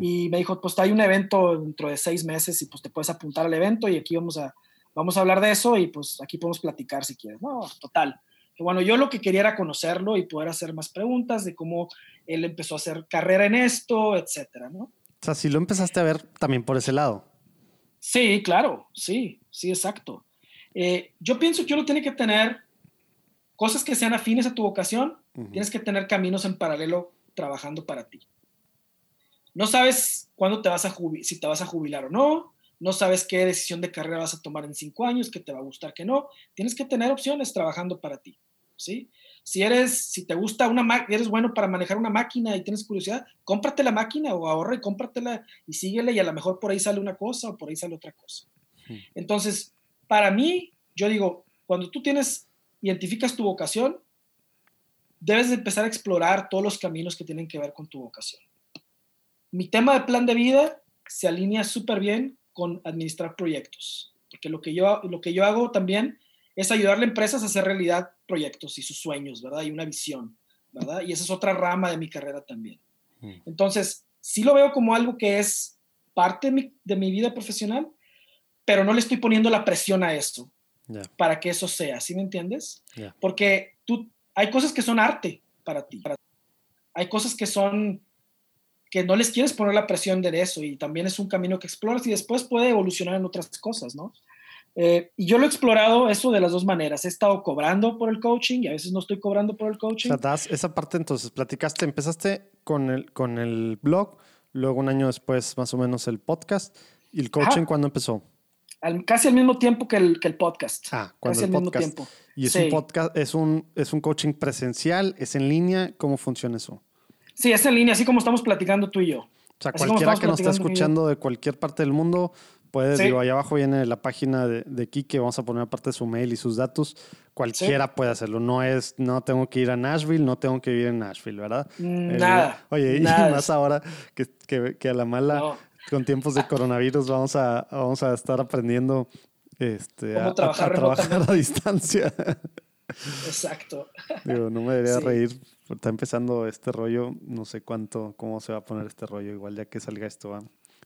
Y me dijo, pues hay un evento dentro de seis meses y pues te puedes apuntar al evento y aquí vamos a, vamos a hablar de eso y pues aquí podemos platicar si quieres. No, total. bueno, yo lo que quería era conocerlo y poder hacer más preguntas de cómo él empezó a hacer carrera en esto, etcétera, ¿no? O sea, si lo empezaste a ver también por ese lado. Sí, claro, sí, sí, exacto. Eh, yo pienso que uno tiene que tener cosas que sean afines a tu vocación, tienes que tener caminos en paralelo trabajando para ti. No sabes cuándo te vas a jubilar, si te vas a jubilar o no, no sabes qué decisión de carrera vas a tomar en cinco años, qué te va a gustar, qué no. Tienes que tener opciones trabajando para ti, ¿sí? Si eres, si te gusta una eres bueno para manejar una máquina y tienes curiosidad, cómprate la máquina o ahorra y cómpratela y síguele y a lo mejor por ahí sale una cosa o por ahí sale otra cosa. Entonces, para mí, yo digo, cuando tú tienes, identificas tu vocación, debes de empezar a explorar todos los caminos que tienen que ver con tu vocación. Mi tema de plan de vida se alinea súper bien con administrar proyectos, porque lo que, yo, lo que yo hago también es ayudarle a empresas a hacer realidad proyectos y sus sueños, ¿verdad? Y una visión, ¿verdad? Y esa es otra rama de mi carrera también. Mm. Entonces, sí lo veo como algo que es parte de mi, de mi vida profesional, pero no le estoy poniendo la presión a esto para que eso sea, ¿sí me entiendes? Porque tú, hay cosas que son arte para ti, hay cosas que son que no les quieres poner la presión de eso y también es un camino que exploras y después puede evolucionar en otras cosas, ¿no? Eh, y yo lo he explorado eso de las dos maneras. He estado cobrando por el coaching y a veces no estoy cobrando por el coaching. O sea, das esa parte entonces, platicaste, empezaste con el, con el blog, luego un año después más o menos el podcast y el coaching, ¿cuándo empezó? Casi al mismo tiempo que el, que el podcast. Ah, casi al mismo tiempo. ¿Y es un podcast, es un, es un coaching presencial, es en línea? ¿Cómo funciona eso? Sí, es en línea, así como estamos platicando tú y yo. O sea, cualquiera que nos está escuchando de cualquier parte del mundo, puede, digo, ahí abajo viene la página de, de Kike, vamos a poner aparte su mail y sus datos. Cualquiera puede hacerlo. No es, no tengo que ir a Nashville, no tengo que vivir en Nashville, ¿verdad? Mm, nada. oye, y más ahora que, que, que, a la mala con tiempos de coronavirus vamos a, vamos a estar aprendiendo este, a, trabajar, a, distancia. Exacto. Digo, no me debería reír. Está empezando este rollo. No sé cuánto, cómo se va a poner este rollo, igual ya que salga esto. ¿va?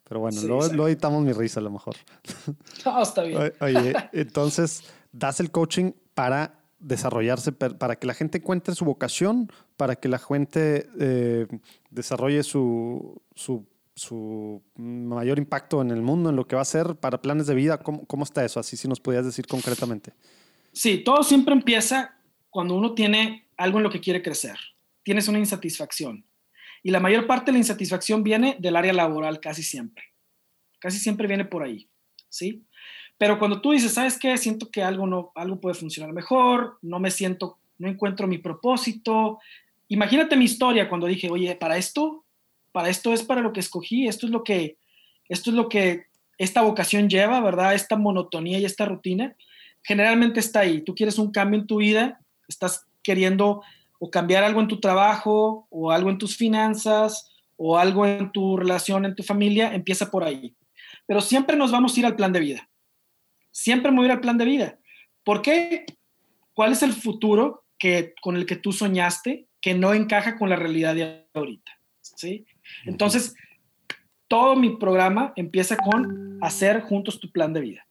Pero bueno, luego, editamos mi risa a lo mejor. No, está bien. Oye, entonces, das el coaching para desarrollarse, para que la gente encuentre su vocación, para que la gente eh, desarrolle su, su su mayor impacto en el mundo, en lo que va a ser para planes de vida? ¿Cómo, cómo está eso? Así si nos podías decir concretamente. Sí, todo siempre empieza cuando uno tiene algo en lo que quiere crecer. Tienes una insatisfacción. Y la mayor parte de la insatisfacción viene del área laboral casi siempre. Casi siempre viene por ahí, ¿sí? Pero cuando tú dices, ¿sabes qué? Siento que algo, no, algo puede funcionar mejor, no me siento, no encuentro mi propósito. Imagínate mi historia cuando dije, oye, para esto para esto es para lo que escogí, esto es lo que, esto es lo que esta vocación lleva, ¿verdad? Esta monotonía y esta rutina, generalmente está ahí. Tú quieres un cambio en tu vida estás queriendo o cambiar algo en tu trabajo o algo en tus finanzas o algo en tu relación, en tu familia, empieza por ahí. Pero siempre nos vamos a ir al plan de vida. Siempre me voy a ir al plan de vida. ¿Por qué? ¿Cuál es el futuro que, con el que tú soñaste que no encaja con la realidad de ahorita? ¿Sí? Entonces, todo mi programa empieza con hacer juntos tu plan de vida.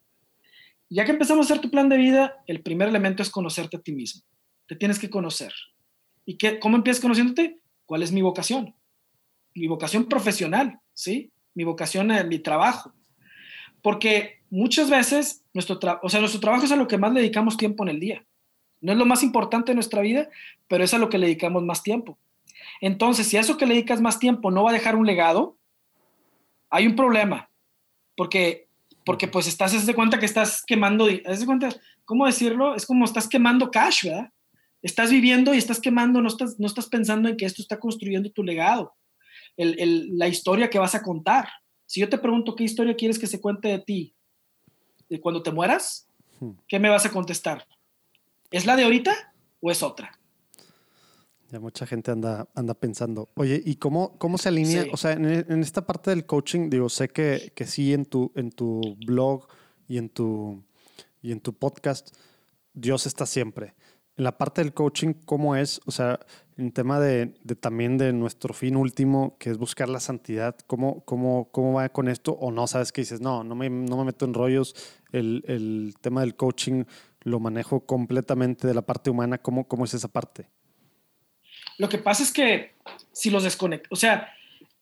Ya que empezamos a hacer tu plan de vida, el primer elemento es conocerte a ti mismo. Te tienes que conocer. ¿Y qué, cómo empiezas conociéndote? ¿Cuál es mi vocación? Mi vocación profesional, ¿sí? Mi vocación en mi trabajo. Porque muchas veces nuestro, o sea, nuestro trabajo es a lo que más le dedicamos tiempo en el día. No es lo más importante de nuestra vida, pero es a lo que le dedicamos más tiempo. Entonces, si a eso que le dedicas más tiempo no va a dejar un legado, hay un problema. Porque, porque pues estás, de cuenta que estás quemando, haz de cuenta, ¿cómo decirlo? Es como estás quemando cash, ¿verdad? Estás viviendo y estás quemando, no estás, no estás pensando en que esto está construyendo tu legado, la historia que vas a contar. Si yo te pregunto qué historia quieres que se cuente de ti, de cuando te mueras, hmm. ¿qué me vas a contestar? ¿Es la de ahorita o es otra? Ya mucha gente anda, anda pensando, oye, ¿y cómo, cómo se alinea? O sea, en, esta parte del coaching, digo, sé que, que sí en tu, en tu blog y en tu, y en tu podcast, Dios está siempre. En la parte del coaching, ¿cómo es? O sea, en tema de, de, también de nuestro fin último, que es buscar la santidad, ¿cómo, cómo, cómo va con esto? O no, sabes que dices, no, no me, no me meto en rollos, el, el, tema del coaching lo manejo completamente de la parte humana, ¿cómo, cómo es esa parte? Lo que pasa es que si los desconecto, o sea,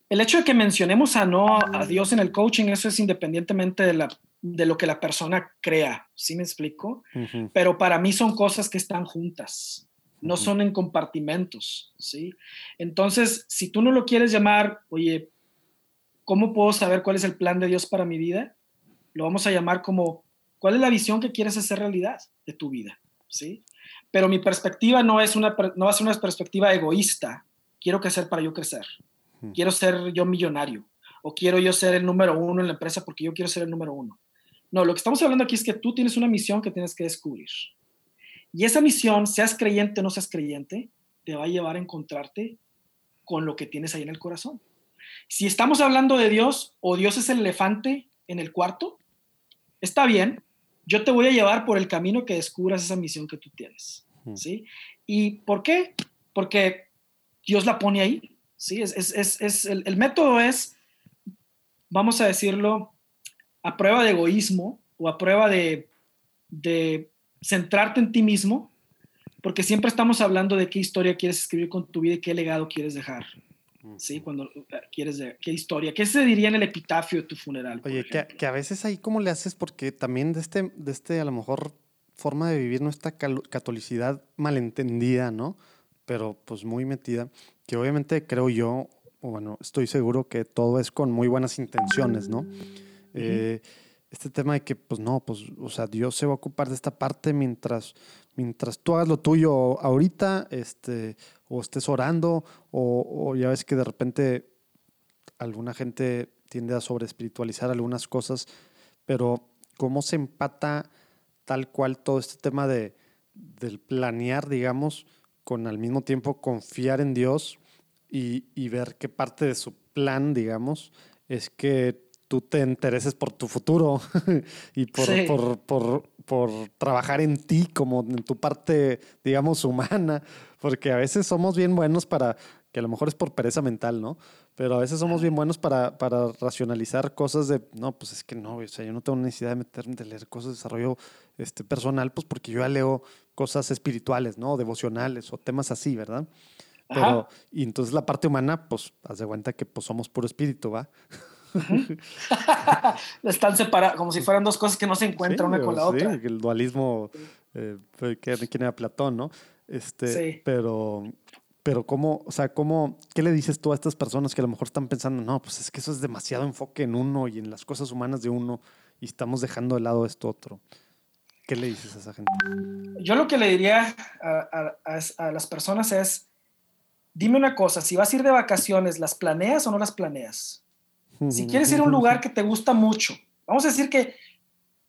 el hecho de que mencionemos a no a Dios en el coaching, eso es independientemente de, la, de lo que la persona crea, ¿sí me explico? Pero para mí son cosas que están juntas, no son en compartimentos, ¿sí? Entonces, si tú no lo quieres llamar, oye, ¿cómo puedo saber cuál es el plan de Dios para mi vida? Lo vamos a llamar como, ¿cuál es la visión que quieres hacer realidad de tu vida? ¿Sí? Pero mi perspectiva no, es una, no va a ser una perspectiva egoísta. Quiero crecer para yo crecer. Quiero ser yo millonario. O quiero yo ser el número uno en la empresa porque yo quiero ser el número uno. No, lo que estamos hablando aquí es que tú tienes una misión que tienes que descubrir. Y esa misión, seas creyente o no seas creyente, te va a llevar a encontrarte con lo que tienes ahí en el corazón. Si estamos hablando de Dios o Dios es el elefante en el cuarto, está bien, yo te voy a llevar por el camino que descubras esa misión que tú tienes. ¿sí? ¿Y por qué? Porque Dios la pone ahí. ¿sí? Es, es, es, el, el, método es, vamos a decirlo, a prueba de egoísmo o a prueba de, de centrarte en ti mismo, porque siempre estamos hablando de qué historia quieres escribir con tu vida y qué legado quieres dejar. ¿Sí? Cuando eh, quieres, de, ¿qué historia? ¿Qué se diría en el epitafio de tu funeral? Oye, que, que, a veces ahí, ¿cómo le haces? Porque también de este, de este, a lo mejor, forma de vivir nuestra catolicidad malentendida, ¿no? Pero pues muy metida, que obviamente creo yo, bueno, estoy seguro que todo es con muy buenas intenciones, ¿no? eh, este tema de que, pues no, pues, o sea, Dios se va a ocupar de esta parte mientras, mientras tú hagas lo tuyo ahorita, este, o estés orando, o, ya ves que de repente alguna gente tiende a sobre espiritualizar algunas cosas, pero cómo se empata tal cual todo este tema de, del planear, digamos, con al mismo tiempo confiar en Dios y, y ver qué parte de su plan, digamos, es que tú te intereses por tu futuro y por, por, por, trabajar en ti como en tu parte, digamos, humana, porque a veces somos bien buenos para, que a lo mejor es por pereza mental, ¿no? Pero a veces somos bien buenos para, para racionalizar cosas de, no, pues es que no, o sea, yo no tengo necesidad de meterme, de leer cosas de desarrollo este, personal, pues porque yo ya leo cosas espirituales, ¿no? Devocionales o temas así, ¿verdad? Pero, y entonces la parte humana, pues, haz de cuenta que pues somos puro espíritu, ¿va? Están separados, como si fueran dos cosas que no se encuentran una con la otra. El dualismo, eh, que, quién era Platón, ¿no? Este, Pero, pero cómo, o sea, cómo, ¿qué le dices tú a estas personas que a lo mejor están pensando, no, pues es que eso es demasiado enfoque en uno y en las cosas humanas de uno y estamos dejando de lado esto otro? ¿Qué le dices a esa gente? Yo lo que le diría a, a las personas es, dime una cosa, si vas a ir de vacaciones, ¿las planeas o no las planeas? Si quieres ir a un lugar que te gusta mucho, vamos a decir que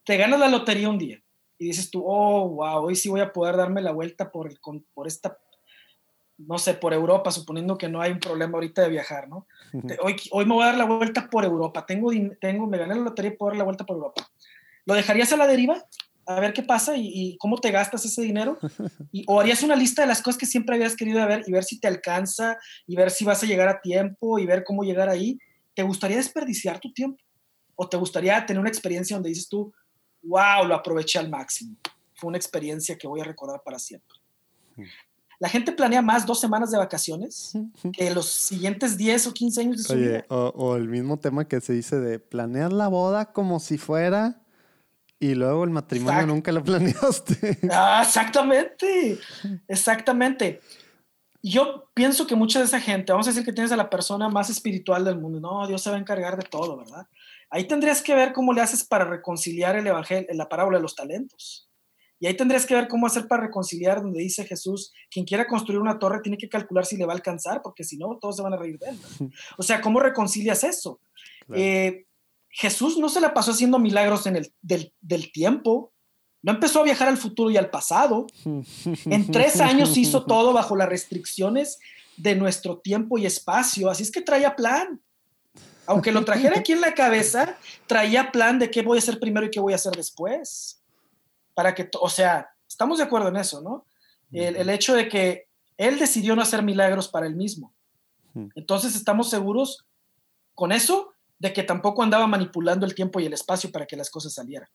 te ganas la lotería un día y dices tú, oh, wow, hoy sí voy a poder darme la vuelta por, el, por esta, no sé, por Europa, suponiendo que no hay un problema ahorita de viajar, ¿no? Hoy, hoy me voy a dar la vuelta por Europa, tengo, tengo, me gané la lotería y puedo dar la vuelta por Europa. ¿Lo dejarías a la deriva? A ver qué pasa y, cómo te gastas ese dinero. Y, o harías una lista de las cosas que siempre habías querido ver y ver si te alcanza y ver si vas a llegar a tiempo y ver cómo llegar ahí. ¿Te gustaría desperdiciar tu tiempo? ¿O te gustaría tener una experiencia donde dices tú, wow, lo aproveché al máximo? Fue una experiencia que voy a recordar para siempre. La gente planea más dos semanas de vacaciones que los siguientes 10 o 15 años de su vida. O, o, el mismo tema que se dice de planear la boda como si fuera y luego el matrimonio nunca lo planeaste. Ah, exactamente, exactamente yo pienso que mucha de esa gente, vamos a decir que tienes a la persona más espiritual del mundo, no, Dios se va a encargar de todo, ¿verdad? Ahí tendrías que ver cómo le haces para reconciliar el evangelio, la parábola de los talentos. Y ahí tendrías que ver cómo hacer para reconciliar donde dice Jesús, quien quiera construir una torre tiene que calcular si le va a alcanzar, porque si no, todos se van a reír de él. O sea, ¿cómo reconcilias eso? Eh, Jesús no se la pasó haciendo milagros en el, del, del tiempo, no empezó a viajar al futuro y al pasado. En tres años hizo todo bajo las restricciones de nuestro tiempo y espacio. Así es que traía plan. Aunque lo trajera aquí en la cabeza, traía plan de qué voy a hacer primero y qué voy a hacer después. Para que, o sea, estamos de acuerdo en eso, ¿no? El, el hecho de que él decidió no hacer milagros para él mismo. Entonces estamos seguros con eso de que tampoco andaba manipulando el tiempo y el espacio para que las cosas salieran.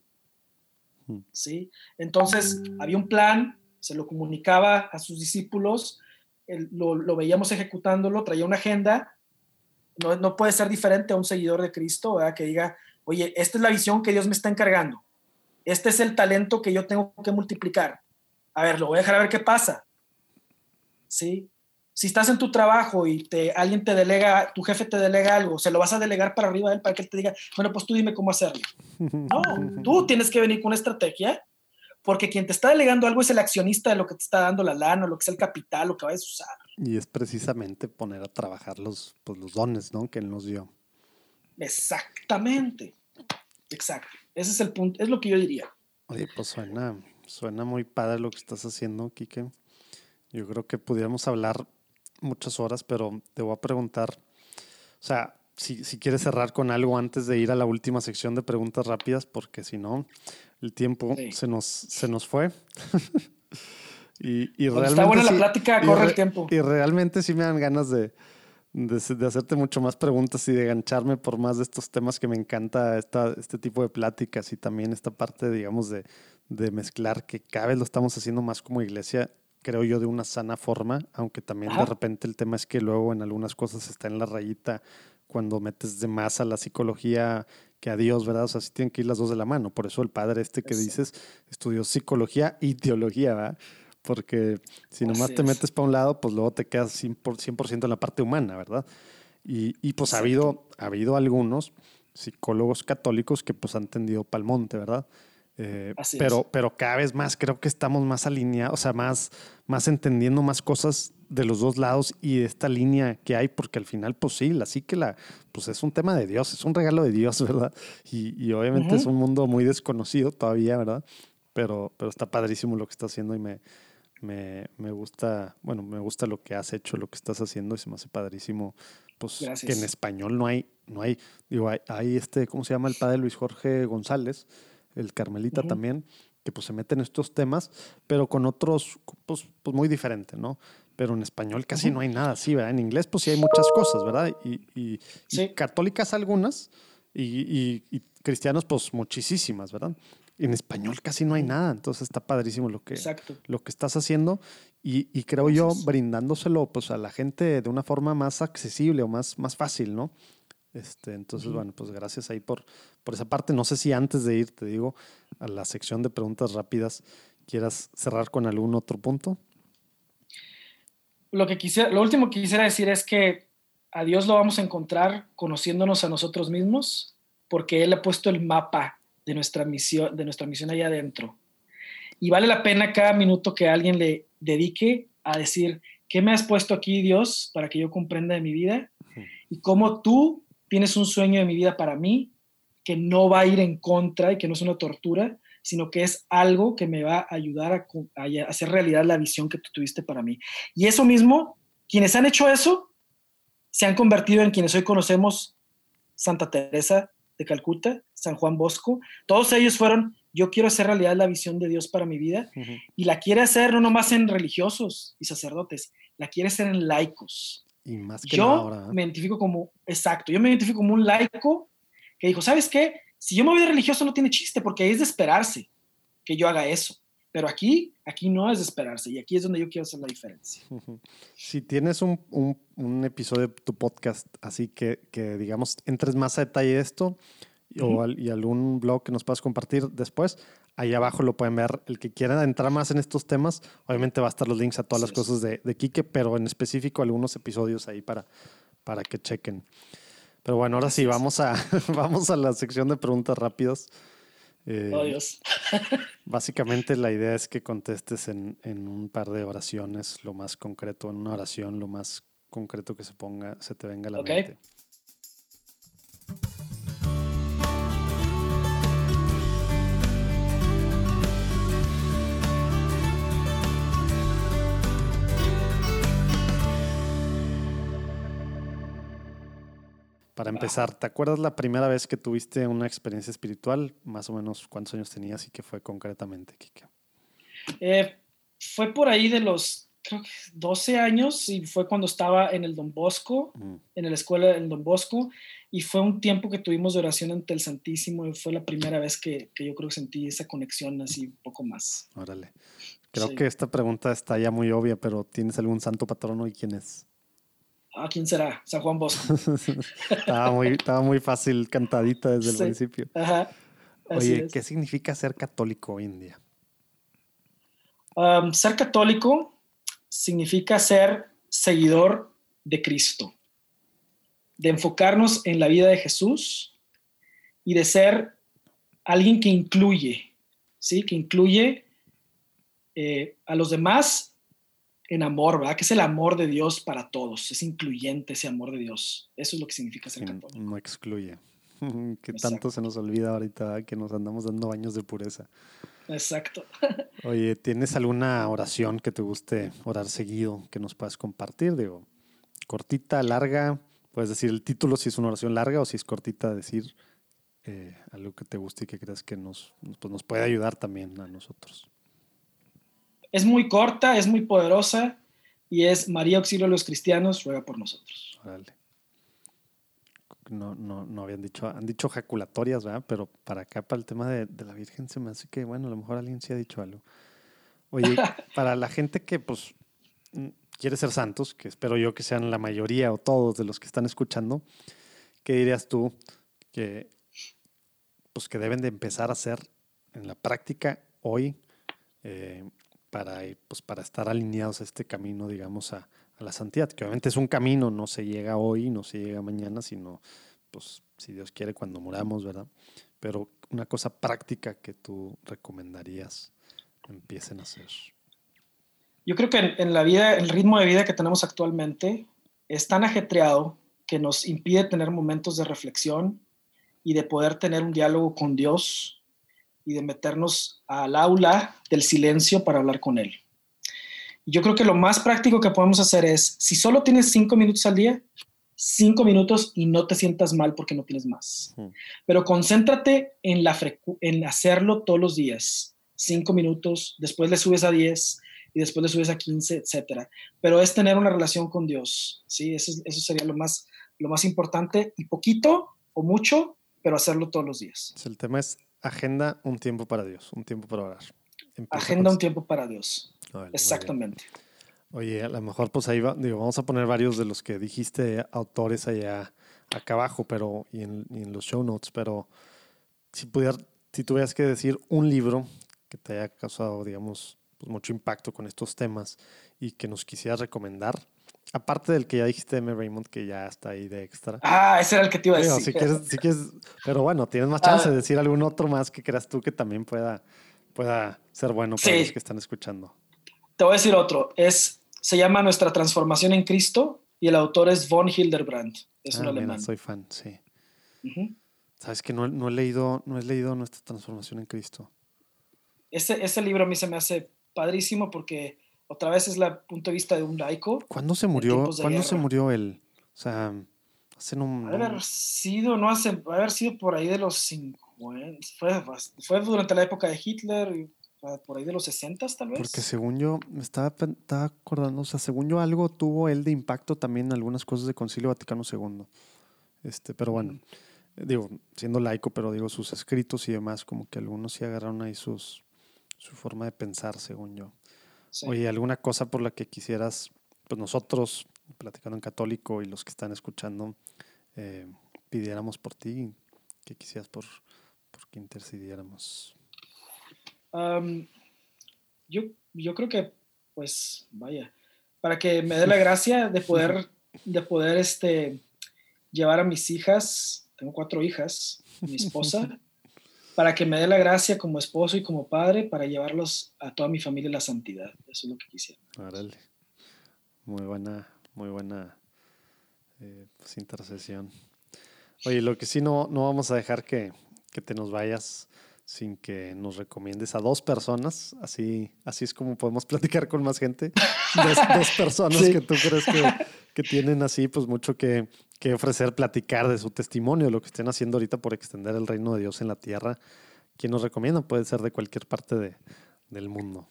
¿Sí? Entonces, había un plan, se lo comunicaba a sus discípulos, lo, veíamos ejecutándolo, traía una agenda, no, no, puede ser diferente a un seguidor de Cristo, ¿verdad? que diga, oye, esta es la visión que Dios me está encargando, este es el talento que yo tengo que multiplicar. A ver, lo voy a dejar a ver qué pasa. ¿Sí? Si estás en tu trabajo y te, alguien te delega, tu jefe te delega algo, se lo vas a delegar para arriba de él para que él te diga, bueno, pues tú dime cómo hacerlo. No, tú tienes que venir con una estrategia, porque quien te está delegando algo es el accionista de lo que te está dando la lana, lo que es el capital, lo que vayas a usar. Y es precisamente poner a trabajar los, pues, los dones, ¿no? Que él nos dio. Exactamente. Exacto. Ese es el punto, es lo que yo diría. Oye, pues suena, suena muy padre lo que estás haciendo, Quique. Yo creo que pudiéramos hablar muchas horas, pero te voy a preguntar, o sea, si, si, quieres cerrar con algo antes de ir a la última sección de preguntas rápidas, porque si no, el tiempo se, nos, se nos fue. y, y realmente está buena la plática, corre el tiempo. Y realmente sí me dan ganas de, de, de, hacerte mucho más preguntas y de gancharme por más de estos temas que me encanta esta, este tipo de pláticas y también esta parte, digamos, de, de mezclar que cada vez lo estamos haciendo más como iglesia creo yo, de una sana forma, aunque también de repente el tema es que luego en algunas cosas está en la rayita cuando metes de más a la psicología que a Dios, ¿verdad? O sea, sí tienen que ir las dos de la mano. Por eso el padre este que dices estudió psicología y teología, ¿verdad? Porque si nomás te metes para un lado, pues luego te quedas 100%, en la parte humana, ¿verdad? Y, y pues ha habido, ha habido algunos psicólogos católicos que pues han tendido pa'l monte, ¿verdad? Eh, pero, pero cada vez más creo que estamos más alineados, o sea, más, más entendiendo más cosas de los dos lados y de esta línea que hay, porque al final, pues sí, así que la, pues es un tema de Dios, es un regalo de Dios, ¿verdad? Y, y obviamente es un mundo muy desconocido todavía, ¿verdad? Pero, pero está padrísimo lo que está haciendo y me, me, me, gusta, bueno, me gusta lo que has hecho, lo que estás haciendo y se me hace padrísimo, pues que en español no hay, no hay, digo, hay, hay este, ¿cómo se llama el padre Luis Jorge González? El Carmelita también, que pues se meten en estos temas, pero con otros, pues, pues muy diferente, ¿no? Pero en español casi no hay nada así, ¿verdad? En inglés pues sí hay muchas cosas, ¿verdad? Y, católicas algunas y, cristianos pues muchísimas, ¿verdad? En español casi no hay nada, entonces está padrísimo lo que, lo que estás haciendo y, creo yo brindándoselo pues a la gente de una forma más accesible o más, más fácil, ¿no? Este, entonces, bueno, pues gracias ahí por, por esa parte. No sé si antes de ir, te digo, a la sección de preguntas rápidas, quieras cerrar con algún otro punto. Lo, que quisiera, lo último que quisiera decir es que a Dios lo vamos a encontrar conociéndonos a nosotros mismos, porque Él ha puesto el mapa de nuestra misión, de nuestra misión allá adentro. Y vale la pena cada minuto que alguien le dedique a decir, ¿qué me has puesto aquí, Dios, para que yo comprenda de mi vida? Y cómo tú tienes un sueño de mi vida para mí que no va a ir en contra y que no es una tortura, sino que es algo que me va a ayudar a, a hacer realidad la visión que tú tuviste para mí. Y eso mismo, quienes han hecho eso, se han convertido en quienes hoy conocemos Santa Teresa de Calcuta, San Juan Bosco. Todos ellos fueron, yo quiero hacer realidad la visión de Dios para mi vida y la quiere hacer no nomás en religiosos y sacerdotes, la quiere hacer en laicos. Y más que yo me identifico como, exacto, yo me identifico como un laico que dijo, ¿sabes qué? Si yo me voy de religioso no tiene chiste porque es de esperarse que yo haga eso. Pero aquí, aquí no es de esperarse y aquí es donde yo quiero hacer la diferencia. Si tienes un, un, episodio de tu podcast, así que, que, digamos, entres más a detalle de esto o y algún blog que nos puedas compartir después, ahí abajo lo pueden ver. El que quiera entrar más en estos temas, obviamente va a estar los links a todas las cosas de, de Quique, pero en específico algunos episodios ahí para, para que chequen. Pero bueno, ahora sí, vamos a, vamos a la sección de preguntas rápidas. Eh, oh, Dios. básicamente la idea es que contestes en, en, un par de oraciones lo más concreto, en una oración lo más concreto que se ponga, se te venga a la mente. Para empezar, ¿te acuerdas la primera vez que tuviste una experiencia espiritual? Más o menos, ¿cuántos años tenías y qué fue concretamente, Kike? Eh, fue por ahí de los, creo que 12 años y fue cuando estaba en el Don Bosco, en la escuela del Don Bosco, y fue un tiempo que tuvimos de oración ante el Santísimo y fue la primera vez que, que yo creo que sentí esa conexión así un poco más. Órale. Creo que esta pregunta está ya muy obvia, pero ¿tienes algún santo patrono y quién es? ¿A quién será? San Juan Bosco. estaba, muy, estaba muy fácil cantadita desde el principio. Ajá. Oye, ¿qué significa ser católico hoy en día? Um, ser católico significa ser seguidor de Cristo, de enfocarnos en la vida de Jesús y de ser alguien que incluye, ¿sí? Que incluye eh, a los demás en amor, ¿verdad? Que es el amor de Dios para todos, es incluyente ese amor de Dios. Eso es lo que significa ser católico. No excluye. que tanto se nos olvida ahorita que nos andamos dando baños de pureza. Exacto. Oye, ¿tienes alguna oración que te guste orar seguido que nos puedas compartir? Digo, cortita, larga, puedes decir el título si es una oración larga o si es cortita, decir eh, algo que te guste y que creas que nos, pues nos puede ayudar también a nosotros es muy corta, es muy poderosa y es María Auxilio a los Cristianos, ruega por nosotros. No, no, no habían dicho, han dicho jaculatorias, ¿verdad? Pero para acá, para el tema de, la Virgen, se me hace que, bueno, a lo mejor alguien sí ha dicho algo. Oye, para la gente que, pues, mm, quiere ser santos, que espero yo que sean la mayoría o todos de los que están escuchando, ¿qué dirías tú que, pues, que deben de empezar a hacer en la práctica hoy eh, para, pues, para estar alineados a este camino, digamos, a, la santidad, que obviamente es un camino, no se llega hoy, no se llega mañana, sino, pues, si Dios quiere, cuando muramos, ¿verdad? Pero una cosa práctica que tú recomendarías empiecen a hacer. Yo creo que en, la vida, el ritmo de vida que tenemos actualmente es tan ajetreado que nos impide tener momentos de reflexión y de poder tener un diálogo con Dios y de meternos al aula del silencio para hablar con él. Yo creo que lo más práctico que podemos hacer es, si solo tienes cinco minutos al día, cinco minutos y no te sientas mal porque no tienes más. Pero concéntrate en, la en hacerlo todos los días. Cinco minutos, después le subes a diez y después le subes a quince, etc. Pero es tener una relación con Dios. ¿sí? Eso, eso sería lo más, lo más importante y poquito o mucho, pero hacerlo todos los días. El tema es Agenda un tiempo para Dios, un tiempo para orar. Agenda un tiempo para Dios. Exactamente. Oye, a lo mejor pues ahí va, digo, vamos a poner varios de los que dijiste autores allá acá abajo, pero y en, los show notes, pero si pudiera, si tuvieras que decir un libro que te haya causado, digamos, pues, mucho impacto con estos temas y que nos quisieras recomendar, Aparte del que ya dijiste M. Raymond, que ya está ahí de extra. Ah, ese era el que te iba a decir. si quieres, si quieres, pero bueno, tienes más chance de ah. decir algún otro más que creas tú que también pueda, pueda ser bueno para los que están escuchando. Te voy a decir otro. Es, se llama Nuestra Transformación en Cristo y el autor es Von Hildebrand. Es un ah, alemán. soy fan, sí. Sabes que no, no, he leído, no he leído Nuestra Transformación en Cristo. ese, ese libro a mí se me hace padrísimo porque otra vez es el punto de vista de un laico. ¿Cuándo se murió? ¿Cuándo se murió él? O sea, hace un... Haber sido, no hace, haber sido por ahí de los 50, fue, fue durante la época de Hitler, por ahí de los 60 tal vez. Porque según yo, me estaba, estaba, acordando, o sea, según yo algo tuvo él de impacto también en algunas cosas de Concilio Vaticano II. Este, pero bueno, digo, siendo laico, pero digo, sus escritos y demás, como que algunos sí agarraron ahí sus, su forma de pensar, según yo. Oye, ¿alguna cosa por la que quisieras, pues nosotros, platicando en católico y los que están escuchando, eh, pidiéramos por ti? ¿Qué quisieras por, por que intercediéramos? yo, yo creo que, pues, vaya, para que me dé la gracia de poder, de poder este, llevar a mis hijas, tengo cuatro hijas, mi esposa, para que me dé la gracia como esposo y como padre para llevarlos a toda mi familia a la santidad. Eso es lo que quisiera. Muy buena, muy buena eh, pues, intercesión. Oye, lo que sí no, no vamos a dejar que, que te nos vayas sin que nos recomiendes a dos personas. Así, así es como podemos platicar con más gente. Dos, personas que tú crees que, tienen así, pues mucho que, ofrecer, platicar de su testimonio, lo que estén haciendo ahorita por extender el reino de Dios en la tierra. ¿Quién nos recomienda? Puede ser de cualquier parte del mundo.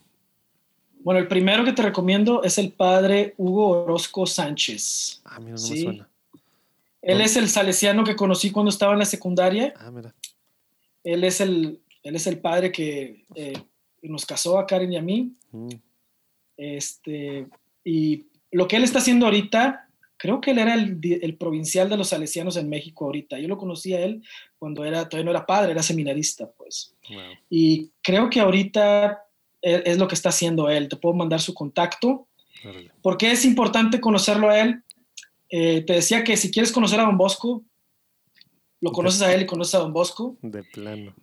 Bueno, el primero que te recomiendo es el padre Hugo Orozco Sánchez. Ah, mira, no me suena. Él es el salesiano que conocí cuando estaba en la secundaria. Ah, mira. Él es el, él es el padre que eh, nos casó a Karen y a mí. Mm. Este, y lo que él está haciendo ahorita, creo que él era el, provincial de los salesianos en México ahorita. Yo lo conocí a él cuando era, todavía no era padre, era seminarista, pues. Y creo que ahorita es, lo que está haciendo él. Te puedo mandar su contacto. Porque es importante conocerlo a él. Eh, te decía que si quieres conocer a Don Bosco, lo conoces a él y conoces a Don Bosco. De plano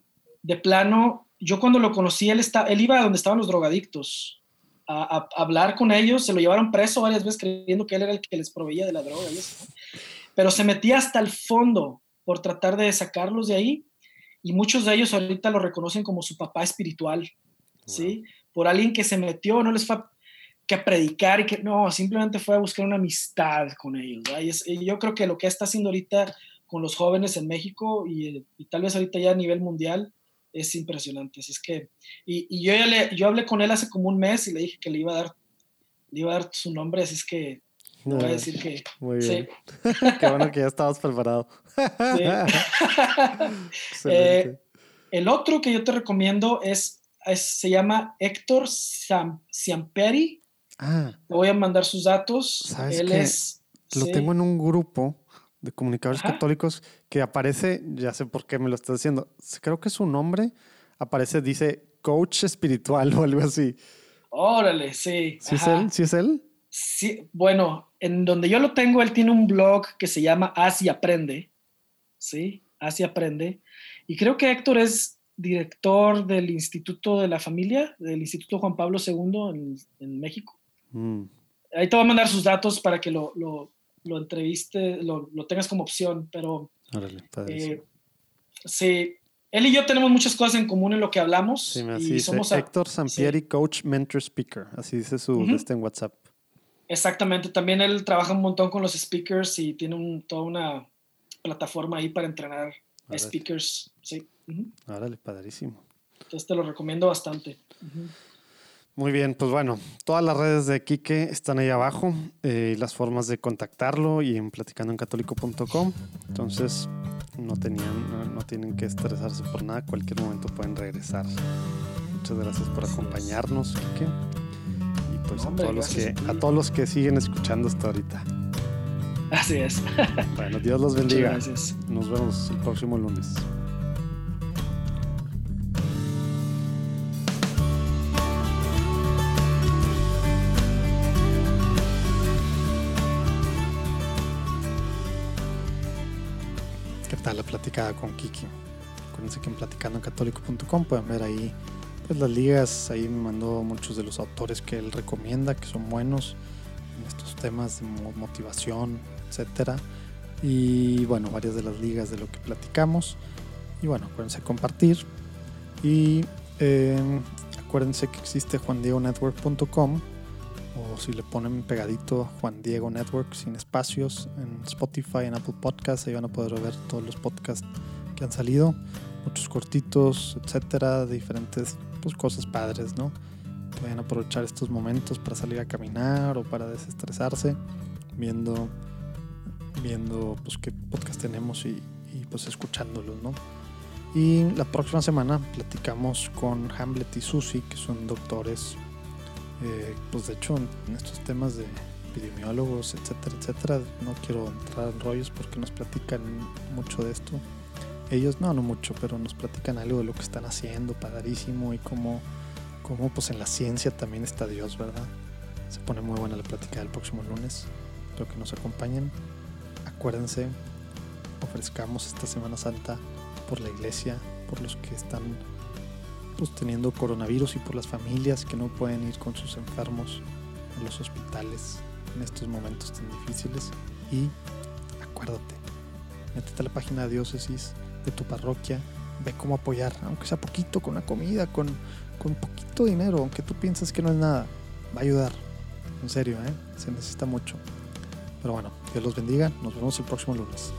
de plano, yo cuando lo conocí, él, está, él iba a donde estaban los drogadictos a, hablar con ellos, se lo llevaron preso varias veces creyendo que él era el que les proveía de la droga, pero se metía hasta el fondo por tratar de sacarlos de ahí y muchos de ellos ahorita lo reconocen como su papá espiritual, ¿sí? Por alguien que se metió, no les fue que a predicar y que no, simplemente fue a buscar una amistad con ellos. Y, yo creo que lo que está haciendo ahorita con los jóvenes en México y, y, tal vez ahorita ya a nivel mundial es impresionante. Así es que, y, yo ya le, yo hablé con él hace como un mes y le dije que le iba a dar, le iba a dar su nombre, así es que voy a decir que. Muy bien. Qué bueno que ya estabas preparado. Eh, el otro que yo te recomiendo es, se llama Héctor Ciamperi. Ah. Te voy a mandar sus datos. Él es. Lo tengo en un grupo de comunicadores católicos que aparece, ya sé por qué me lo estás diciendo, creo que su nombre aparece, dice coach espiritual o algo así. Órale, sí. ¿Sí es él? ¿Sí es él? Sí, bueno, en donde yo lo tengo, él tiene un blog que se llama Así Aprende, ¿sí? Así Aprende. Y creo que Héctor es director del Instituto de la Familia, del Instituto Juan Pablo II en, México. Mm. Ahí te voy a mandar sus datos para que lo, lo entreviste, lo, lo tengas como opción, pero eh, sí, él y yo tenemos muchas cosas en común en lo que hablamos. Sí, y somos Héctor Sampieri, coach, mentor, speaker, así dice su este en WhatsApp. Exactamente, también él trabaja un montón con los speakers y tiene un, toda una plataforma ahí para entrenar a speakers. Sí. Árale, padrísimo. Entonces te lo recomiendo bastante. Muy bien, pues bueno, todas las redes de Quique están ahí abajo, eh, las formas de contactarlo y en platicandoencatolico.com. Entonces, no, tenían, no, tienen que estresarse por nada, cualquier momento pueden regresar. Muchas gracias por acompañarnos, Quique. Y pues a, todos los que, a todos los que siguen escuchando hasta ahorita. Así es. Bueno, Dios los bendiga. gracias. Nos vemos el próximo lunes. Con Kiki. Acuérdense que en platicandocatólico.com pueden ver ahí pues las ligas, ahí me mandó muchos de los autores que él recomienda, que son buenos en estos temas de motivación, etcétera. Y bueno, varias de las ligas de lo que platicamos. Y bueno, acuérdense compartir. Y em, acuérdense que existe juandiegonetwork.com o si le ponen pegadito Juan Diego Network sin espacios en Spotify, en Apple Podcasts, ahí van a poder ver todos los podcasts que han salido, muchos cortitos, etcétera, de diferentes pues, cosas padres, ¿no? Pueden aprovechar estos momentos para salir a caminar o para desestresarse, viendo, viendo pues, qué podcast tenemos y, y pues escuchándolos, ¿no? Y la próxima semana platicamos con Hamlet y Susie, que son doctores, eh, pues de hecho en estos temas de epidemiólogos, etcétera, etcétera. No quiero entrar en rollos porque nos platican mucho de esto. Ellos no, no mucho, pero nos platican algo de lo que están haciendo, padrísimo, y cómo, cómo pues en la ciencia también está Dios, ¿verdad? Se pone muy buena la plática del próximo lunes. Espero que nos acompañen. Acuérdense, ofrezcamos esta Semana Santa por la iglesia, por los que están pues, teniendo coronavirus y por las familias que no pueden ir con sus enfermos a los hospitales en estos momentos tan difíciles. Y acuérdate, métete a la página de diócesis de tu parroquia, ve cómo apoyar, aunque sea poquito, con la comida, con, con poquito dinero, aunque tú pienses que no es nada, va a ayudar. En serio, ¿eh? se necesita mucho. Pero bueno, Dios los bendiga, nos vemos el próximo lunes.